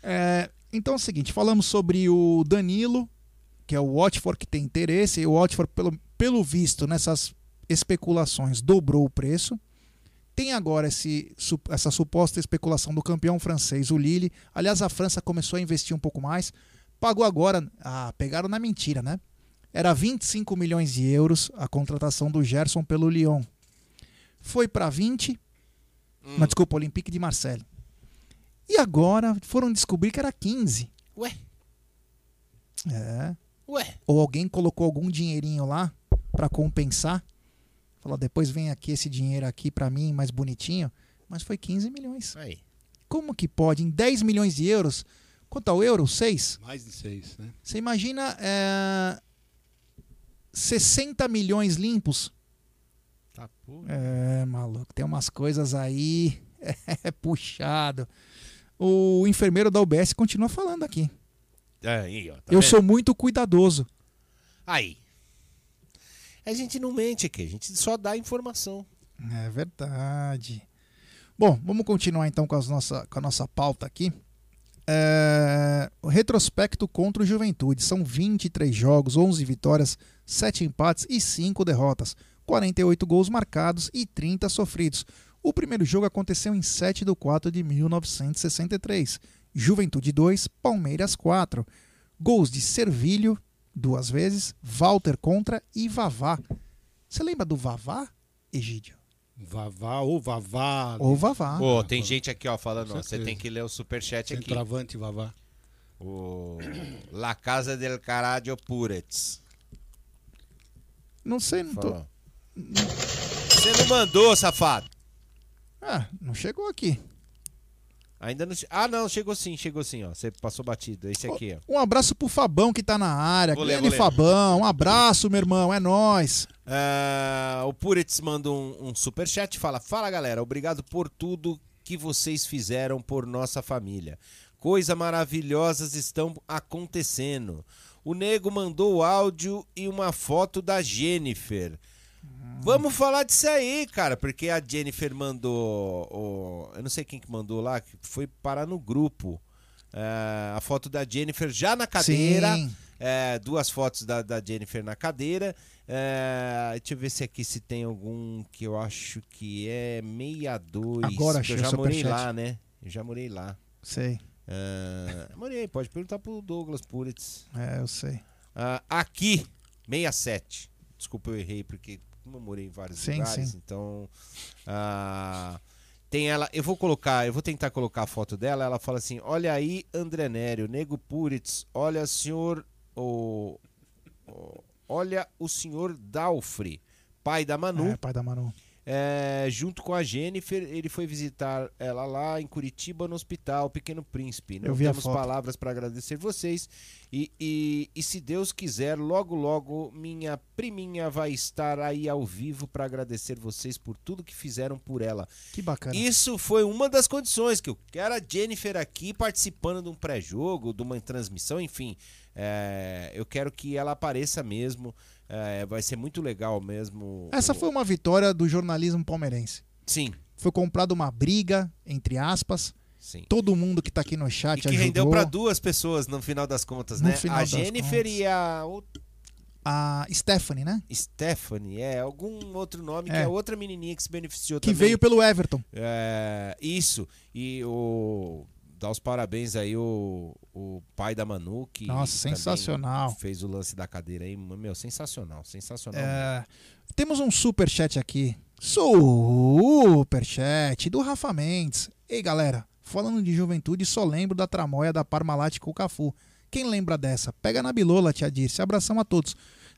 S3: é, então é o seguinte, falamos sobre o Danilo, que é o Watford que tem interesse, e o Watford, pelo, pelo visto, nessas especulações, dobrou o preço. Tem agora esse, essa suposta especulação do campeão francês, o Lille. Aliás, a França começou a investir um pouco mais. Pagou agora. Ah, pegaram na mentira, né? Era 25 milhões de euros a contratação do Gerson pelo Lyon. Foi para 20.
S4: Hum.
S3: Mas desculpa, Olympique de Marseille. E agora foram descobrir que era 15.
S4: Ué,
S3: É.
S4: ué.
S3: Ou alguém colocou algum dinheirinho lá para compensar. Falou, depois vem aqui esse dinheiro aqui para mim, mais bonitinho. Mas foi 15 milhões.
S4: Aí.
S3: Como que pode? Em 10 milhões de euros? Quanto ao euro? 6?
S5: Mais de seis, né?
S3: Você imagina é, 60 milhões limpos?
S4: Tá porra.
S3: É, maluco, tem umas coisas aí. É puxado. O enfermeiro da UBS continua falando aqui.
S4: Aí, ó. tá
S3: Eu
S4: vendo?
S3: sou muito cuidadoso.
S4: Aí. A gente não mente aqui, a gente só dá informação.
S3: É verdade. Bom, vamos continuar então com, as nossa, com a nossa pauta aqui. É, o retrospecto contra o Juventude. São 23 jogos, 11 vitórias, 7 empates e 5 derrotas. 48 gols marcados e 30 sofridos. O primeiro jogo aconteceu em 7 de 4 de 1963. Juventude 2, Palmeiras 4. Gols de Servilho, duas vezes, Walter contra e Vavá. Você lembra do Vavá, Egídio?
S5: Vavá ou Vavá.
S3: Ou Vavá.
S4: Pô, tem gente aqui, ó, falando, ó, você tem que ler o superchat aqui.
S5: Centroavante Vavá.
S4: O La Casa del Caralho Puretz.
S3: Não sei, não tô.
S4: Você não mandou, safado.
S3: Ah, não chegou aqui.
S4: Ainda não. Ah, não, chegou sim, chegou sim, ó. Você passou batido. Esse aqui, ó.
S3: Um abraço pro Fabão que tá na área.
S4: Vou ler,
S3: Grande
S4: vou ler.
S3: Fabão, um abraço, meu irmão, é nóis.
S4: Ah, o Puritz manda um, um superchat e fala: Fala galera, obrigado por tudo que vocês fizeram por nossa família. Coisas maravilhosas estão acontecendo. O nego mandou o áudio e uma foto da Jennifer. Vamos falar disso aí, cara, porque a Jennifer mandou. o- eu não sei quem que mandou lá, que foi parar no grupo. Ah, a foto da Jennifer já na cadeira. É, duas fotos da, da Jennifer na cadeira. É, deixa eu ver se aqui se tem algum que eu acho que é 62.
S3: Agora
S4: que eu
S3: achei
S4: já morei lá, né? Eu já morei lá.
S3: Sei.
S4: É, morei, pode perguntar pro Douglas Puritz.
S3: É, eu sei.
S4: Ah, aqui, 67. Desculpa, eu errei, porque como eu morei em vários
S3: Sim,
S4: lugares,
S3: sim.
S4: então. ah, tem ela. Eu vou colocar, eu vou tentar colocar a foto dela. Ela fala assim: Olha aí, André Nério, Nego Puritz, olha, senhor. O, o- olha o senhor Dalfre, pai da Manu.
S3: É, pai da Manu.
S4: É, junto com a Jennifer, ele foi visitar ela lá em Curitiba, no hospital Pequeno Príncipe. Não
S3: Eu vi
S4: temos palavras para agradecer vocês. E, e, e se Deus quiser, logo, logo, minha priminha vai estar aí ao vivo para agradecer vocês por tudo que fizeram por ela.
S3: Que bacana.
S4: Isso foi uma das condições que eu quero a Jennifer aqui participando de um pré-jogo, de uma transmissão, enfim. É, eu quero que ela apareça mesmo. É, vai ser muito legal mesmo.
S3: Essa foi uma vitória do jornalismo palmeirense.
S4: Sim.
S3: Foi comprada uma briga, entre aspas.
S4: Sim.
S3: Todo mundo que tá aqui no chat
S4: E que
S3: ajudou.
S4: rendeu para duas pessoas no final das contas,
S3: No
S4: né? a Jennifer
S3: contas.
S4: e a
S3: A Stephanie, né?
S4: Stephanie, é, algum outro nome, que
S3: É.
S4: é outra menininha que se beneficiou
S3: Que
S4: também.
S3: veio pelo Everton.
S4: É, isso. E o. Dá os parabéns aí o, o pai da Manu, que.
S3: Nossa, sensacional.
S4: Fez o lance da cadeira aí. Meu, sensacional, sensacional.
S3: É, temos um super chat aqui. Super chat do Rafa Mendes. Ei, galera, falando de juventude, só lembro da tramóia da Parmalat com o Cafu. Quem lembra dessa? Pega na bilola, tia Dirce. Abração a todos.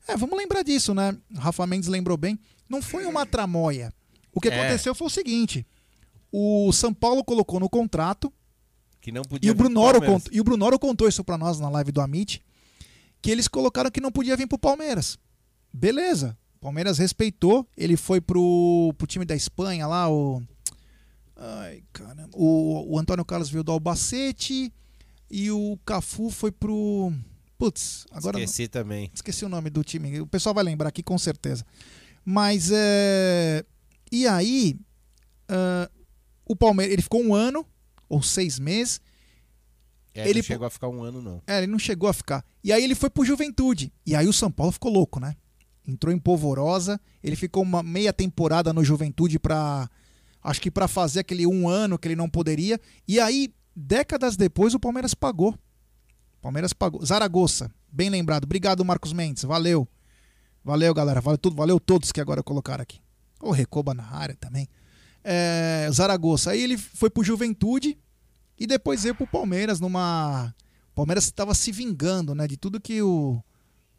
S3: É, vamos lembrar disso, né? Rafa Mendes lembrou bem. Não foi uma tramóia. O que
S4: É.
S3: aconteceu foi o seguinte: o São Paulo colocou no contrato
S4: Que não podia
S3: e o, Brunoro
S4: Palmeiras.
S3: cont- e o Brunoro contou isso pra nós na live do Amit, que eles colocaram que não podia vir pro Palmeiras. Beleza. O Palmeiras respeitou, ele foi pro, pro time da Espanha lá, o Ai, caramba. O, o Antônio Carlos veio do Albacete e o Cafu foi pro Putz, agora
S4: Esqueci também.
S3: Esqueci o nome do time. O pessoal vai lembrar aqui com certeza. Mas é. E aí. ah, o Palmeiras. Ele ficou um ano ou seis meses.
S4: É,
S3: Ele
S4: não chegou a ficar um ano, não.
S3: É, ele não chegou a ficar. E aí ele foi pro Juventude. E aí o São Paulo ficou louco, né? Entrou em polvorosa. Ele ficou uma meia temporada no Juventude pra. Acho que pra fazer aquele um ano que ele não poderia. E aí, décadas depois, o Palmeiras pagou. O Palmeiras pagou. Zaragoza, bem lembrado. Obrigado, Marcos Mendes. Valeu. Valeu, galera. Valeu, tudo, valeu todos que agora colocaram aqui. O Recoba na área também. É, Zaragoza. Aí ele foi pro Juventude e depois veio pro Palmeiras numa. O Palmeiras estava se vingando, né? De tudo que o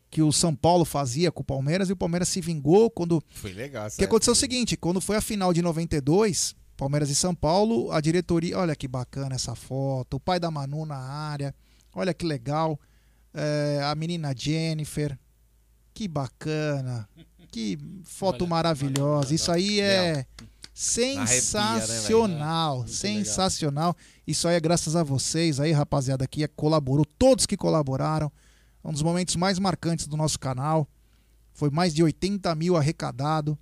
S3: que o São Paulo fazia com o Palmeiras e o Palmeiras se vingou quando.
S4: Foi legal.
S3: O que aconteceu é o seguinte: quando foi a final de 92, Palmeiras e São Paulo, a diretoria. Olha que bacana essa foto. O pai da Manu na área. Olha que legal. É, a menina Jennifer. Que bacana. Que foto maravilhosa. Isso aí é sensacional. sensacional. Isso aí é graças a vocês aí, rapaziada, que colaborou. Todos que colaboraram. Um dos momentos mais marcantes do nosso canal. Foi mais de 80 mil arrecadado.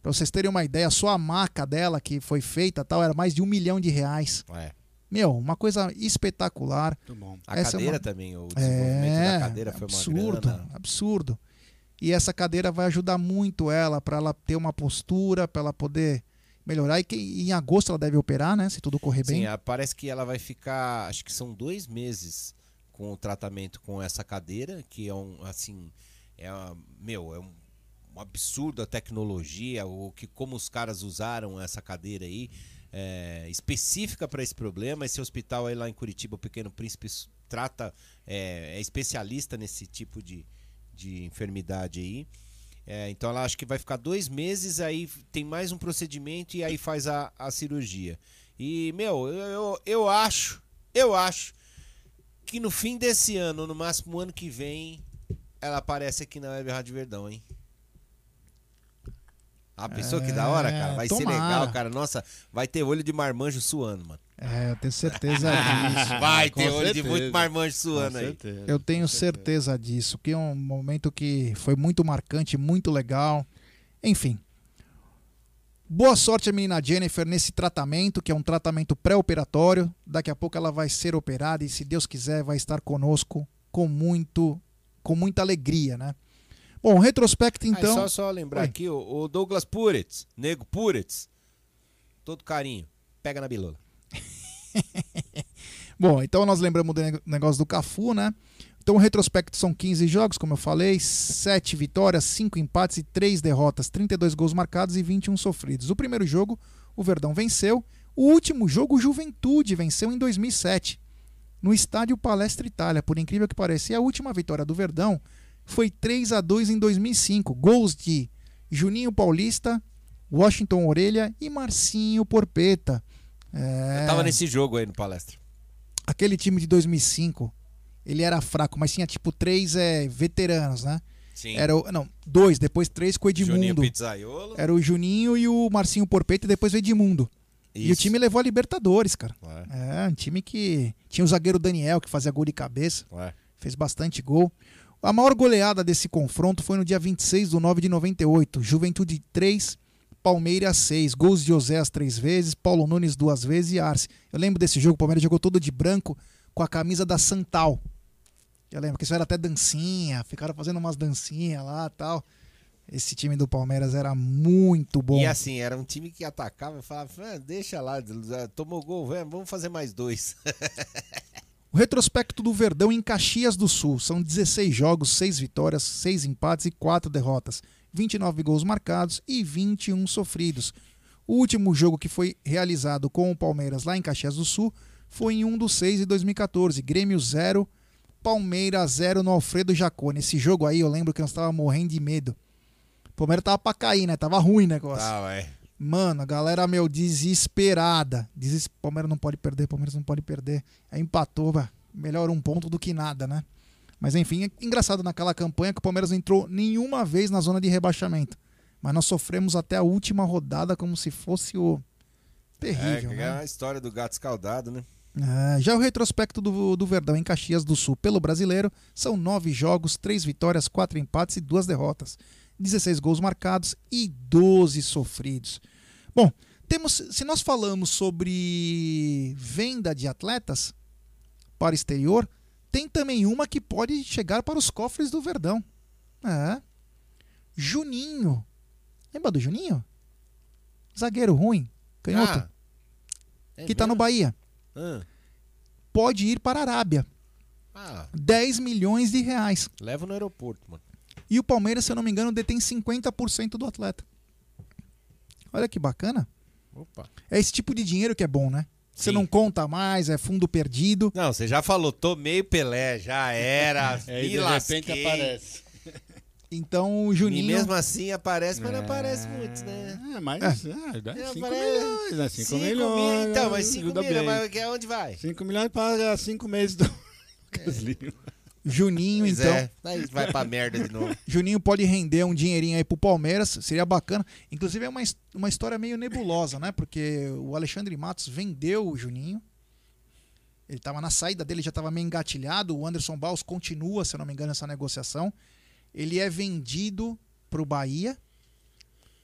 S3: Pra vocês terem uma ideia, só a maca dela que foi feita tal era mais de um milhão de reais.
S4: É.
S3: Meu, uma coisa espetacular.
S5: Muito bom.
S4: A
S3: Essa é
S4: cadeira
S3: uma-
S4: também, o desenvolvimento
S3: é,
S4: da cadeira foi uma
S3: absurdo,
S4: grana.
S3: absurdo. E essa cadeira vai ajudar muito ela para ela ter uma postura, para ela poder melhorar. E que em agosto ela deve operar, né? Se tudo correr bem.
S4: Sim, parece que ela vai ficar, acho que são dois meses com o tratamento com essa cadeira, que é um, assim, é meu, é um, um absurdo a tecnologia, o que como os caras usaram essa cadeira aí, é, específica para esse problema. Esse hospital aí lá em Curitiba, o Pequeno Príncipe, trata, é, é especialista nesse tipo de, de enfermidade aí. É, então ela acho que vai ficar dois meses, aí tem mais um procedimento e aí faz a, a cirurgia. E, meu, eu, eu, eu acho, eu acho que no fim desse ano, no máximo ano que vem, ela aparece aqui na Web Rádio Verdão, hein? Ah, pensou que da hora, cara? Vai ser
S3: tomara.
S4: legal, cara. Nossa, vai ter olho de marmanjo suando, mano.
S3: É, eu tenho certeza disso.
S4: Vai
S5: com
S4: ter olho de
S5: certeza.
S4: muito marmanjo suando aí.
S3: Eu tenho certeza disso, que é um momento que foi muito marcante, muito legal. Enfim. Boa sorte a menina Jennifer nesse tratamento, que é um tratamento pré-operatório. Daqui a pouco ela vai ser operada e, se Deus quiser, vai estar conosco com muito, com muita alegria, né? Bom, retrospecto
S4: Ah,
S3: então.
S4: só, só lembrar
S3: Oi.
S4: aqui, o, o Douglas Puritz, nego Puritz, todo carinho, pega na bilola.
S3: Bom, então nós lembramos do neg- negócio do Cafu, né? Então o retrospecto são 15 jogos, como eu falei, 7 vitórias, 5 empates e 3 derrotas, 32 gols marcados e 21 sofridos. O primeiro jogo, o Verdão venceu. O último jogo, o Juventude venceu em 2007, no estádio Palestra Itália, por incrível que pareça. E a última vitória do Verdão foi 3 a 2 em 2005. Gols de Juninho Paulista, Washington Orelha e Marcinho Porpeta. É...
S4: Eu tava nesse jogo aí no palestra.
S3: aquele time de 2005, ele era fraco, mas tinha tipo três é, veteranos, né?
S4: Sim.
S3: Era o, não, dois, depois três com o
S4: Juninho
S3: Edmundo.
S4: Pizzaiolo.
S3: Era o Juninho e o Marcinho Porpeta e depois o Edmundo. E o
S4: Isso.
S3: time levou a Libertadores, cara.
S4: É.
S3: É, um time que tinha o zagueiro Daniel, que fazia gol de cabeça.
S4: Ué.
S3: Fez bastante gol. A maior goleada desse confronto foi no dia 26 de 9 de 98. Juventude 3, Palmeiras 6. Gols de José três vezes, Paulo Nunes duas vezes e Arce. Eu lembro desse jogo, o Palmeiras jogou todo de branco com a camisa da Santal. Eu lembro que isso era até dancinha, ficaram fazendo umas dancinhas lá tal. Esse time do Palmeiras era muito bom.
S4: E assim, era um time que atacava e falava, "Ah, deixa lá, tomou gol, vamos vamos fazer mais dois.
S3: O retrospecto do Verdão em Caxias do Sul. São 16 jogos, 6 vitórias, 6 empates e 4 derrotas. 29 gols marcados e 21 sofridos. O último jogo que foi realizado com o Palmeiras lá em Caxias do Sul foi em 1 do 6 de 2014. Grêmio 0, Palmeiras 0 no Alfredo Jacone. Esse jogo aí eu lembro que nós estávamos morrendo de medo. O Palmeiras tava pra cair, né? Tava ruim o negócio.
S4: Tá, ué.
S3: Mano, a galera, meu, desesperada. Deses... Palmeiras não pode perder, Palmeiras não pode perder. Aí empatou, bah, melhor um ponto do que nada, né? Mas enfim, é engraçado naquela campanha que o Palmeiras entrou nenhuma vez na zona de rebaixamento. Mas nós sofremos até a última rodada como se fosse o. Terrível,
S4: é,
S3: né?
S4: é a história do gato escaldado, né?
S3: É, já o retrospecto do, do Verdão em Caxias do Sul pelo brasileiro são nove jogos, três vitórias, quatro empates e duas derrotas. 16 gols marcados e 12 sofridos. Bom, temos, se nós falamos sobre venda de atletas para o exterior, tem também uma que pode chegar para os cofres do Verdão. É. Juninho. Lembra do Juninho? Zagueiro ruim, canhoto,
S4: Ah, é
S3: que tá no? Bahia.
S4: Ah,
S3: Pode ir para a Arábia.
S4: ah,
S3: 10 milhões de reais.
S4: leva no aeroporto, mano.
S3: E o Palmeiras, se eu não me engano, detém 50% do atleta. Olha que bacana.
S4: Opa.
S3: É esse tipo de dinheiro que é bom, né? Você
S4: Sim.
S3: não conta mais, é fundo perdido.
S4: Não, você já falou, tomei Pelé, já era,
S5: É, e de
S4: lasquei.
S5: repente aparece.
S3: Então o
S4: E
S3: Juninho.
S4: mesmo assim aparece, mas não aparece muito, né?
S5: É, mas
S3: É.
S5: é, dá
S4: É,
S5: 5
S4: aparece-
S5: milhões, né? 5
S4: Cinco
S5: milhões.
S4: mil- Então, mas 5
S5: ajuda
S4: milhões, mas que- aonde vai?
S5: 5 milhões para 5 meses do Lucas Lima.
S3: Juninho,
S4: Pois
S3: então.
S4: é, aí vai pra merda de novo.
S3: Juninho pode render um dinheirinho aí pro Palmeiras, seria bacana. Inclusive é uma, uma história meio nebulosa, né? Porque o Alexandre Matos vendeu o Juninho. Ele tava na saída dele, já tava meio engatilhado. O Anderson Baus continua, se eu não me engano, essa negociação. Ele é vendido pro Bahia.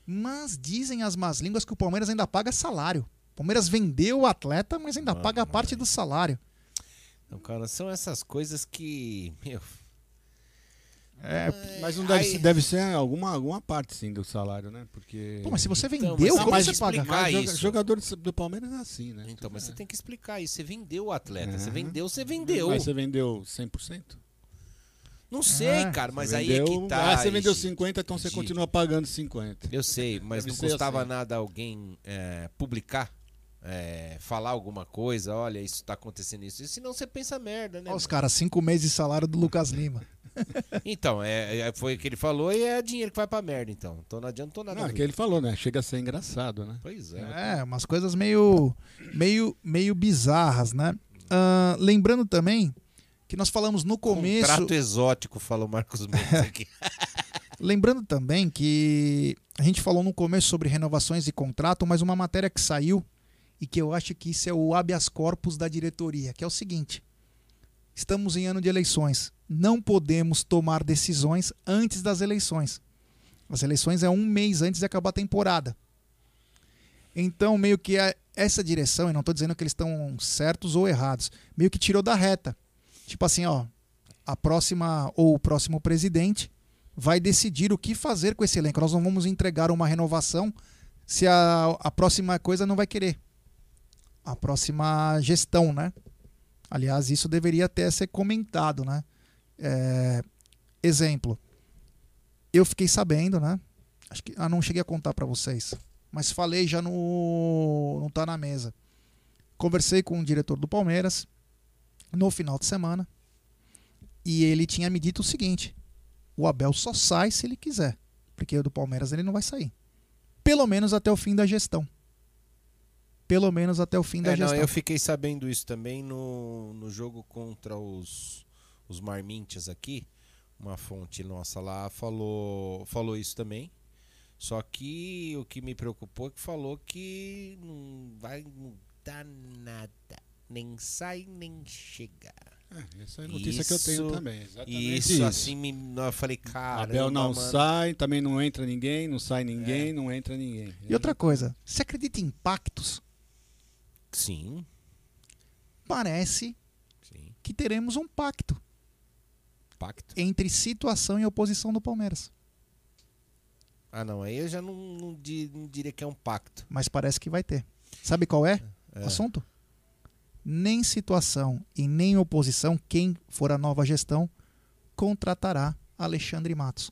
S3: Mas dizem as más línguas que o Palmeiras ainda paga salário. O Palmeiras vendeu o atleta, mas ainda paga a parte do salário.
S4: Então, cara, são essas coisas que. Meu,
S3: É,
S5: Mas não deve, ser, deve ser alguma, alguma parte, sim, do salário, né? Porque...
S3: Pô, mas se você
S4: Então,
S3: vendeu,
S4: mas-
S3: como você paga?
S5: joga-
S4: isso.
S5: jogador do Palmeiras é assim, né?
S4: então, mas você tem que explicar isso. Você vendeu o atleta.
S5: É.
S4: Você vendeu, você vendeu.
S5: Mas você vendeu 100%?
S4: Não sei,
S3: Ah,
S4: cara, mas
S5: Você
S4: aí é
S5: vendeu-
S4: que tá.
S5: Ah, você vendeu
S4: Ixi,
S5: 50, então você continua pagando 50.
S4: Eu sei, mas
S5: Deve
S4: não custava
S5: assim.
S4: nada alguém é, publicar, é, falar alguma coisa, olha, isso tá acontecendo isso. E senão você pensa merda, né?
S3: Olha os caras, cinco meses de salário do Lucas Lima.
S4: Então, é, é- foi o que ele falou e é dinheiro que vai pra merda, então. Então não adiantou nada.
S5: Não, é que ele falou, né? Chega a ser engraçado, né?
S4: Pois é.
S3: É, umas coisas meio, meio, meio bizarras, né? Ah, lembrando também que nós falamos no começo.
S4: Contrato exótico, fala o Marcos Mendes aqui.
S3: Lembrando também que a gente falou no começo sobre renovações e contrato, mas uma matéria que saiu e que eu acho que isso é o habeas corpus da diretoria, que é o seguinte: estamos em ano de eleições, não podemos tomar decisões antes das eleições. As eleições é um mês antes de acabar a temporada. Então, meio que essa direção, e não estou dizendo que eles estão certos ou errados, meio que tirou da reta. Tipo assim, ó, a próxima ou o próximo presidente vai decidir o que fazer com esse elenco. Nós não vamos entregar uma renovação se a, a próxima coisa não vai querer. A próxima gestão, né? Aliás, isso deveria até ser comentado, né? É, exemplo, eu fiquei sabendo, né? Acho que ah, não cheguei a contar para vocês, mas falei já no não tá na mesa. Conversei com o diretor do Palmeiras no final de semana e ele tinha me dito o seguinte: o Abel só sai se ele quiser, porque o do Palmeiras ele não vai sair. Pelo menos até o fim da gestão. Pelo menos até o fim da
S4: É, não,
S3: gestão.
S4: eu fiquei sabendo isso também no, no jogo contra os, os Marmintias aqui. Uma fonte nossa lá falou, falou isso também. Só que o que me preocupou é que falou que não vai mudar nada. Nem sai, nem chega.
S5: É, essa é a notícia que eu tenho também, exatamente
S4: Isso,
S5: isso.
S4: assim, me, eu falei, cara.
S5: Abel não sai, também não entra ninguém, não sai ninguém, não entra ninguém.
S3: E outra coisa, você acredita em pactos?
S4: Sim.
S3: Parece
S4: Sim.
S3: que teremos um pacto
S4: Pacto.
S3: entre situação e oposição do Palmeiras.
S4: Ah, não, aí eu já não, não di- não diria que é um pacto.
S3: Mas parece que vai ter. Sabe qual é,
S4: É.
S3: o assunto? Nem situação e nem oposição, quem for a nova gestão, contratará Alexandre Matos.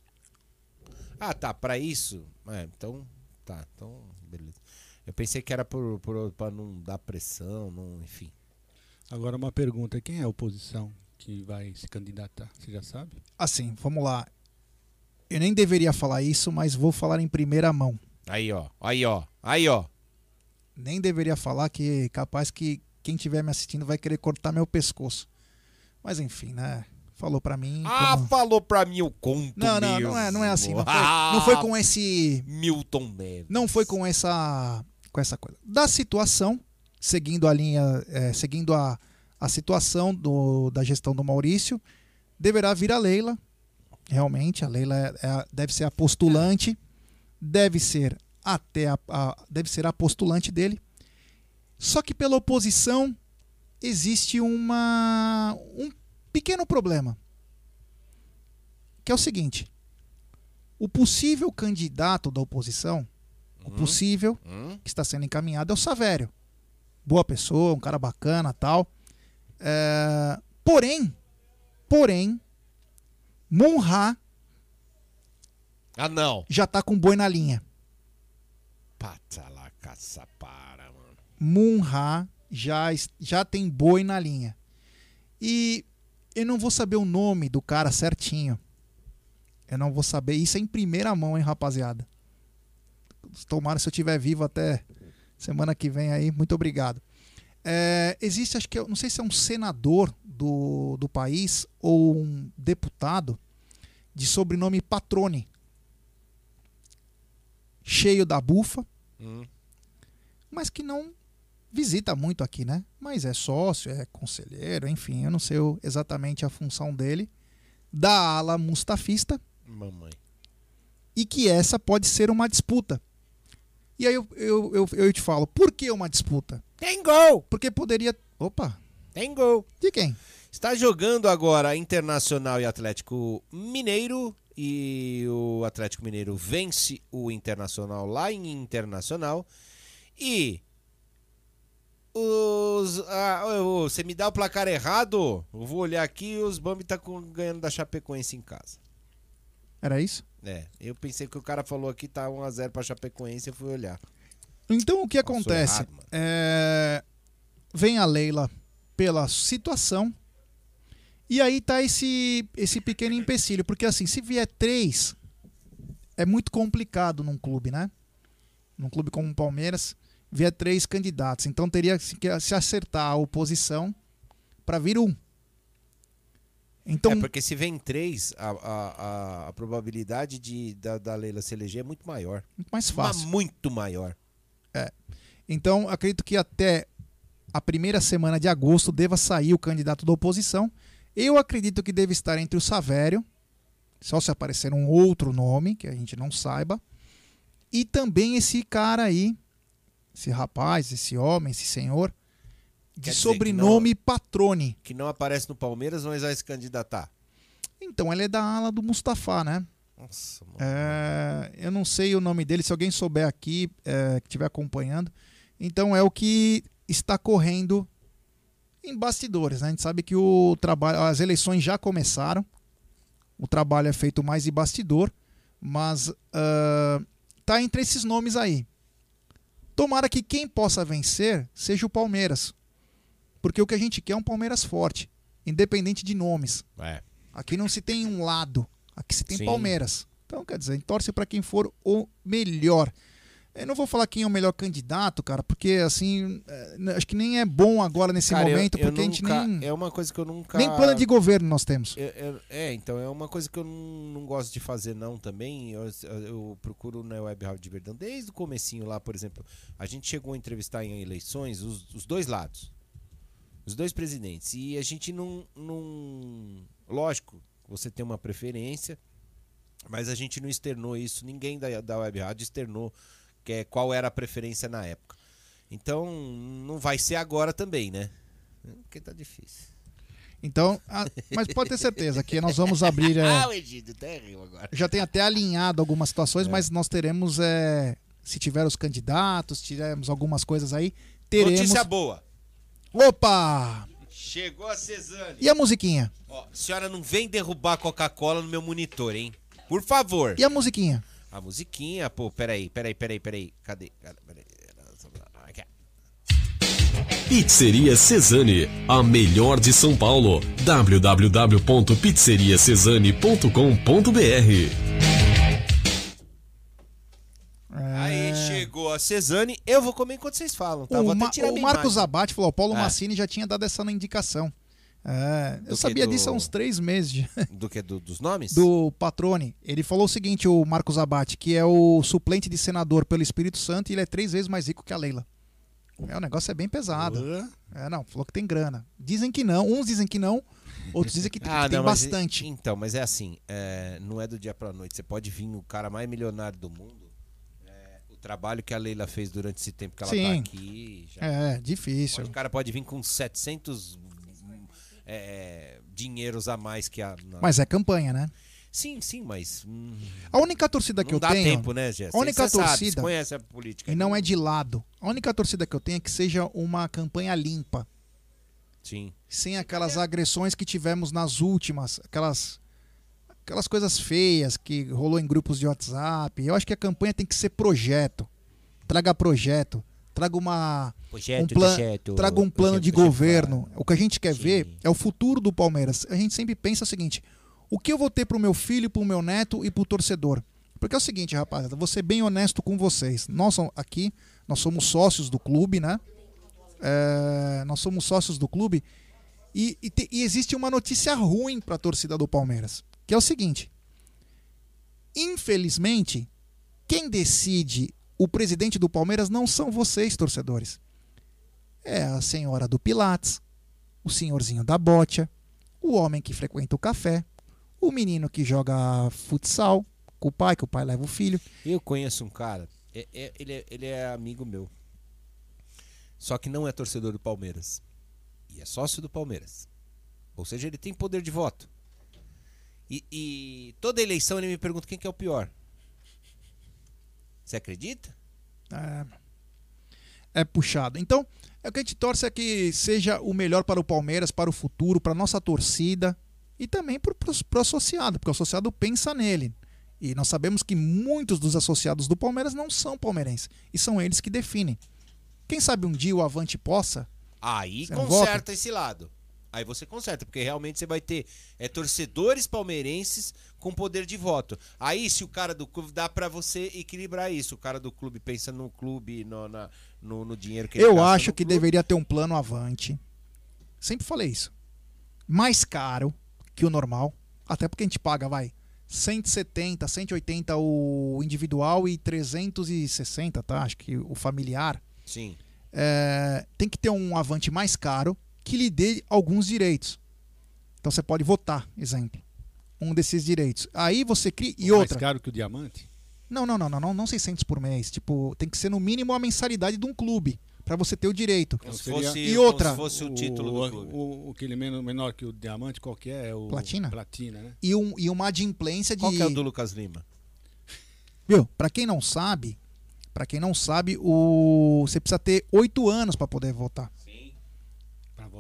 S4: Ah, tá, pra isso? É, então, tá, então, beleza. Eu pensei que era por, por, pra não dar pressão, não, enfim.
S5: Agora uma pergunta, quem é a oposição que vai se candidatar? Você já sabe?
S3: Assim, vamos lá. Eu nem deveria falar isso, mas vou falar em primeira mão.
S4: Aí, ó, aí, ó, aí, ó.
S3: Nem deveria falar que capaz que quem estiver me assistindo vai querer cortar meu pescoço. Mas enfim, né? Falou pra mim.
S4: Ah,
S3: como-
S4: falou pra mim o conto
S3: Não, não,
S4: mesmo.
S3: não é, não é assim. Não foi,
S4: Ah,
S3: não foi com esse.
S4: Milton Neves.
S3: Não foi com essa. Com essa coisa. Da situação, seguindo a linha. é, seguindo a, a situação do, da gestão do Maurício, deverá vir a Leila. Realmente, a Leila é- é deve ser a postulante. Deve ser até a, a- deve ser a postulante dele. Só que pela oposição existe uma um pequeno problema. Que é o seguinte: o possível candidato da oposição, o possível
S4: Hum?
S3: que está sendo encaminhado é o Savério. Boa pessoa, um cara bacana tal. É, porém, porém, Monra
S4: Ah, não.
S3: já tá com boi na linha.
S4: Pata lá, caçapara, mano.
S3: Munha já, já tem boi na linha. E eu não vou saber o nome do cara certinho. Eu não vou saber. Isso é em primeira mão, hein, rapaziada. Tomara se eu estiver vivo até semana que vem aí. Muito obrigado. É, existe, acho que, eu não sei se é um senador do, do país ou um deputado de sobrenome Patrone. Cheio da bufa
S4: Hum.
S3: mas que não visita muito aqui, né? Mas é sócio, é conselheiro, enfim, eu não sei exatamente a função dele, da ala mustafista,
S4: Mamãe.
S3: e que essa pode ser uma disputa. E aí eu, eu, eu, eu te falo, por que uma disputa?
S4: Tem gol!
S3: Porque poderia. Opa!
S4: Tem gol!
S3: De quem?
S4: Está jogando agora Internacional e Atlético Mineiro. E o Atlético Mineiro vence o Internacional lá em Internacional. E. Os, ah, você me dá o placar errado? Eu vou olhar aqui e os Bambi tá com- ganhando da Chapecoense em casa.
S3: Era isso?
S4: É, eu pensei que o cara falou aqui tá 1x0 pra Chapecoense, eu fui olhar.
S3: Então o que acontece?
S4: errado,
S3: É, Vem a Leila pela situação E aí tá esse, esse pequeno empecilho, porque assim, se vier três, é muito complicado num clube, né? Num clube como o Palmeiras, vier três candidatos. Então teria que se acertar a oposição para vir um. Então,
S4: É, porque se vem três, a, a, a, probabilidade de, da, da Leila se eleger é muito maior.
S3: Muito mais
S4: Mas
S3: fácil.
S4: muito maior.
S3: É. Então, acredito que até a primeira semana de agosto deva sair o candidato da oposição. Eu acredito que deve estar entre o Savério, só se aparecer um outro nome que a gente não saiba, e também esse cara aí, esse rapaz, esse homem, esse senhor, de
S4: Quer dizer que
S3: sobrenome Patrone.
S4: Que não aparece no Palmeiras, mas vai se candidatar.
S3: Então, ele é da ala do Mustafa, né?
S4: Nossa, mano.
S3: É, eu não sei o nome dele, se alguém souber aqui, é, que estiver acompanhando. Então é o que está correndo em bastidores. Né? A gente sabe que o trabalho, as eleições já começaram. O trabalho é feito mais em bastidor, mas ah, tá entre esses nomes aí. Tomara que quem possa vencer seja o Palmeiras. Porque o que a gente quer é um Palmeiras forte, independente de nomes.
S4: É.
S3: Aqui não se tem um lado, aqui se tem
S4: Sim.
S3: Palmeiras. Então, quer dizer, torce para quem for o melhor. Eu não vou falar quem é o melhor candidato, cara, porque assim, é, acho que nem é bom agora nesse
S4: Cara, eu-
S3: momento,
S4: eu
S3: porque a gente
S4: nunca-
S3: nem.
S4: É uma coisa que eu nunca.
S3: Nem plano de governo nós temos.
S4: Eu- eu- é, então, é uma coisa que eu não, não gosto de fazer não também. Eu, eu procuro na Web Rádio de Verdão desde o comecinho lá, por exemplo. A gente chegou a entrevistar em eleições os, os dois lados. Os dois presidentes. E a gente não, não... Lógico, você tem uma preferência, mas a gente não externou isso. Ninguém da, da Web Rádio externou que é, qual era a preferência na época. Então, não vai ser agora também, né? Porque tá difícil.
S3: Então, ah, mas pode ter certeza que nós vamos abrir. é,
S4: Ah, o Egídio terrível agora.
S3: já tem até alinhado algumas
S4: É.
S3: situações, mas nós teremos, é, se tiver os candidatos, tivermos algumas coisas aí, teremos.
S4: Notícia boa.
S3: Opa!
S4: Chegou a Cesane.
S3: E a musiquinha?
S4: Ó, senhora não vem derrubar a Coca-Cola no meu monitor, hein? Por favor.
S3: E a musiquinha?
S4: A musiquinha, pô, peraí, peraí, peraí, peraí. Cadê? Cadê? Peraí.
S13: Pizzeria Cesane, a melhor de São Paulo. www.pizzeriacesane.com.br
S4: Aí chegou a Cesane. Eu vou comer enquanto vocês falam, tá?
S3: O,
S4: vou até
S3: Ma-
S4: tirar
S3: o Marcos. Abate falou: o Paulo
S4: Ah.
S3: Massini já tinha dado essa indicação. É, eu sabia
S4: Do-
S3: disso há uns três meses. já.
S4: Do que? Do- dos nomes?
S3: Do Patrone. Ele falou o seguinte: o Marcos Abate, que é o suplente de senador pelo Espírito Santo, e ele é três vezes mais rico que a Leila. É, o negócio é bem pesado. É, não, falou que tem grana. Dizem que não, uns dizem que não, outros dizem que, que
S4: Ah,
S3: tem
S4: não, mas-
S3: bastante.
S4: Então, mas é assim, é, não é do dia pra noite. Você pode vir o cara mais milionário do mundo. Trabalho que a Leila fez durante esse tempo que ela
S3: Sim.
S4: tá aqui. já-
S3: É, difícil.
S4: O cara pode vir com 700 hum, é, dinheiros a mais que a. na-
S3: Mas é campanha, né?
S4: Sim, sim, mas. hum,
S3: A única torcida que
S4: não
S3: eu
S4: dá
S3: tenho.
S4: tempo, né, Jéssica?
S3: A única
S4: sabe,
S3: torcida.
S4: você conhece a política.
S3: E não é de lado. A única torcida que eu tenho é que seja uma campanha limpa.
S4: Sim.
S3: Sem aquelas agressões que tivemos nas últimas, aquelas aquelas coisas feias que rolou em grupos de WhatsApp. Eu acho que a campanha tem que ser projeto. Traga projeto, traga uma
S4: Projeto,
S3: um plan-
S4: projeto,
S3: traga um plano
S4: projeto,
S3: de governo. O que a gente quer ver é o futuro do Palmeiras. A gente sempre pensa o seguinte: o que eu vou ter pro meu filho, pro meu neto e pro torcedor? Porque é o seguinte, rapaziada, vou ser bem honesto com vocês. Nós aqui, nós somos sócios do clube, né? É, nós somos sócios do clube e, e te- e existe uma notícia ruim para a torcida do Palmeiras, que é o seguinte: infelizmente, quem decide o presidente do Palmeiras não são vocês, torcedores. É a senhora do Pilates, o senhorzinho da botia, o homem que frequenta o café, o menino que joga futsal com o pai, que o pai leva o filho.
S4: Eu conheço um cara, é- é- ele, é, ele é amigo meu. Só que não é torcedor do Palmeiras. E é sócio do Palmeiras. Ou seja, ele tem poder de voto. E, e toda eleição ele me pergunta quem que é o pior. Você acredita?
S3: É, é puxado. Então, é o que a gente torce é que seja o melhor para o Palmeiras, para o futuro, para a nossa torcida e também para o associado, porque o associado pensa nele. E nós sabemos que muitos dos associados do Palmeiras não são palmeirenses. E são eles que definem. Quem sabe um dia o Avante possa.
S4: Aí conserta
S3: vota?
S4: esse lado. Aí você conserta, porque realmente você vai ter é, torcedores palmeirenses com poder de voto. Aí, se o cara do clube dá pra você equilibrar isso, o cara do clube pensa no clube, no, na- no, no dinheiro que ele
S3: Eu acho que
S4: clube.
S3: deveria ter um plano avante. Sempre falei isso. Mais caro que o normal. Até porque a gente paga, vai, 170, 180 o individual e 360, tá? Acho que o familiar.
S4: Sim.
S3: É, tem que ter um avante mais caro que lhe dê alguns direitos. Então você pode votar, exemplo. Um desses direitos. Aí você cria. E
S5: Mais
S3: outra.
S5: caro que o diamante?
S3: Não, não, não, não, não, não 600 por mês. Tipo, tem que ser no mínimo a mensalidade de um clube pra você ter o direito.
S5: Então
S3: e outra,
S5: O, o, aquele men- menor que o diamante, qual que é? O
S3: Platina?
S5: Platina, né?
S3: e, um, e uma adimplência de
S4: Qual que é o do Lucas Lima?
S3: Viu? Pra quem não sabe, para quem não sabe, o você precisa ter oito anos pra poder votar.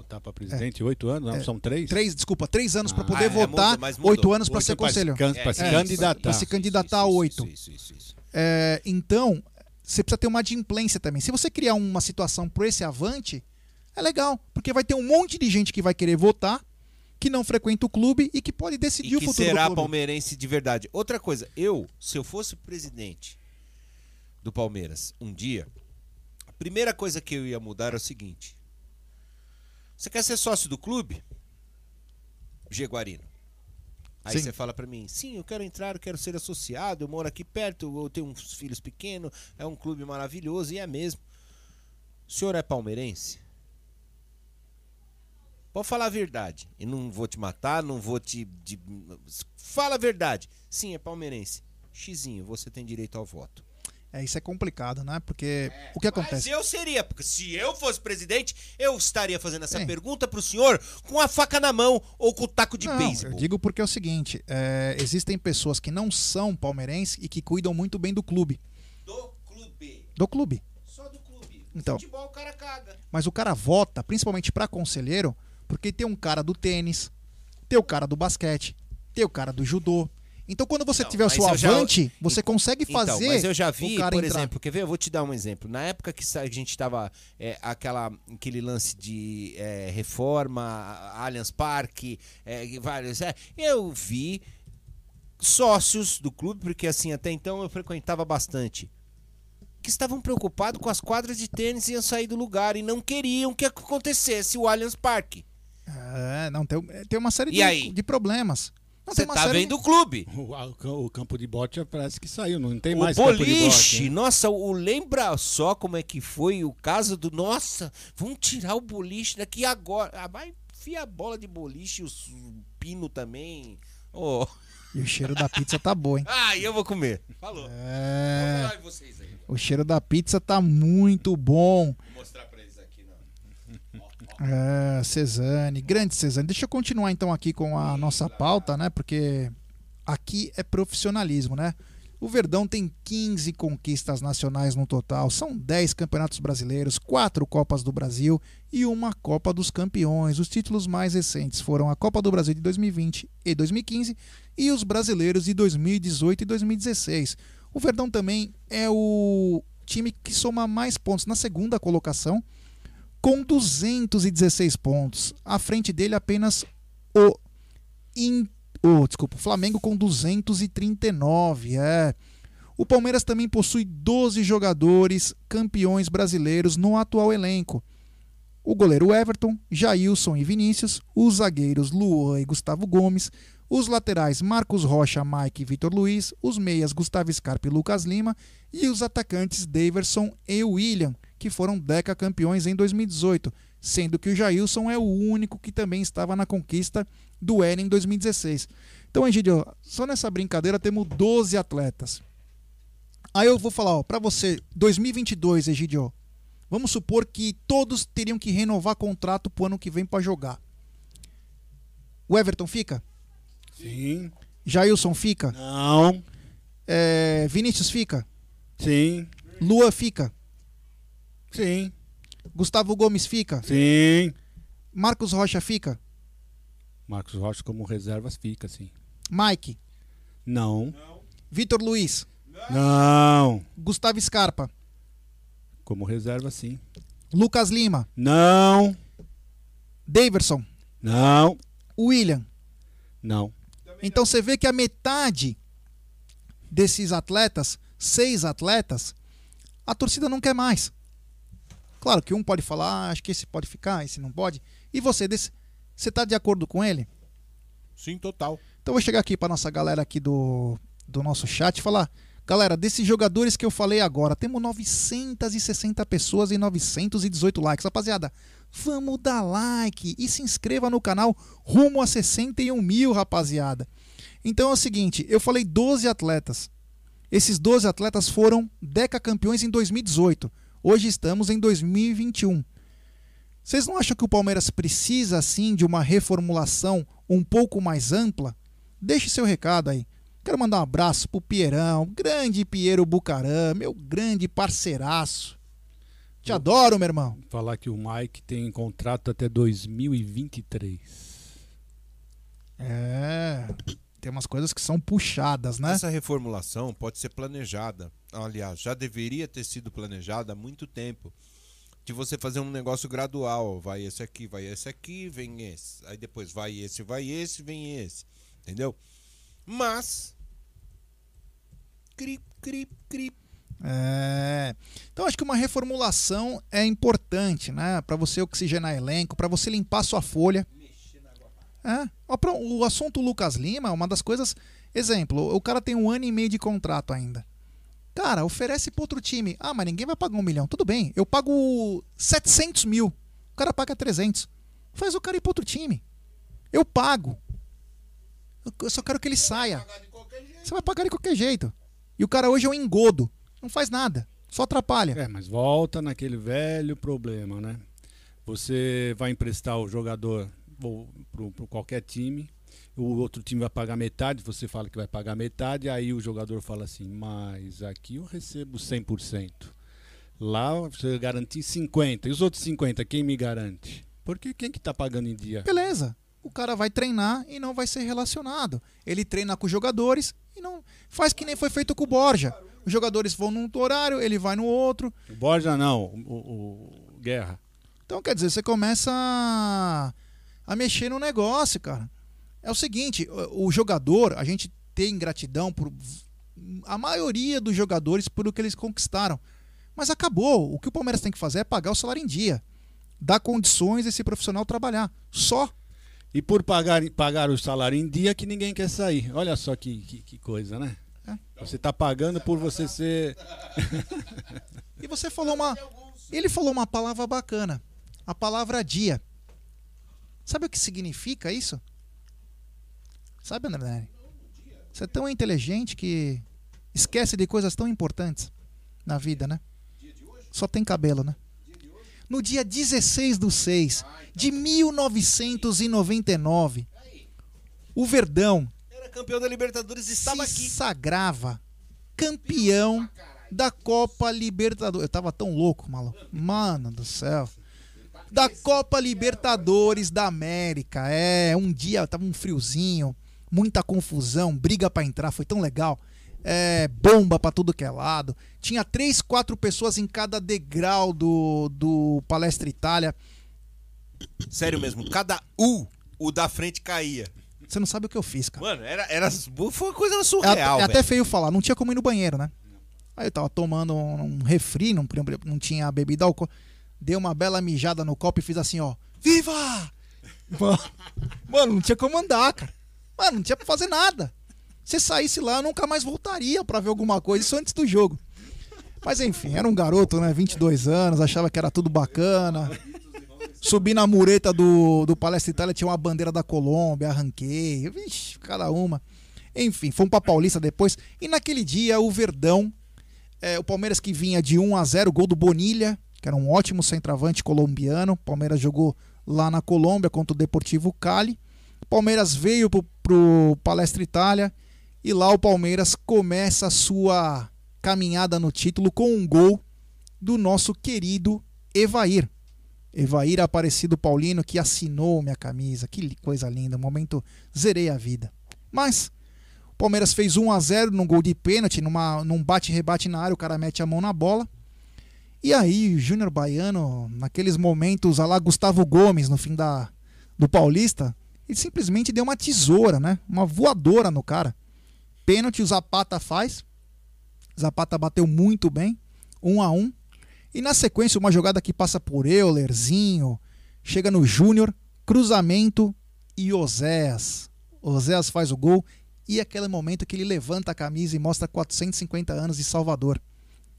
S5: Votar pra presidente, oito anos? Não,
S3: É.
S5: são três?
S3: Três, desculpa, três anos pra
S5: Ah,
S3: poder
S5: é,
S3: votar, oito anos
S5: Oito
S3: ser
S5: pra se
S3: conselheiro.
S5: can- pra se candidatar.
S3: Pra se candidatar a oito. É, então, você precisa ter uma adimplência também. Se você criar uma situação por esse avante, é legal, porque vai ter um monte de gente que vai querer votar, que não frequenta o clube e que pode decidir
S4: E
S3: o futuro
S4: será
S3: do clube.
S4: palmeirense de verdade. Outra coisa, eu, se eu fosse presidente do Palmeiras um dia, a primeira coisa que eu ia mudar é o seguinte: você quer ser sócio do clube? Jaguarino. Aí
S3: Sim.
S4: você fala pra mim, sim, eu quero entrar, eu quero ser associado, eu moro aqui perto, eu tenho uns filhos pequenos, é um clube maravilhoso, e é mesmo. O senhor é palmeirense? Pode falar a verdade. E não vou te matar, não vou te. de- Fala a verdade. Sim, é palmeirense. Xizinho, você tem direito ao voto.
S3: É, isso é complicado, né? Porque o que
S4: Mas
S3: acontece?
S4: eu seria, porque se eu fosse presidente, eu estaria fazendo essa
S3: Sim.
S4: pergunta pro senhor com a faca na mão ou com o taco de
S3: Não,
S4: beisebol.
S3: eu digo porque é o seguinte: é, existem pessoas que não são palmeirenses e que cuidam muito bem do clube.
S4: Do clube.
S3: Do clube.
S4: Só do clube.
S3: Então.
S4: Futebol o cara caga.
S3: Mas o cara vota, principalmente pra conselheiro, porque tem um cara do tênis, tem o cara do basquete, tem o cara do judô. Então, quando você
S4: Não,
S3: tiver o seu
S4: eu já-
S3: avante, você consegue fazer.
S4: Então, mas eu já vi, por
S3: entrar.
S4: exemplo, quer ver? Eu vou te dar um exemplo. Na época que a gente tava é, aquela, aquele lance de é, reforma, Allianz Parque, é, vários. é, eu vi sócios do clube, porque assim, até então eu frequentava bastante. Que estavam preocupados com as quadras de tênis e iam sair do lugar e não queriam que acontecesse o Allianz Parque.
S3: É, não, tem, tem uma série de, de problemas.
S4: Você tá
S3: série
S4: vendo o clube?
S5: O, o campo de bote parece que saiu, não tem
S4: o
S5: mais campo de bote.
S4: boliche,
S5: né?
S4: nossa, o lembra só como é que foi o caso do. Nossa, vamos tirar o boliche daqui agora. Ah, vai enfia a bola de boliche, os- o pino também. Oh.
S3: E o cheiro da pizza tá bom, hein?
S4: Ah, e eu vou comer. Falou.
S3: É.
S4: Vou.
S3: O cheiro da pizza tá muito bom.
S4: Vou mostrar pra eles aqui, não.
S3: É, grande Cezane. Deixa eu continuar então aqui com a nossa pauta, né? Porque aqui é profissionalismo, né? O Verdão tem 15 conquistas nacionais no total, são 10 campeonatos brasileiros, 4 Copas do Brasil e uma Copa dos Campeões. Os títulos mais recentes foram a Copa do Brasil de 2020 e 2015 e os brasileiros de 2018 e 2016. O Verdão também é o time que soma mais pontos na segunda colocação, com 216 pontos. À frente dele apenas o, In- o, desculpa, o Flamengo com 239. É. O Palmeiras também possui 12 jogadores campeões brasileiros no atual elenco. O goleiro Everton, Jailson e Vinícius, os zagueiros Luan e Gustavo Gomes, os laterais Marcos Rocha, Mike e Vitor Luiz, os meias Gustavo Scarpa e Lucas Lima e os atacantes Daverson e William, que foram Deca campeões em 2018, sendo que o Jailson é o único que também estava na conquista do L em 2016. Então, Egidio, só nessa brincadeira temos 12 atletas. Aí eu vou falar, ó, para você, 2022, Egidio, vamos supor que todos teriam que renovar contrato pro ano que vem para jogar. O Everton fica?
S5: Sim.
S3: Jailson fica?
S5: Não.
S3: É, Vinícius fica?
S5: Sim.
S3: Lua fica?
S5: Sim.
S3: Gustavo Gomes fica?
S5: Sim.
S3: Marcos Rocha fica?
S5: Marcos Rocha como reservas fica, sim.
S3: Mike?
S5: Não.
S3: Vitor Luiz?
S5: Não.
S3: Gustavo Scarpa?
S5: Como reserva, sim.
S3: Lucas Lima?
S5: Não.
S3: Daverson?
S5: Não.
S3: William.
S5: Não.
S3: Então você vê que a metade desses atletas, seis atletas, a torcida não quer mais. Claro que um pode falar, ah, acho que esse pode ficar, esse não pode. E você, desse, você tá de acordo com ele?
S4: Sim, total.
S3: Então vou chegar aqui para nossa galera aqui do, do nosso chat e falar, galera, desses jogadores que eu falei agora, temos 960 pessoas e 918 likes. Rapaziada, vamos dar like e se inscreva no canal rumo a 61 mil, rapaziada. Então é o seguinte, eu falei 12 atletas. Esses 12 atletas foram Deca campeões em 2018. Hoje estamos em 2021. Vocês não acham que o Palmeiras precisa, assim, de uma reformulação um pouco mais ampla? Deixe seu recado aí. Quero mandar um abraço pro Pierão, grande Piero Bucaram, meu grande parceiraço. Te adoro, meu irmão.
S5: Falar que o Mike tem contrato até 2023.
S3: É, tem umas coisas que são puxadas, né?
S4: Essa reformulação pode ser planejada. Aliás, já deveria ter sido planejada há muito tempo. De você fazer um negócio gradual. Vai esse aqui, vai esse aqui, vem esse. Aí depois vai esse, vai esse, vem esse. Entendeu? Mas. Cri, cri, cri.
S3: É. Então acho que uma reformulação é importante, né? Para você oxigenar elenco, para você limpar sua folha. É. O assunto Lucas Lima é uma das coisas. Exemplo, o cara tem um ano e meio de contrato ainda. Cara, oferece para outro time. Ah, mas ninguém vai pagar um milhão. Tudo bem, eu pago 700 mil. O cara paga 300. Faz o cara ir para outro time. Eu pago. Eu- Eu só quero que ele saia. Você vai pagar de qualquer jeito. E o cara hoje é um engodo. Não faz nada. Só atrapalha.
S5: É, mas volta naquele velho problema, né? Você vai emprestar o jogador para qualquer time, o outro time vai pagar metade, você fala que vai pagar metade, aí o jogador fala assim, mas aqui eu recebo 100%. Lá você garante 50%. E os outros 50%, quem me garante? Porque quem que tá pagando em dia?
S3: Beleza. O cara vai treinar e não vai ser relacionado. Ele treina com os jogadores e não. Faz que nem foi feito com o Borja. Os jogadores vão num horário, ele vai no outro.
S5: O Borja não, o, o- o Guerra.
S3: Então, quer dizer, você começa a, a mexer no negócio, cara. É o seguinte, o, jogador, a gente tem gratidão por a maioria dos jogadores por o que eles conquistaram. Mas acabou. O que o Palmeiras tem que fazer é pagar o salário em dia. Dar condições desse profissional trabalhar. Só.
S5: E por pagar, pagar o salário em dia que ninguém quer sair. Olha só que, que, que coisa, né? Você tá pagando por você ser.
S3: E você falou uma. Ele falou uma palavra bacana. A palavra dia. Sabe o que significa isso? Sabe, André? Você é tão inteligente que esquece de coisas tão importantes na vida, né? Só tem cabelo, né? No dia 16 do 6 de 1999, o Verdão
S4: Era campeão da Libertadores e estava
S3: se
S4: aqui.
S3: sagrava campeão da Copa Libertadores. Eu tava tão louco, maluco. Mano do céu. Da Copa Libertadores da América. É, um dia tava um friozinho, muita confusão, briga pra entrar, foi tão legal. É, bomba pra tudo que é lado. Tinha três, quatro pessoas em cada degrau do, do Palestra Itália.
S4: Sério mesmo, cada U, o da frente caía.
S3: Você não sabe o que eu fiz, cara.
S4: Mano, era, era, foi uma coisa
S3: É,
S4: surreal,
S3: é até
S4: velho.
S3: feio falar, não tinha como ir no banheiro, né? Aí eu tava tomando um, um refri, não, não tinha bebida álcool. Dei uma bela mijada no copo e fiz assim, ó. Viva! Mano, mano, não tinha como andar, cara. Mano, não tinha pra fazer nada. Se saísse lá, eu nunca mais voltaria pra ver alguma coisa, isso antes do jogo. Mas enfim, era um garoto, né? 22 anos, achava que era tudo bacana. Subi na mureta do, do Palestra Itália, tinha uma bandeira da Colômbia, arranquei. Vixe, cada uma. Enfim, fomos pra Paulista depois. E naquele dia, o Verdão, é, o Palmeiras que vinha de 1 a 0 gol do Bonilha, que era um ótimo centroavante colombiano. O Palmeiras jogou lá na Colômbia contra o Deportivo Cali. O Palmeiras veio pro, pro Palestra Itália e lá o Palmeiras começa a sua caminhada no título com um gol do nosso querido Evair. Evair Aparecido Paulino que assinou minha camisa. Que coisa linda, um momento zerei a vida. Mas o Palmeiras fez 1 a 0 num gol de pênalti, numa, num bate-rebate na área, o cara mete a mão na bola. E aí, o Júnior Baiano, naqueles momentos, a lá Gustavo Gomes, no fim da, do Paulista, ele simplesmente deu uma tesoura, né? Uma voadora no cara. Pênalti o Zapata faz. Zapata bateu muito bem, um a um. E na sequência, uma jogada que passa por Eulerzinho, chega no Júnior, cruzamento e Oséas. Oséas faz o gol e aquele momento que ele levanta a camisa e mostra 450 anos de Salvador.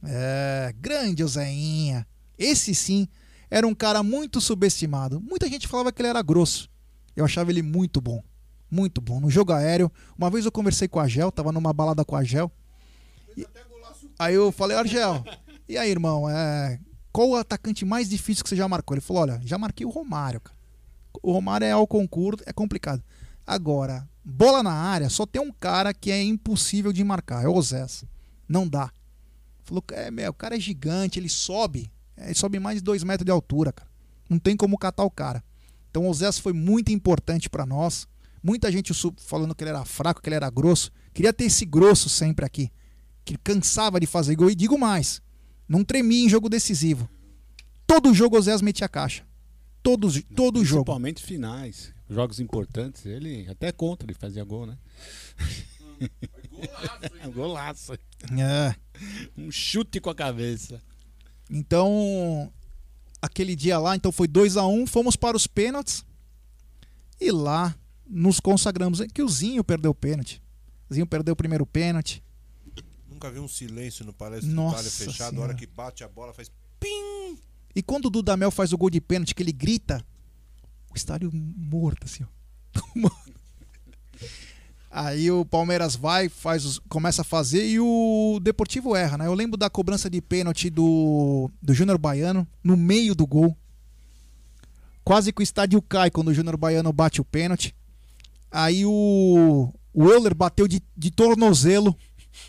S3: É, grande Oséinha. Esse sim era um cara muito subestimado. Muita gente falava que ele era grosso. Eu achava ele muito bom. Muito bom. No jogo aéreo, uma vez eu conversei com a Gel, tava numa balada com a Gel. E... Aí eu falei, Argel, e aí, irmão, é... qual o atacante mais difícil que você já marcou? Ele falou, olha, já marquei o Romário, cara. O Romário é ao concurso, é complicado. Agora, bola na área, só tem um cara que é impossível de marcar, é o Zés. Não dá. Falou, é, meu, o cara é gigante, ele sobe. Ele sobe mais de 2 metros de altura, cara. Não tem como catar o cara. Então o Zés foi muito importante para nós. Muita gente falando que ele era fraco, que ele era grosso. Queria ter esse grosso sempre aqui. Que cansava de fazer gol. E digo mais: não tremia em jogo decisivo. Todo jogo o Zés metia caixa. Todos, todo jogo.
S5: Principalmente finais. Jogos importantes. Ele até contra, ele fazia gol, né? Golaço, Golaço.
S3: É.
S5: Um chute com a cabeça.
S3: Então, aquele dia lá, então foi 2 a 1 um, fomos para os pênaltis. E lá nos consagramos. Que o Zinho perdeu o pênalti. O Zinho perdeu o primeiro pênalti.
S4: Nunca vi um silêncio no Palestra
S3: Nossa
S4: fechado.
S3: Senhora.
S4: A hora que bate a bola faz pim.
S3: E quando o Dudamel faz o gol de pênalti, que ele grita, o estádio morto, assim, ó. Aí o Palmeiras vai, faz os- começa a fazer e o Deportivo erra, né? Eu lembro da cobrança de pênalti do, do Júnior Baiano no meio do gol. Quase que o estádio cai quando o Júnior Baiano bate o pênalti. Aí o, o Euler bateu de, de tornozelo,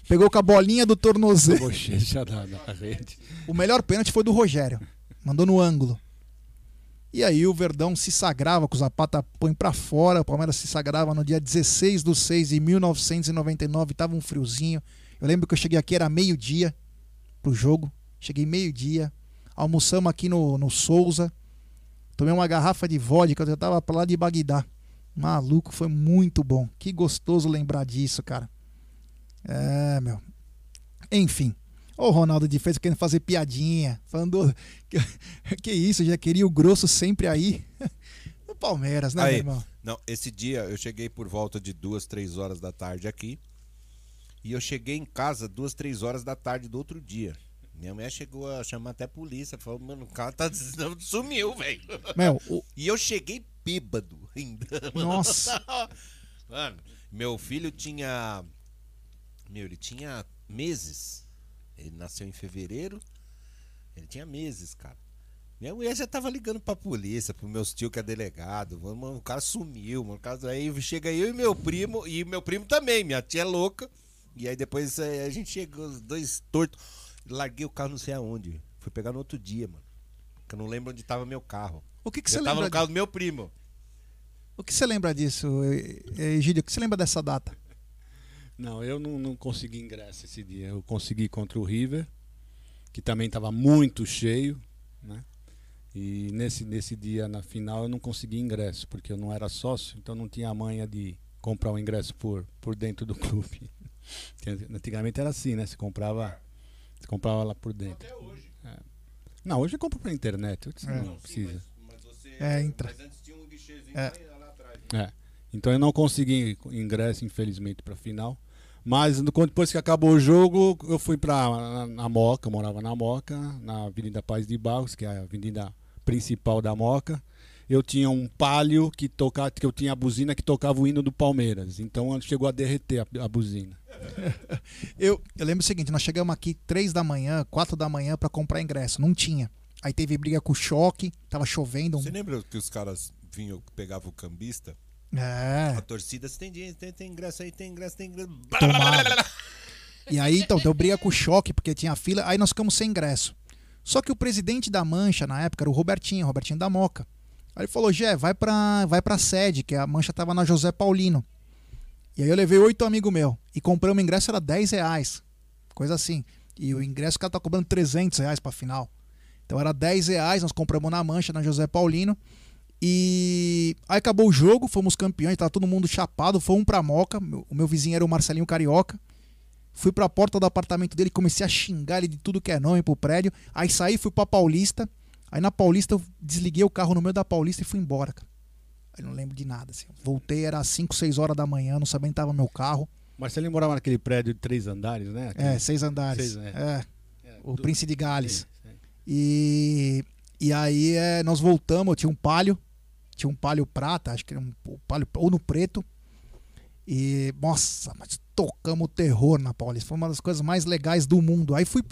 S3: pegou com a bolinha do tornozelo.
S5: Bochecha da, da rede.
S3: O melhor pênalti foi do Rogério. Mandou no ângulo. E aí o Verdão se sagrava com o Zapata põe pra fora. O Palmeiras se sagrava no dia 16 de 6 de 1999. Tava um friozinho. Eu lembro que eu cheguei aqui, era meio-dia pro jogo. Cheguei meio-dia. Almoçamos aqui no, no Souza. Tomei uma garrafa de vodka. Eu já tava pra lá de Bagdá. Maluco, foi muito bom. Que gostoso lembrar disso, cara. É, meu. Enfim. Ô, Ronaldo de Fez querendo fazer piadinha. Falando. Que, que isso, já queria o grosso sempre aí. No Palmeiras, né,
S4: Aí,
S3: meu irmão?
S4: Não, esse dia eu cheguei por volta de duas, três horas da tarde aqui. E eu cheguei em casa duas, três horas da tarde do outro dia. Minha mulher chegou a chamar até a polícia. Falou, mano, o cara tá sumiu, velho.
S3: O-
S4: E eu cheguei bêbado ainda.
S3: Nossa.
S4: Mano, meu filho tinha. Meu, ele tinha meses. Ele nasceu em fevereiro. Ele tinha meses, cara. Minha mulher já tava ligando pra polícia, pro meus tio que é delegado. Mano, o cara sumiu, mano. O cara- Aí chega eu e meu primo, e meu primo também, minha tia é louca. E aí depois eh, a gente chegou, os dois tortos. Larguei o carro não sei aonde. Fui pegar no outro dia, mano. Que eu não lembro onde tava meu carro.
S3: O que, que
S4: eu
S3: você
S4: tava
S3: lembra?
S4: no carro do meu primo.
S3: O que você lembra disso, Egídio? O que você lembra dessa data?
S5: Não, eu não, não consegui ingresso esse dia. Eu consegui contra o River, que também estava muito cheio, né? E nesse, nesse dia, na final, eu não consegui ingresso, porque eu não era sócio, então não tinha a manha de comprar o ingresso por, por dentro do clube. Antigamente era assim, né? Você comprava, você comprava lá por dentro. Até hoje. Não, hoje eu compro pela internet, você
S3: É.
S5: não precisa.
S3: É, entra. É.
S5: É. Então eu não consegui ingresso, infelizmente, para final. Mas no- quando- depois que acabou o jogo, eu fui para na, na Moca, morava na Moca, na Avenida Paz de Barros, que é a avenida principal da Moca. Eu tinha um palio que tocava, que eu tinha a buzina que tocava o hino do Palmeiras. Então chegou a derreter a, a buzina.
S3: Eu, eu lembro o seguinte, nós chegamos aqui três da manhã, quatro da manhã pra comprar ingresso, não tinha. Aí teve briga com o choque, tava chovendo. um-
S4: Você lembra que os caras vinham, pegavam o cambista?
S3: É.
S4: A torcida, você tem dinheiro, tem, tem ingresso aí, tem ingresso, tem ingresso.
S3: E aí, então, deu briga com o choque, porque tinha fila, aí nós ficamos sem ingresso. Só que o presidente da Mancha, na época, era o Robertinho, Robertinho da Moca. Aí ele falou, Gé, vai pra, vai pra sede, que a Mancha tava na José Paulino. E aí eu levei oito amigos meus. E compramos o ingresso, era 10 reais. Coisa assim. E o ingresso, o cara tá cobrando 300 reais pra final. Então era 10 reais, nós compramos na Mancha, na José Paulino. E aí acabou o jogo, fomos campeões, tava todo mundo chapado, fomos pra Moca. meu- O meu vizinho era o Marcelinho Carioca. Fui pra porta do apartamento dele, comecei a xingar ele de tudo que é nome pro prédio. Aí saí, fui pra Paulista. Aí na Paulista eu desliguei o carro no meio da Paulista e fui embora, cara. Aí não lembro de nada, assim. Voltei, era 5, 6 horas da manhã, não sabia onde tava meu carro.
S5: Marcelinho morava naquele prédio de três andares, né? Aquele-
S3: É, seis andares.
S5: Seis,
S3: é. O
S5: do-
S3: Príncipe de Gales.
S5: Sim, sim.
S3: E, e aí é, nós voltamos, eu tinha um palio, tinha um palio prata, acho que era um palio ou no preto. E, nossa, mas tocamos o terror na Paulista. Foi uma das coisas mais legais do mundo. Aí fui.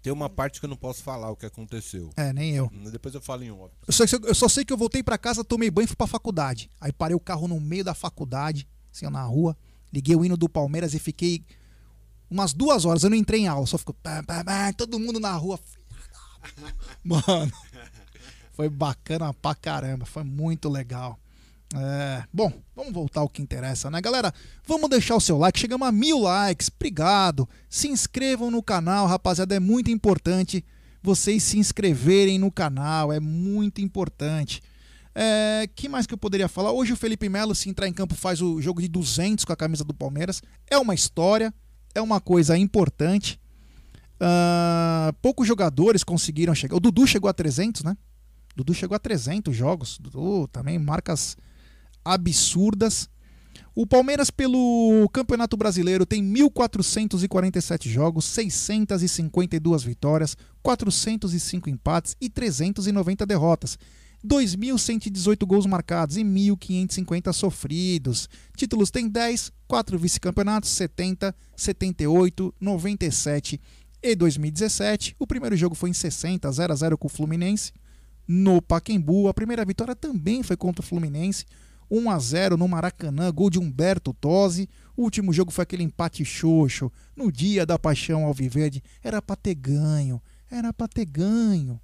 S4: Tem uma parte que eu não posso falar o que aconteceu.
S3: É, nem eu.
S4: Depois eu falo em off.
S3: Eu só, eu só sei que eu voltei pra casa, tomei banho e fui pra faculdade. Aí parei o carro no meio da faculdade, assim, na rua. Liguei o hino do Palmeiras e fiquei umas duas horas. Eu não entrei em aula, só ficou. todo mundo na rua. Mano, foi bacana pra caramba. Foi muito legal. É, bom, vamos voltar ao que interessa, né, galera? Vamos deixar o seu like. Chegamos a mil likes. Obrigado. Se inscrevam no canal, rapaziada. É muito importante vocês se inscreverem no canal. É muito importante. É, que mais que eu poderia falar? Hoje o Felipe Melo, se entrar em campo, faz o jogo de 200 com a camisa do Palmeiras. É uma história, é uma coisa importante. Ah, poucos jogadores conseguiram chegar. O Dudu chegou a 300, né? Dudu chegou a 300 jogos. Dudu também marcas absurdas. O Palmeiras, pelo Campeonato Brasileiro, tem 1.447 jogos, 652 vitórias, 405 empates e 390 derrotas. 2.118 gols marcados e 1.550 sofridos. Títulos tem 10, 4 vice-campeonatos, 70, 78, 97 e 2017. O primeiro jogo foi em 60, 0 a 0 com o Fluminense no Paquembu. A primeira vitória também foi contra o Fluminense. 1 a 0 no Maracanã, gol de Humberto Tosi. O último jogo foi aquele empate xoxo no dia da paixão alviverde. Era pra ter ganho, era pra ter ganho.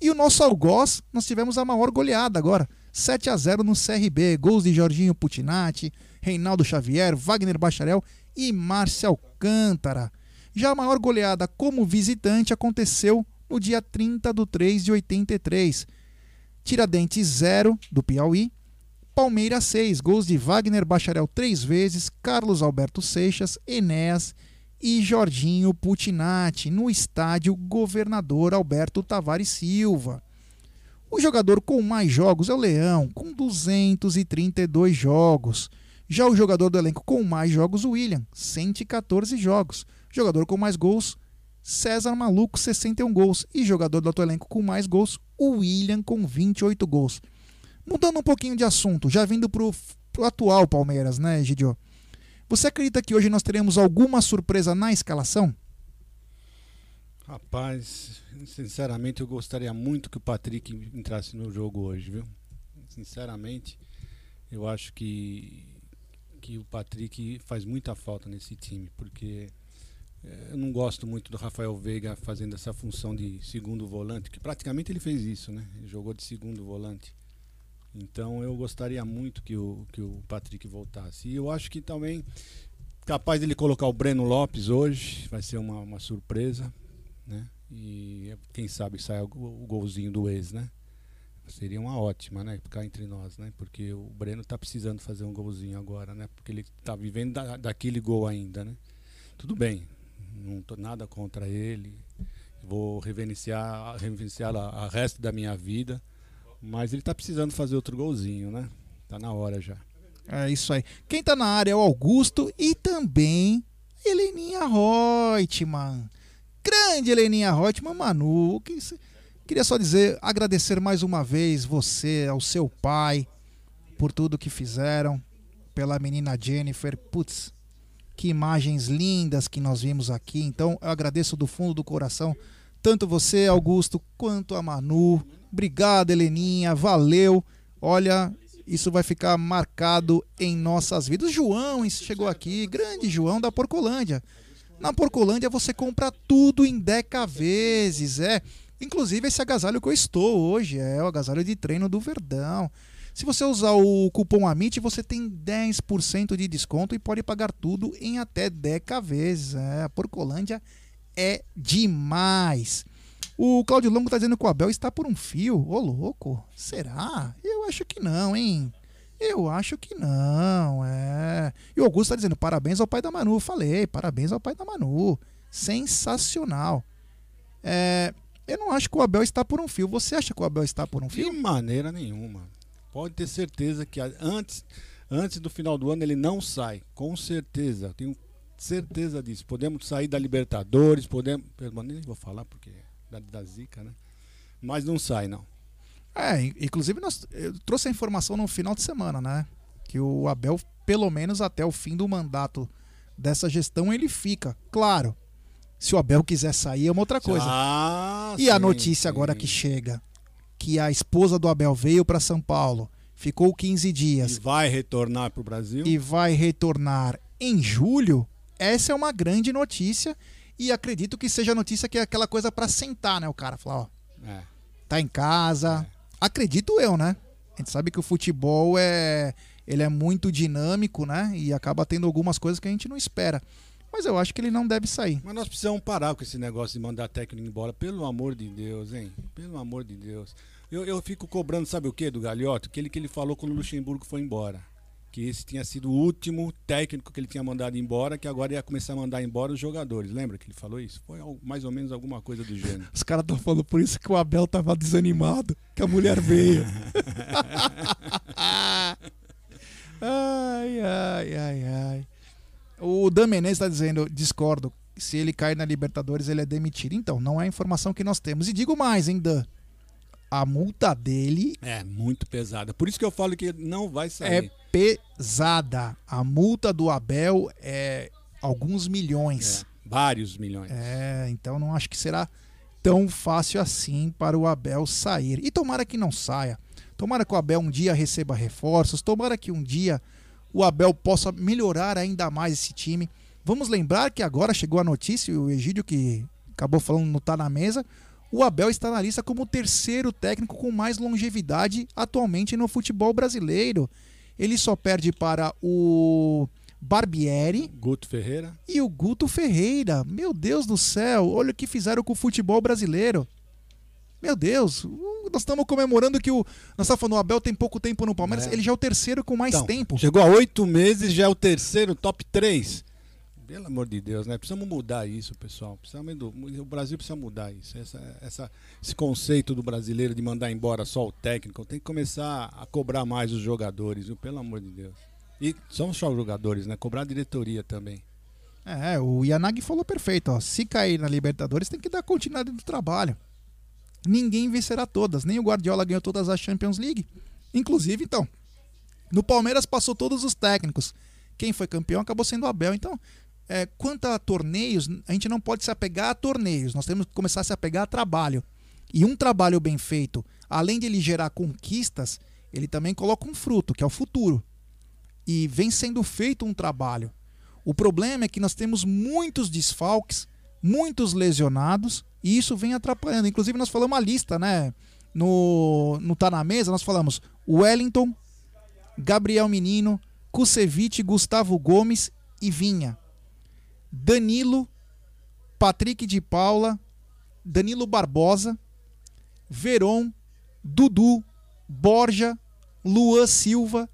S3: E o nosso algoz, nós tivemos a maior goleada agora. 7 a 0 no CRB, gols de Jorginho Putinati, Reinaldo Xavier, Wagner Bacharel e Márcio Alcântara. Já a maior goleada como visitante aconteceu no dia 30 de 3 de 83. Tiradentes 0 do Piauí, Palmeiras 6, gols de Wagner Bacharel três vezes, Carlos Alberto Seixas, Enéas e Jorginho Putinati, no estádio Governador Alberto Tavares Silva. O jogador com mais jogos é o Leão, com 232 jogos. Já o jogador do elenco com mais jogos, o William, 114 jogos. Jogador com mais gols, César Maluco, 61 gols. E jogador do outro elenco com mais gols, o William, com 28 gols. Mudando um pouquinho de assunto, já vindo pro, atual Palmeiras, né, Gidio? Você acredita que hoje nós teremos alguma surpresa na escalação?
S5: Rapaz, sinceramente eu gostaria muito que o Patrick entrasse no jogo hoje, viu? Sinceramente, eu acho que, que o Patrick faz muita falta nesse time, porque eu não gosto muito do Rafael Veiga fazendo essa função de segundo volante, que praticamente ele fez isso, né? Ele jogou de segundo volante. Então eu gostaria muito que o, que o Patrick voltasse. E eu acho que também capaz dele colocar o Breno Lopes hoje, vai ser uma, uma surpresa, né? E quem sabe go- o golzinho do ex, né? Seria uma ótima, né? Ficar entre nós, né? Porque o Breno tá precisando fazer um golzinho agora, né? Porque ele tá vivendo da, daquele gol ainda, né? Tudo bem, não tô nada contra ele. Vou reverenciar, reverenciar a, resto da minha vida. Mas ele tá precisando fazer outro golzinho, né? Tá na hora já.
S3: É isso aí. Quem tá na área é o Augusto e também Heleninha Reutemann. Grande Heleninha Reutemann, Manu. que Queria só dizer, agradecer mais uma vez você, ao seu pai, por tudo que fizeram, pela menina Jennifer. Putz, que imagens lindas que nós vimos aqui. Então, eu agradeço do fundo do coração, tanto você, Augusto, quanto a Manu. Obrigado, Heleninha, valeu. Olha, isso vai ficar marcado em nossas vidas. João chegou aqui, grande João da Porcolândia. Na Porcolândia você compra tudo em Deca vezes, é. Inclusive esse agasalho que eu estou hoje, é o agasalho de treino do Verdão. Se você usar o cupom AMIT, você tem 10% de desconto e pode pagar tudo em até 10 vezes. É, a Porcolândia é demais. O Claudio Longo tá dizendo que o Abel está por um fio. Ô, louco. Será? Eu acho que não, hein? Eu acho que não, é. E o Augusto tá dizendo parabéns ao pai da Manu. Falei, parabéns ao pai da Manu. Sensacional. É, eu não acho que o Abel está por um fio. Você acha que o Abel está por um fio?
S5: De maneira nenhuma. Pode ter certeza que a- antes, antes do final do ano ele não sai. Com certeza. Tenho certeza disso. Podemos sair da Libertadores, podemos. Perdão, nem vou falar porque é da, da Zica, né? Mas não sai, não.
S3: É, in- inclusive nós, eu trouxe a informação no final de semana, né? Que o Abel, pelo menos até o fim do mandato dessa gestão, ele fica. Claro, se o Abel quiser sair é uma outra coisa.
S5: Ah,
S3: e a
S5: sim,
S3: notícia agora que chega, que a esposa do Abel veio para São Paulo, ficou 15 dias
S5: E vai retornar pro Brasil?
S3: e vai retornar em julho, essa é uma grande notícia e acredito que seja notícia que é aquela coisa para sentar, né, o cara falar, ó,
S5: É.
S3: tá em casa. Acredito eu, né? A gente sabe que o futebol é ele é muito dinâmico, né? E acaba tendo algumas coisas que a gente não espera. Mas eu acho que ele não deve sair.
S5: Mas nós precisamos parar com esse negócio de mandar técnico embora. Pelo amor de Deus, hein? Pelo amor de Deus. Eu, eu fico cobrando, sabe o que, do Galhoto? Aquele que ele falou quando o Luxemburgo foi embora. Que esse tinha sido o último técnico que ele tinha mandado embora, que agora ia começar a mandar embora os jogadores. Lembra que ele falou isso? Foi mais ou menos alguma coisa do gênero.
S3: Os caras estão falando por isso que o Abel tava desanimado, que a mulher veio. ai, ai, ai, ai. O Dan Menezes está dizendo, discordo, se ele cair na Libertadores ele é demitido. Então, não é a informação que nós temos. E digo mais, hein, Dan? A multa dele
S5: É, muito pesada. Por isso que eu falo que não vai
S3: é
S5: sair.
S3: pesada. A multa do Abel é alguns milhões.
S5: Vários milhões.
S3: É, então não acho que será tão fácil assim para o Abel sair. E tomara que não saia. Tomara que o Abel um dia receba reforços. Tomara que um dia o Abel possa melhorar ainda mais esse time. Vamos lembrar que agora chegou a notícia, o Egídio que acabou falando não tá na mesa. O Abel está na lista como o terceiro técnico com mais longevidade atualmente no futebol brasileiro. Ele só perde para o Barbieri
S5: Guto Ferreira.
S3: e o Guto Ferreira. Meu Deus do céu, olha o que fizeram com o futebol brasileiro. Meu Deus, nós estamos comemorando que o. Nós estamos falando, o Abel tem pouco tempo no Palmeiras,
S5: É.
S3: ele já é o terceiro com mais
S5: Então,
S3: tempo.
S5: Chegou a oito meses, já é o terceiro, top 3. Pelo amor de Deus, né? Precisamos mudar isso, pessoal. Precisamos o Brasil precisa mudar isso. Essa, essa- esse conceito do brasileiro de mandar embora só o técnico. Tem que começar a cobrar mais os jogadores, viu? Pelo amor de Deus. E são só os jogadores, né? Cobrar a diretoria também.
S3: É, o Yanagi falou perfeito, ó. Se cair na Libertadores, tem que dar continuidade do trabalho. Ninguém vencerá todas, nem o Guardiola ganhou todas as Champions League. Inclusive, então, no Palmeiras passou todos os técnicos. Quem foi campeão acabou sendo o Abel. Então, é, quanto a torneios, a gente não pode se apegar a torneios, nós temos que começar a se apegar a trabalho. E um trabalho bem feito, além de ele gerar conquistas, ele também coloca um fruto, que é o futuro. E vem sendo feito um trabalho. O problema é que nós temos muitos desfalques, muitos lesionados, e isso vem atrapalhando. Inclusive, nós falamos uma lista, né? No, no Tá na Mesa, nós falamos Wellington, Gabriel Menino, Kusevich, Gustavo Gomes e Vinha. Danilo, Patrick de Paula, Danilo Barbosa, Veron, Dudu, Borja, Luan Silva,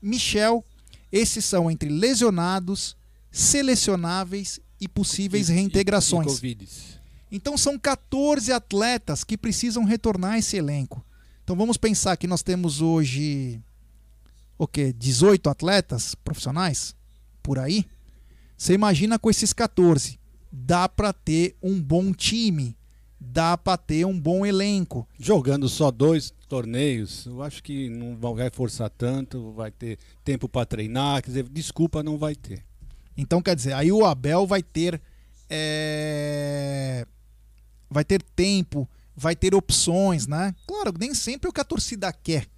S3: Michel. Esses são entre lesionados, selecionáveis e possíveis
S5: E- e-
S3: reintegrações.
S5: e Covides.
S3: Então são 14 atletas que precisam retornar a esse elenco. Então vamos pensar que nós temos hoje o quê? 18 atletas profissionais por aí. Você imagina com esses 14, dá para ter um bom time, dá para ter um bom elenco.
S5: Jogando só dois torneios, eu acho que não vai forçar tanto, vai ter tempo para treinar, quer dizer, desculpa, não vai ter.
S3: Então, quer dizer, aí o Abel vai ter. é, Vai ter tempo, vai ter opções, né? Claro, nem sempre é o que a torcida quer.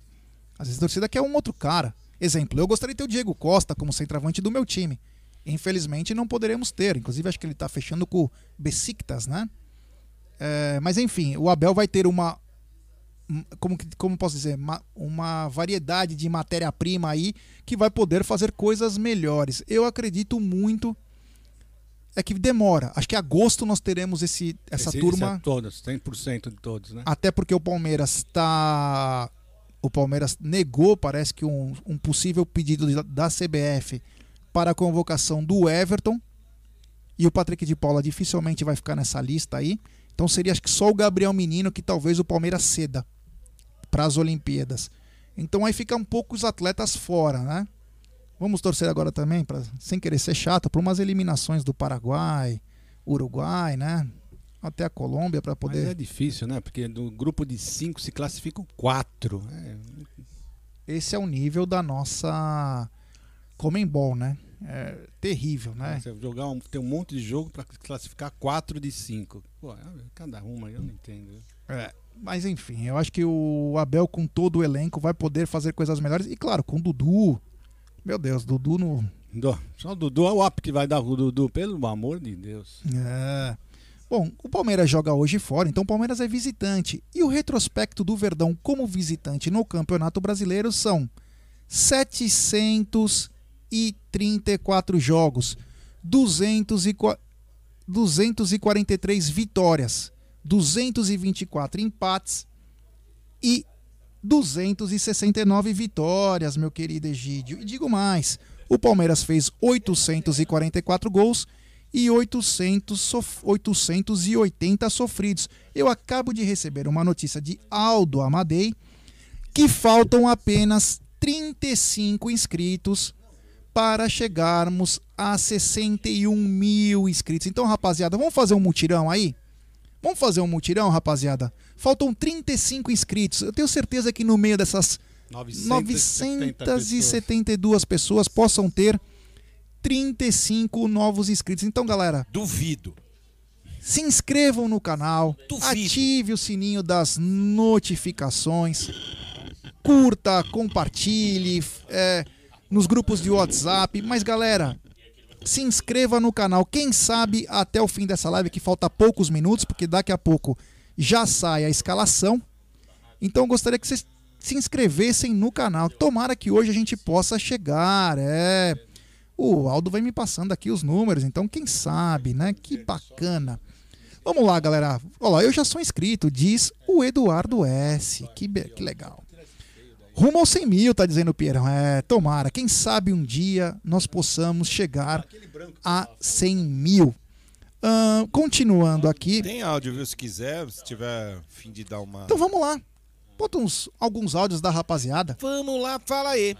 S3: Às vezes a torcida quer um outro cara. Exemplo, eu gostaria de ter o Diego Costa como centroavante do meu time. Infelizmente não poderemos ter. Inclusive, acho que ele está fechando com o Besiktas, né? É, mas enfim, o Abel vai ter uma. Como, como posso dizer? Uma, uma variedade de matéria-prima aí que vai poder fazer coisas melhores. Eu acredito muito é que demora. Acho que em agosto nós teremos esse, essa
S5: Esse-
S3: turma.
S5: esse é todos, 100% de todos, né?
S3: Até porque o Palmeiras está. O Palmeiras negou, parece que um, um possível pedido da- da CBF para a convocação do Everton. E o Patrick de Paula dificilmente vai ficar nessa lista aí. Então seria acho que só o Gabriel Menino que talvez o Palmeiras ceda para as Olimpíadas. Então aí fica um pouco os atletas fora, né? Vamos torcer agora também, pra, sem querer ser chato, para umas eliminações do Paraguai, Uruguai, né? Até a Colômbia para
S5: Mas
S3: poder.
S5: é difícil, né? Porque do grupo de cinco se classificam quatro. É,
S3: Esse é o nível da nossa Comembol, né? É terrível, né?
S5: Você jogar um, tem um monte de jogo para classificar quatro de cinco. Pô, é cada uma, eu não entendo.
S3: É, mas enfim, eu acho que o Abel, com todo o elenco, vai poder fazer coisas melhores. E claro, com o Dudu. Meu Deus, Dudu no.
S5: Só o Dudu é o up que vai dar o Dudu, pelo amor de Deus.
S3: É. Bom, o Palmeiras joga hoje fora, então o Palmeiras é visitante. E o retrospecto do Verdão como visitante no Campeonato Brasileiro são 734 jogos, 200 e qua- 243 vitórias, 224 empates e 269 vitórias, meu querido Egídio. E digo mais, o Palmeiras fez 844 gols e 800 sof- 880 sofridos. Eu acabo de receber uma notícia de Aldo Amadei que faltam apenas 35 inscritos para chegarmos a 61 mil inscritos. Então, rapaziada, vamos fazer um mutirão aí? Vamos fazer um mutirão, rapaziada? Faltam 35 inscritos. Eu tenho certeza que no meio dessas
S5: 970
S3: 972 pessoas possam ter 35 novos inscritos. Então, galera,
S4: duvido.
S3: Se inscrevam no canal, ative o sininho das notificações, curta, compartilhe é, nos grupos de WhatsApp. Mas, galera, se inscreva no canal. Quem sabe até o fim dessa live, que falta poucos minutos, porque daqui a pouco já sai a escalação. Então eu gostaria que vocês se inscrevessem no canal. Tomara que hoje a gente possa chegar. É. O Aldo vai me passando aqui os números, então quem sabe, né? Que bacana. Vamos lá, galera. Olha lá, eu já sou inscrito, diz o Eduardo S. Que, que legal. Rumo aos 100 mil, tá dizendo o Pierrão. É, tomara. Quem sabe um dia nós possamos chegar a 100 mil. Ahn, continuando aqui.
S4: Tem áudio, viu? Se quiser, se tiver fim de dar uma.
S3: Então vamos lá. Bota uns, alguns áudios da rapaziada.
S4: Vamos lá, fala aí.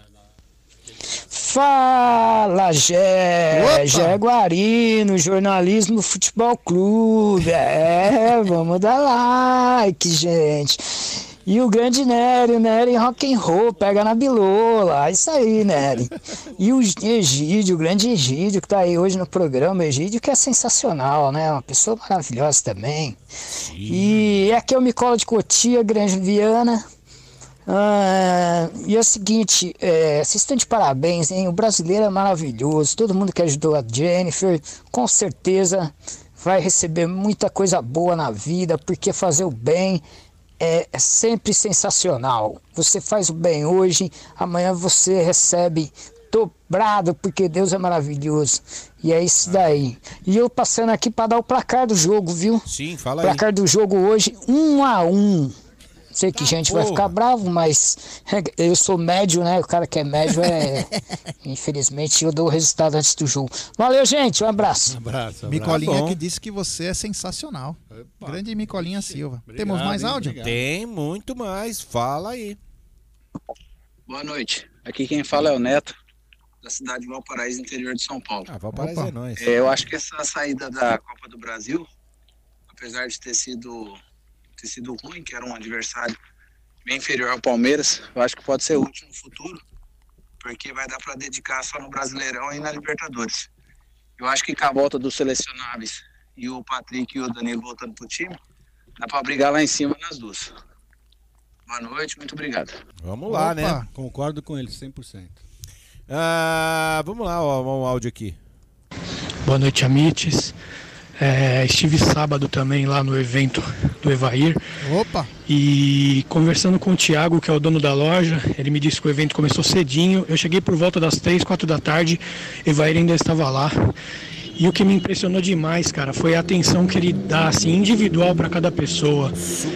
S14: Fala, Gé,
S3: Opa!
S14: Jaguarino, jornalismo futebol clube. É, vamos dar like, gente. E o grande Nery, o Nery rock and roll, pega na bilola. É Isso aí, Nery. E o Egídio, o grande Egídio, que tá aí hoje no programa. Egídio que é sensacional, né? Uma pessoa maravilhosa também. E aqui é o Micola de Cotia, Grande Viana. Ah, e é o seguinte, é, vocês estão de parabéns, hein? O brasileiro é maravilhoso. Todo mundo que ajudou a Jennifer, com certeza vai receber muita coisa boa na vida, porque fazer o bem é, é sempre sensacional. Você faz o bem hoje, amanhã você recebe dobrado, porque Deus é maravilhoso. E é isso daí. E eu passando aqui para dar o placar do jogo, viu?
S4: Sim, fala aí.
S14: placar do jogo hoje, um a um. Sei que gente vai
S4: porra.
S14: ficar bravo, mas eu sou médio, né? O cara que é médio é. Infelizmente eu dou o resultado antes do jogo. Valeu, gente. Um abraço.
S5: abraço.
S3: Micolinha
S4: Bom.
S3: que disse que você é sensacional. Grande Micolinha Silva.
S5: Obrigado,
S3: Temos mais
S5: hein?
S3: áudio?
S5: Obrigado.
S4: Tem muito mais, fala aí.
S15: Boa noite. Aqui quem fala é o Neto, da cidade de Valparaíso, interior de São Paulo.
S4: Ah, Valparaíso
S3: Opa.
S4: é nóis.
S15: É, eu acho que essa saída da Copa do Brasil, apesar de ter sido, ter sido ruim, que era um adversário bem inferior ao Palmeiras, eu acho que pode ser útil no futuro, porque vai dar para dedicar só no Brasileirão e na Libertadores. Eu acho que com a volta dos selecionáveis e o Patrick e o Danilo voltando pro time, dá para brigar lá em cima nas duas. Boa noite, muito obrigado.
S4: Vamos lá,
S3: Opa.
S4: né?
S5: Concordo com ele 100%.
S4: Ah, vamos lá, ó, um áudio aqui.
S16: Boa noite, Amites. É, estive sábado também lá no evento do Evair
S3: Opa!
S16: e conversando com o Thiago, que é o dono da loja, ele me disse que o evento começou cedinho. Eu cheguei por volta das 3, 4 da tarde, Evair ainda estava lá. E o que me impressionou demais, cara, foi a atenção que ele dá, assim, individual para cada pessoa.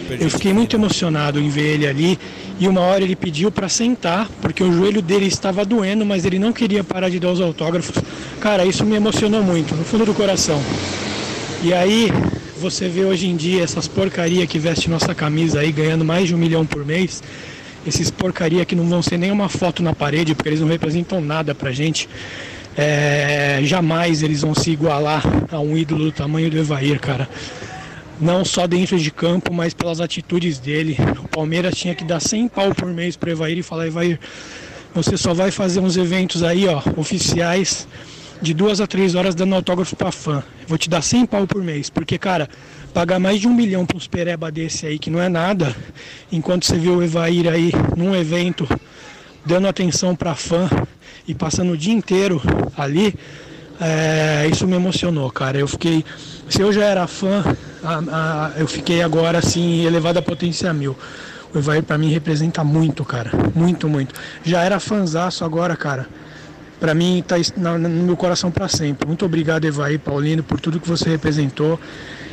S16: Eu fiquei muito emocionado em ver ele ali. E uma hora ele pediu para sentar, porque o joelho dele estava doendo, mas ele não queria parar de dar os autógrafos. Cara, isso me emocionou muito, no fundo do coração. E aí, você vê hoje em dia essas porcaria que veste nossa camisa aí, ganhando mais de um milhão por mês. Esses porcaria que não vão ser nem uma foto na parede, porque eles não representam nada pra gente. É, jamais eles vão se igualar a um ídolo do tamanho do Evair, cara. Não só dentro de campo, mas pelas atitudes dele. O Palmeiras tinha que dar 100 pau por mês pro Evair e falar: Evair, você só vai fazer uns eventos aí, ó, oficiais, de duas a três horas dando autógrafo pra fã. Vou te dar 100 pau por mês, porque, cara, pagar mais de um milhão pra uns pereba desse aí, que não é nada, enquanto você vê o Evair aí num evento, dando atenção pra fã e passando o dia inteiro ali, é, isso me emocionou, cara. Eu fiquei. Se eu já era fã, a- a- eu fiquei agora assim, elevado a potência mil. O Evair pra mim representa muito, cara. Muito, muito. Já era fanzaço agora, cara. Pra mim tá es- na- no meu coração pra sempre. Muito obrigado, Evair Paulino, por tudo que você representou.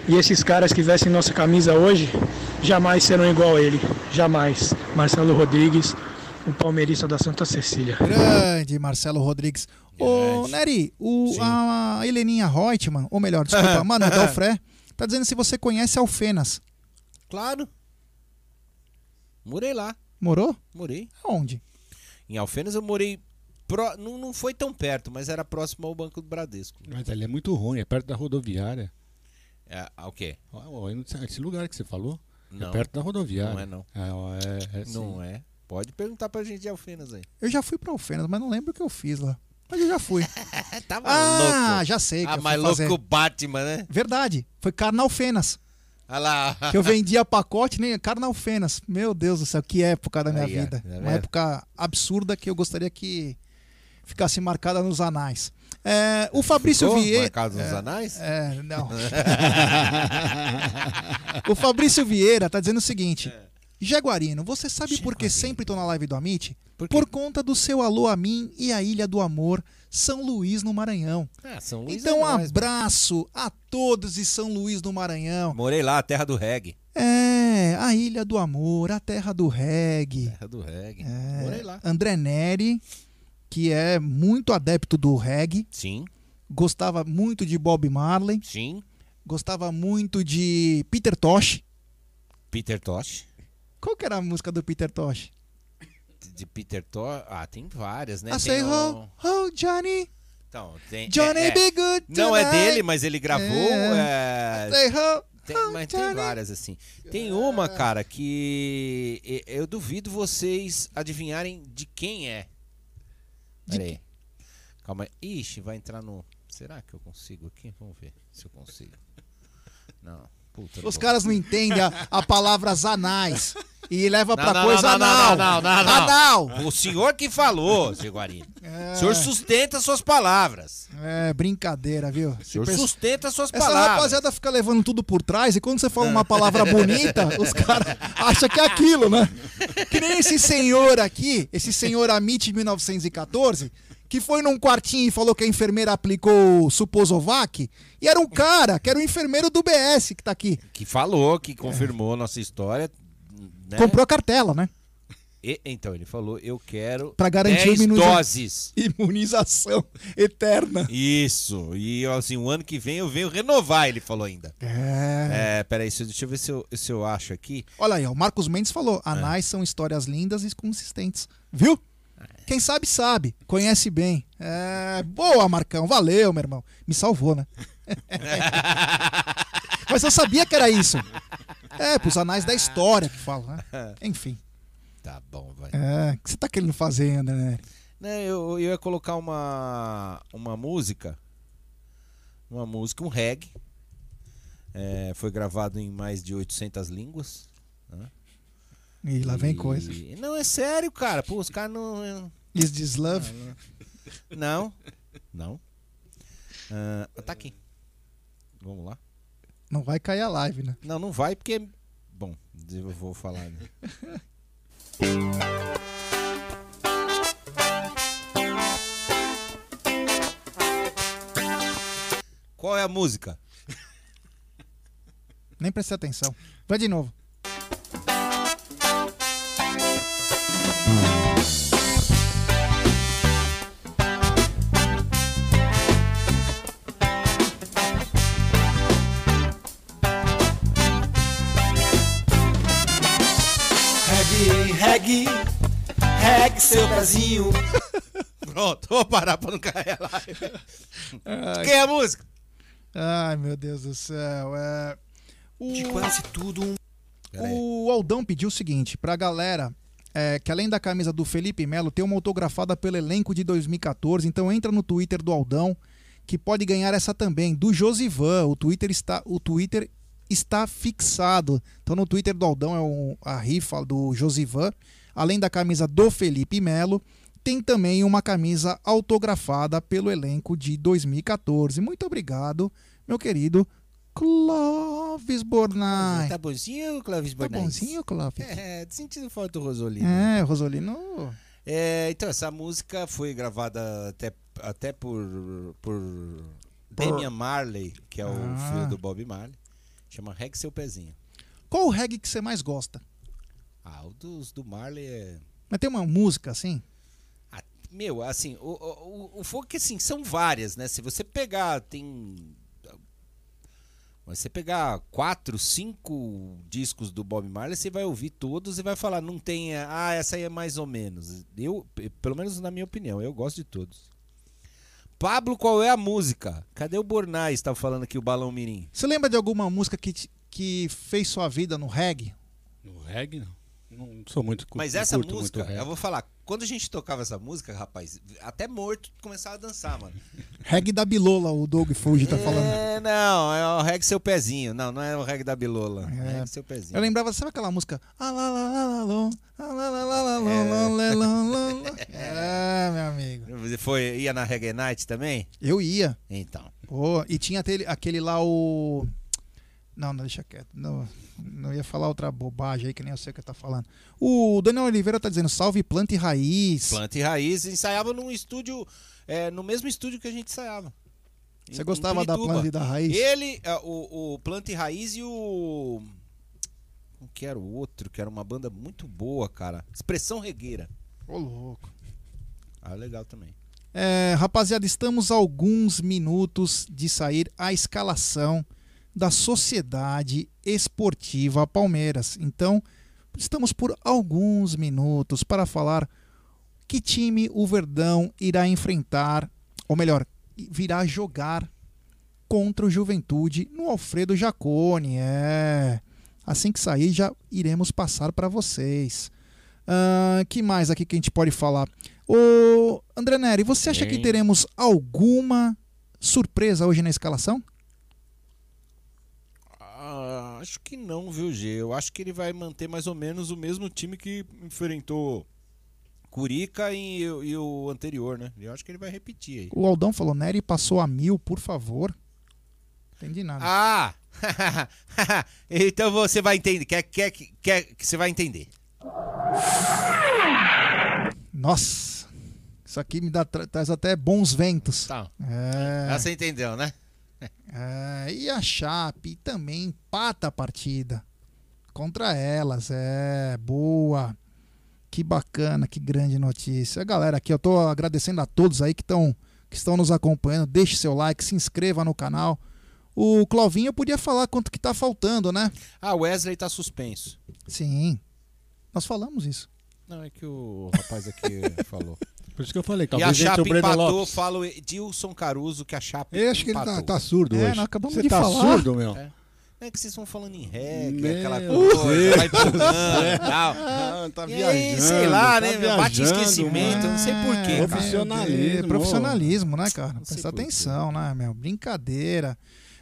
S16: E esses caras que vestem nossa camisa hoje jamais serão igual a ele. Jamais. Marcelo Rodrigues, o palmeirista da Santa Cecília.
S3: Grande Marcelo Rodrigues. Ô, Nery, o, a Heleninha Reutemann, ou melhor, desculpa, Manu Dalfré, tá dizendo se você conhece Alfenas.
S4: Claro. Morei lá.
S3: Morou?
S4: Morei.
S3: Onde?
S4: Em Alfenas eu morei. Pró- Não, não foi tão perto, mas era próximo ao Banco do Bradesco.
S5: Mas ali é muito ruim, é perto da rodoviária.
S4: É, ah, o quê?
S5: Sei, Esse lugar que você falou
S4: Não.
S5: é perto da rodoviária.
S4: Não é, não.
S5: É, é, é sim.
S4: Não é. Pode perguntar pra gente de Alfenas aí.
S3: Eu já fui pra Alfenas, mas não lembro o que eu fiz lá. Mas eu já fui.
S4: tá
S3: ah,
S4: louco.
S3: já sei. Que
S4: Ah, mais louco que o Batman, né?
S3: Verdade. Foi Carnalfenas.
S4: Olha lá.
S3: Que eu vendia pacote, nem Carnalfenas. Meu Deus do céu, que época da minha
S4: Aí,
S3: vida.
S4: tá
S3: Uma época absurda que eu gostaria que ficasse marcada nos anais. É, o Fabrício Vieira.
S4: marcado nos
S3: é,
S4: anais?
S3: É, não. o Fabrício Vieira tá dizendo o seguinte. Jaguarino, você sabe por que sempre tô na live do Amit? Por, conta do seu alô a mim e a Ilha do Amor, São Luís no Maranhão.
S4: Ah, São Luís
S3: então,
S4: é
S3: um
S4: nóis,
S3: abraço a todos de São Luís no Maranhão.
S4: Morei lá, terra do reggae.
S3: É, a Ilha do Amor, a terra do reggae.
S4: Terra do reggae.
S3: É,
S4: Morei lá.
S3: André Neri, que é muito adepto do reggae.
S4: Sim.
S3: Gostava muito de Bob Marley.
S4: Sim.
S3: Gostava muito de Peter Tosh.
S4: Peter Tosh.
S3: Qual que era a música do Peter Tosh?
S4: De Peter Tosh. Ah, tem várias, né?
S3: I
S4: Tem
S3: say,
S4: o-
S3: oh, oh, Johnny.
S4: Então, tem,
S3: Johnny
S4: é, é.
S3: be good
S4: Não é
S3: tonight.
S4: dele, mas ele gravou.
S3: É.
S4: é,
S3: Say, oh,
S4: Tem, mas tem várias, assim. Tem uma, cara, que eu duvido vocês adivinharem de quem é. Pera aí. Calma aí. Ixi, vai entrar no. Será que eu consigo aqui? Vamos ver se eu consigo. Não. Puta,
S3: Os caras não entendem a, a palavra anais. E leva
S4: Não,
S3: pra
S4: não,
S3: coisa
S4: não,
S3: anal.
S4: não, não, não, não.
S3: Anal.
S4: O senhor que falou, seu Guarino.
S3: É.
S4: O senhor sustenta suas palavras.
S3: É, brincadeira, viu?
S4: O senhor
S3: Esse-
S4: sustenta suas
S3: Essa
S4: palavras.
S3: rapaziada fica levando tudo por trás e quando você fala uma palavra bonita, os caras acham que é aquilo, né? Que nem esse senhor aqui, esse senhor Amit de 1914, que foi num quartinho e falou que a enfermeira aplicou o Suposovac, e era um cara, que era o enfermeiro do BS que tá aqui.
S4: Que falou, que confirmou nossa história. né?
S3: Comprou a cartela, né?
S4: E- então, ele falou, eu quero
S3: Pra garantir
S4: 10
S3: o imuniza-
S4: doses.
S3: Imunização eterna.
S4: Isso. E assim, o ano que vem eu venho renovar, ele falou ainda.
S3: É.
S4: É, peraí, deixa eu ver se eu, se eu acho aqui.
S3: Olha aí, ó, o Marcos Mendes falou: anais são histórias lindas e consistentes. Viu? Quem sabe, sabe. Conhece bem. É, boa, Marcão. Valeu, meu irmão. Me salvou, né? Mas eu sabia que era isso. É, pros anais da história que falam, né? Enfim.
S4: Tá bom, vai.
S3: É, o que você tá querendo fazer, né?
S4: Né, eu, eu ia colocar uma, uma música. Uma música, um reggae. É, foi gravado em mais de 800 línguas. né?
S3: E lá vem
S4: E-
S3: coisa.
S4: Não, é sério, cara. Pô, os caras não.
S3: Is this love?
S4: Não. Não. Ah, tá aqui. Vamos lá.
S3: Não vai cair a live, né?
S4: Não, não vai porque. Bom, eu vou falar. Né? Qual é a música?
S3: Nem prestei atenção. Vai de novo.
S17: Seu pezinho.
S4: Pronto, vou parar pra não cair a live.
S3: Ai.
S4: Quem é a música?
S3: Ai, meu Deus do céu. É... O...
S17: De quase tudo um.
S3: O Aldão pediu o seguinte pra galera. é, que além da camisa do Felipe Melo, tem uma autografada pelo elenco de 2014. Então entra no Twitter do Aldão, que pode ganhar essa também, do Josivan. O Twitter está, o Twitter está fixado. Então no Twitter do Aldão é o- a rifa do Josivan. Além da camisa do Felipe Melo, tem também uma camisa autografada pelo elenco de 2014. Muito obrigado, meu querido Clóvis Bornai.
S4: Tá bonzinho, Clóvis
S3: Tá
S4: Bornais?
S3: bonzinho, Clóvis?
S4: É, sentindo falta do Rosolino.
S3: É, Rosolino.
S4: É, então, essa música foi gravada até, até por, por Damian Marley, que é o
S3: Ah.
S4: filho do Bob Marley. Chama Regue Seu Pezinho.
S3: Qual o reggae que você mais gosta?
S4: Ah, o dos, do Marley é...
S3: Mas tem uma música assim?
S4: Meu, assim, o, o, o- o folk, assim, são várias, né? Se você pegar, tem... Mas você pegar quatro, cinco discos do Bob Marley, você vai ouvir todos e vai falar, não tem, ah, essa aí é mais ou menos. Eu, pelo menos na minha opinião, eu gosto de todos. Pablo, qual é a música? Cadê o Bornais? Tava falando aqui o Balão Mirim.
S3: Você lembra de alguma música que, te- que fez sua vida no reggae?
S5: No reggae, não. Não sou muito
S4: Mas essa
S5: curto
S4: música, eu vou falar, quando a gente tocava essa música, rapaz, até morto começava a dançar, mano.
S3: Reggae da Bilola, o Doug Fuji tá falando.
S4: É, não, é o reggae seu pezinho. Não, não é o reggae da Bilola. É,
S3: É.
S4: reggae seu pezinho.
S3: Eu lembrava, sabe aquela música? Ah, ah. É, meu amigo.
S4: Você foi, ia na Reggae Night também?
S3: Eu ia.
S4: Então.
S3: Pô, e tinha aquele, aquele lá, o. Não, não, deixa quieto. Não, não ia falar outra bobagem aí que nem eu sei o que tá falando. O Daniel Oliveira tá dizendo salve planta e raiz.
S4: Planta e Raiz ensaiava num estúdio, é, no mesmo estúdio que a gente ensaiava.
S3: Você gostava da. Planta e da Raiz?
S4: Ele, é, o, o Planta e Raiz e o. Como que era o outro? Que era uma banda muito boa, cara. Expressão Regueira.
S3: Ô, louco.
S4: Ah, legal também.
S3: É, rapaziada, estamos alguns minutos de sair a escalação da Sociedade Esportiva Palmeiras. Então, estamos por alguns minutos para falar que time o Verdão irá enfrentar, ou melhor, virá jogar contra o Juventude no Alfredo Jacone. É. Assim que sair, já iremos passar para vocês. Ah, que mais aqui que a gente pode falar? Ô, André Neri, você acha que
S4: Hein?
S3: teremos alguma surpresa hoje na escalação?
S4: Acho que não, viu, G? Eu acho que ele vai manter mais ou menos o mesmo time que enfrentou Curica e, e o anterior, né? Eu acho que ele vai repetir aí.
S3: O Aldão falou, Neri passou a mil, por favor. Entendi nada.
S4: Ah! então você vai entender. Quer, quer, quer que você vai entender.
S3: Nossa, isso aqui me dá, tra- traz até bons ventos.
S4: Tá.
S3: É,
S4: Ah, Você entendeu, né?
S3: é, e a Chape também empata a partida contra elas. É, boa. Que bacana, que grande notícia. Galera, aqui eu tô agradecendo a todos aí que estão que estão nos acompanhando. Deixe seu like, se inscreva no canal. O Clovinho podia falar quanto que tá faltando, né?
S4: Ah, o Wesley tá suspenso.
S3: Sim. Nós falamos isso.
S4: Não, é que o rapaz aqui falou.
S5: Por isso que eu falei,
S4: E a
S5: talvez entre
S4: Chape
S5: o Breno
S4: empatou,
S5: Lopes.
S4: fala o Edilson Caruso que a Chape
S5: Eu acho que ele tá, tá surdo
S3: É,
S5: hoje.
S3: nós acabamos
S5: Você
S3: de
S5: tá
S3: falar.
S5: surdo, meu?
S4: É. É que vocês vão falando em reggae,
S5: Meu
S4: aquela coisa, vai e tal.
S5: Ah, tá
S4: e aí,
S5: viajando,
S4: sei lá,
S5: tá
S4: né? meu, Bate
S5: viajando,
S4: esquecimento,
S5: mano.
S4: não sei porquê.
S3: É,
S5: Profissionalismo.
S3: é, profissionalismo, né, cara? Presta atenção, né, meu? Brincadeira.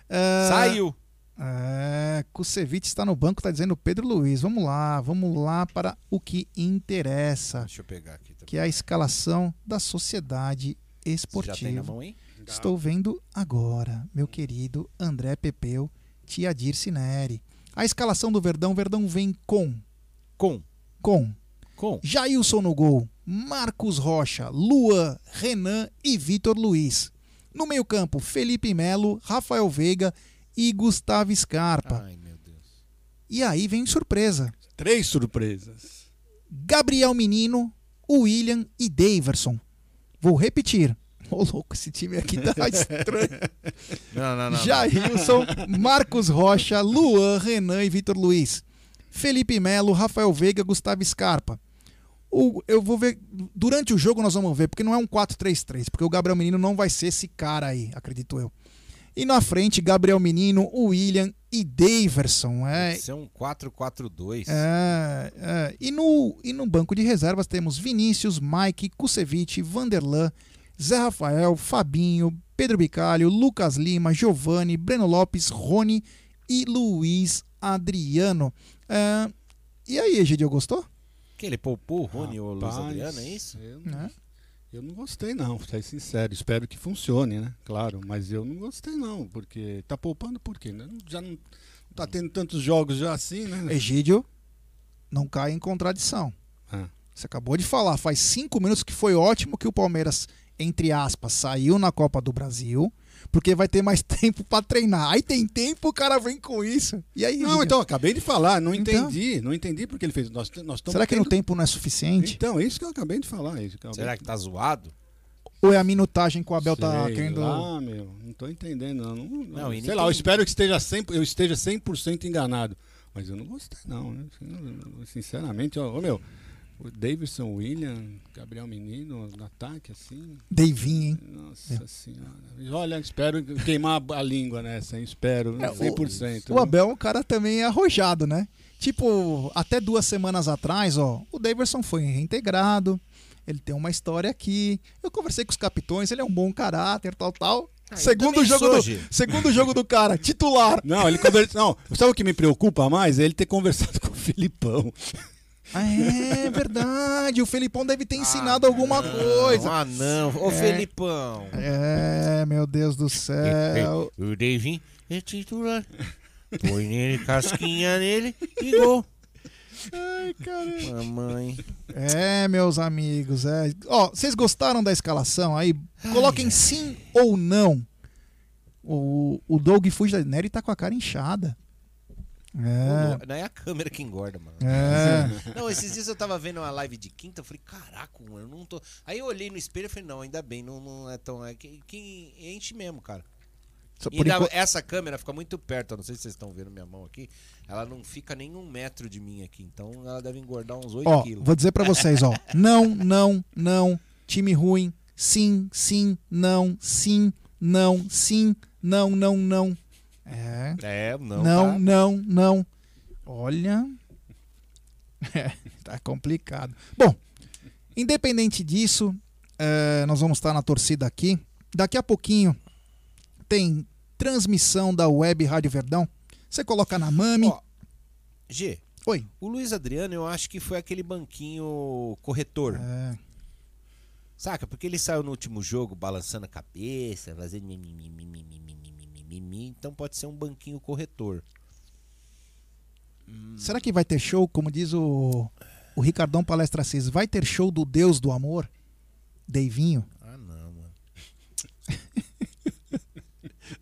S3: É,
S4: Saiu.
S3: É, Kusevich está no banco, tá dizendo Pedro Luiz. Vamos lá, vamos lá para o que interessa,
S4: Deixa eu pegar aqui.
S3: Que é a escalação da Sociedade
S4: Você já tem na
S3: Esportiva.
S4: mão, hein?
S3: Estou vendo agora, meu querido André Pepeu, Tia Dirce Neri. A escalação do Verdão, Verdão vem com
S4: Com.
S3: com
S4: Com.
S3: Jailson no gol, Marcos Rocha, Luan, Renan e Vitor Luiz. No meio-campo, Felipe Melo, Rafael Veiga e Gustavo Scarpa.
S4: Ai, meu Deus.
S3: E aí vem surpresa.
S5: Três surpresas.
S3: Gabriel Menino, William e Daverson. Vou repetir. Ô, louco, esse time aqui tá estranho.
S4: Não, não, não.
S3: Jailson, Marcos Rocha, Luan, Renan e Vitor Luiz. Felipe Melo, Rafael Veiga, Gustavo Scarpa. O, eu vou ver. Durante o jogo nós vamos ver, porque não é um 4-3-3, porque o Gabriel Menino não vai ser esse cara aí, acredito eu. E na frente, Gabriel Menino, William e Daverson. É,
S4: Isso é um 4-4-2.
S3: é, é. E, no, e no banco de reservas temos Vinícius, Mike, Kusevich, Vanderlan, Zé Rafael, Fabinho, Pedro Bicalho, Lucas Lima, Giovanni, Breno Lopes, Rony e Luiz Adriano. É, e aí, Egidio, gostou?
S4: Que ele poupou o Rony ou o Luiz Adriano, é isso?
S5: Eu,
S3: Né?
S5: Eu não gostei não, pra ser sincero. Espero que funcione, né? Claro, mas eu não gostei não, porque tá poupando por quê? né? Já não, não tá tendo tantos jogos já assim, né?
S3: Egídio, não cai em contradição.
S5: Ah.
S3: Você acabou de falar, faz cinco minutos que foi ótimo que o Palmeiras, entre aspas, saiu na Copa do Brasil, porque vai ter mais tempo pra treinar. Aí tem tempo, o cara vem com isso. E aí,
S5: Não, então, acabei de falar, não
S3: Então.
S5: entendi. Não entendi porque ele fez. Nós, nós estamos
S3: Será que no
S5: tendo-
S3: tempo não é suficiente?
S5: Então, isso que eu acabei de falar. Isso que
S4: Será que tá zoado?
S3: Ou é a minutagem que o Abel tá
S5: Sei
S3: querendo.
S5: lá, meu, não tô entendendo. Não, não,
S4: Não,
S5: sei
S4: nem
S5: lá, eu espero que esteja 100, eu esteja 100% enganado. Mas eu não gostei, não. né? Sinceramente, ó, ô, meu, o Davidson, William, Gabriel Menino, no ataque, assim.
S3: Davinho, hein?
S5: Nossa senhora. Olha, espero queimar a língua nessa, hein? Espero,
S3: É, o-
S5: 100%.
S3: O Abel é um cara também arrojado, né? Tipo, até duas semanas atrás, ó, o Daverson foi reintegrado, ele tem uma história aqui. Eu conversei com os capitões, ele é um bom caráter, tal, tal.
S4: Ah,
S3: segundo jogo do, segundo jogo do cara, titular.
S5: Não, ele conversa. Não, sabe o que me preocupa mais? É ele ter conversado com o Filipão.
S3: Ah, é verdade, o Felipão deve ter ensinado alguma coisa.
S4: Ah, não. Ô,
S3: É.
S4: Felipão.
S3: É, meu Deus do céu.
S4: O Davinho é titular. Põe nele, casquinha nele e gol.
S3: Ai, caramba.
S4: Mamãe.
S3: É, meus amigos, é. Ó, vocês gostaram da escalação aí? Coloquem sim ou não. O, o Doug Fujineri tá com a cara inchada. É.
S4: Não é a câmera que engorda, mano.
S3: É.
S4: Não, esses dias eu tava vendo uma live de quinta, eu falei, caraca, mano, eu não tô. Aí eu olhei no espelho e falei, não, ainda bem, não, não é tão. É que, que enche mesmo, cara. E ainda-
S3: enquanto-
S4: essa câmera fica muito perto, eu não sei se vocês estão vendo minha mão aqui. Ela não fica nem um metro de mim aqui, então ela deve engordar uns 8
S3: Ó,
S4: quilos.
S3: vou dizer pra vocês, ó. Não, não, não. Time ruim. Sim, sim, não, sim, não, sim, não, não, não. É.
S4: É, não.
S3: Não,
S4: tá?
S3: não, não. Olha. É, tá complicado. Bom, independente disso, é, nós vamos estar na torcida aqui. Daqui a pouquinho tem transmissão da Web Rádio Verdão. Você coloca na Mami.
S4: Ó, G.
S3: Oi.
S4: O Luiz Adriano, eu acho que foi aquele banquinho corretor.
S3: É.
S4: Saca? Porque ele saiu no último jogo balançando a cabeça, fazendo mimimi, mimimi, então pode ser um banquinho corretor.
S3: Será que vai ter show, como diz o, o Ricardão Palestra Assis, vai ter show do Deus do Amor? Deivinho?
S4: Ah, não, mano.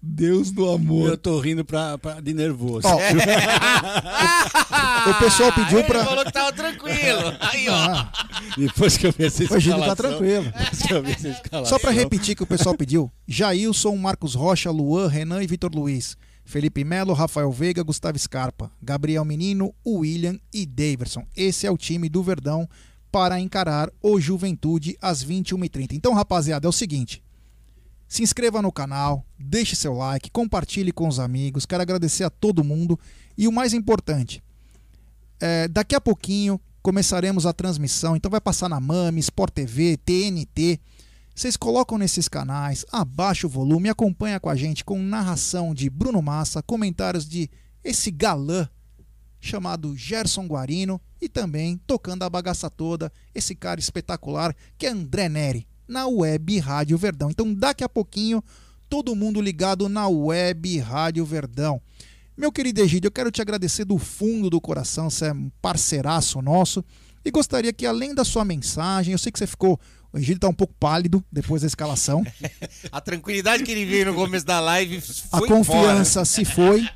S3: Deus do Amor.
S5: Eu tô rindo pra, pra- de nervoso.
S3: Ó, o pessoal pediu
S4: Ele
S3: pra.
S4: falou que tava tranquilo. Aí, ó.
S3: Ah,
S5: Depois que eu vi essa
S3: o tá
S5: escalação-
S3: tranquilo.
S5: Depois que eu vi essa escalação-
S3: Só pra repetir que o pessoal pediu: Jailson, Marcos Rocha, Luan, Renan e Vitor Luiz. Felipe Melo, Rafael Veiga, Gustavo Scarpa, Gabriel Menino, William e Daverson. Esse é o time do Verdão para encarar o Juventude às 21h30. Então, rapaziada, é o seguinte: se inscreva no canal, deixe seu like, compartilhe com os amigos. Quero agradecer a todo mundo. E o mais importante, é, daqui a pouquinho começaremos a transmissão. Então vai passar na Mami, Sport TV, TNT. Vocês colocam nesses canais, abaixa o volume, acompanha com a gente com narração de Bruno Massa, comentários de esse galã chamado Gerson Guarino e também tocando a bagaça toda, esse cara espetacular que é André Neri, na Web Rádio Verdão. Então daqui a pouquinho, todo mundo ligado na Web Rádio Verdão. Meu querido Egídio, eu quero te agradecer do fundo do coração, você é um parceiraço nosso. E gostaria que, além da sua mensagem, eu sei que você ficou O Egídio tá um pouco pálido depois da escalação.
S4: A tranquilidade que ele veio no começo da live
S3: A
S4: foi
S3: confiança
S4: embora.
S3: se foi.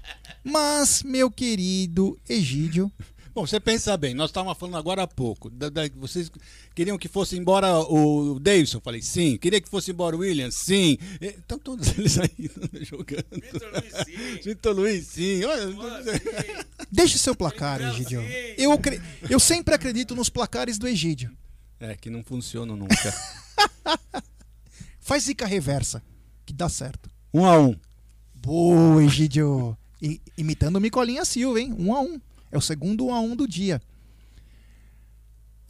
S3: Mas, meu querido Egídio.
S5: Bom, você pensa bem, nós estávamos falando agora há pouco. da- da- vocês queriam que fosse embora o Davidson? Falei, sim. Queria que fosse embora o Williams? Sim. Eh, Estão todos eles aí jogando. Vitor Luiz, sim. Vitor Luiz, sim. Olha,
S3: Deixe seu placar, Egídio. Eu, eu sempre acredito nos placares do Egídio.
S5: É, que não funcionam nunca.
S3: Faz zica reversa, que dá certo.
S5: Um a um.
S3: Boa, Egídio. I- imitando o Micolinha Silva, hein? Um a um. É o segundo a um do dia.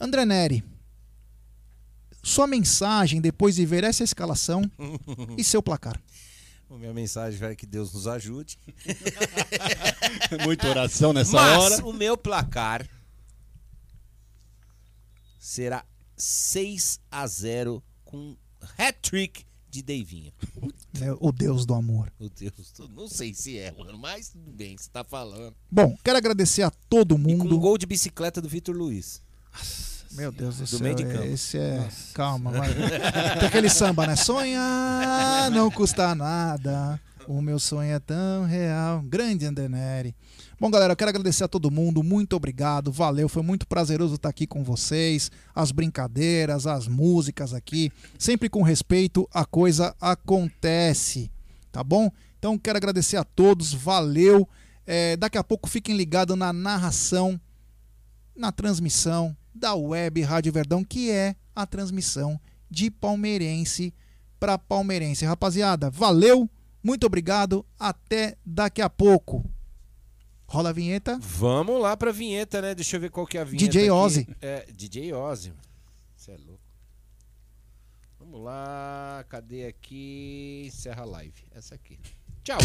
S3: André Neri, sua mensagem depois de ver essa escalação e seu placar.
S4: Bom, Minha mensagem é que Deus nos ajude.
S5: Muita oração nessa
S4: Mas
S5: hora.
S4: o meu placar será 6 a 0 com hat-trick de Deivinho.
S3: É, O Deus do amor.
S4: Meu Deus, tu- não sei se é, mano, mas tudo bem, você tá falando.
S3: Bom, quero agradecer a todo
S4: Com um
S3: mundo.
S4: gol de bicicleta do Vitor Luiz.
S3: Meu Deus do,
S4: Do
S3: céu.
S4: meio de campo.
S3: Esse é. Calma, vai. Tem aquele samba, né? Sonhar não custa nada. O meu sonho é tão real. Grande Andeneri. Bom, galera, eu quero agradecer a todo mundo. Muito obrigado. Valeu. Foi muito prazeroso estar aqui com vocês. As brincadeiras, as músicas aqui. Sempre com respeito, a coisa acontece. Tá bom? Então, quero agradecer a todos. Valeu. É, daqui a pouco fiquem ligados na narração na transmissão da web Rádio Verdão, que é a transmissão de palmeirense para palmeirense. Rapaziada, valeu, muito obrigado, até daqui a pouco. Rola a vinheta.
S4: Vamos lá pra vinheta, né? Deixa eu ver qual que é a vinheta.
S3: DJ. Ozzy.
S4: É, DJ Ozzy. Você é louco. Vamos lá, cadê aqui? Encerra a live. Essa aqui. Tchau.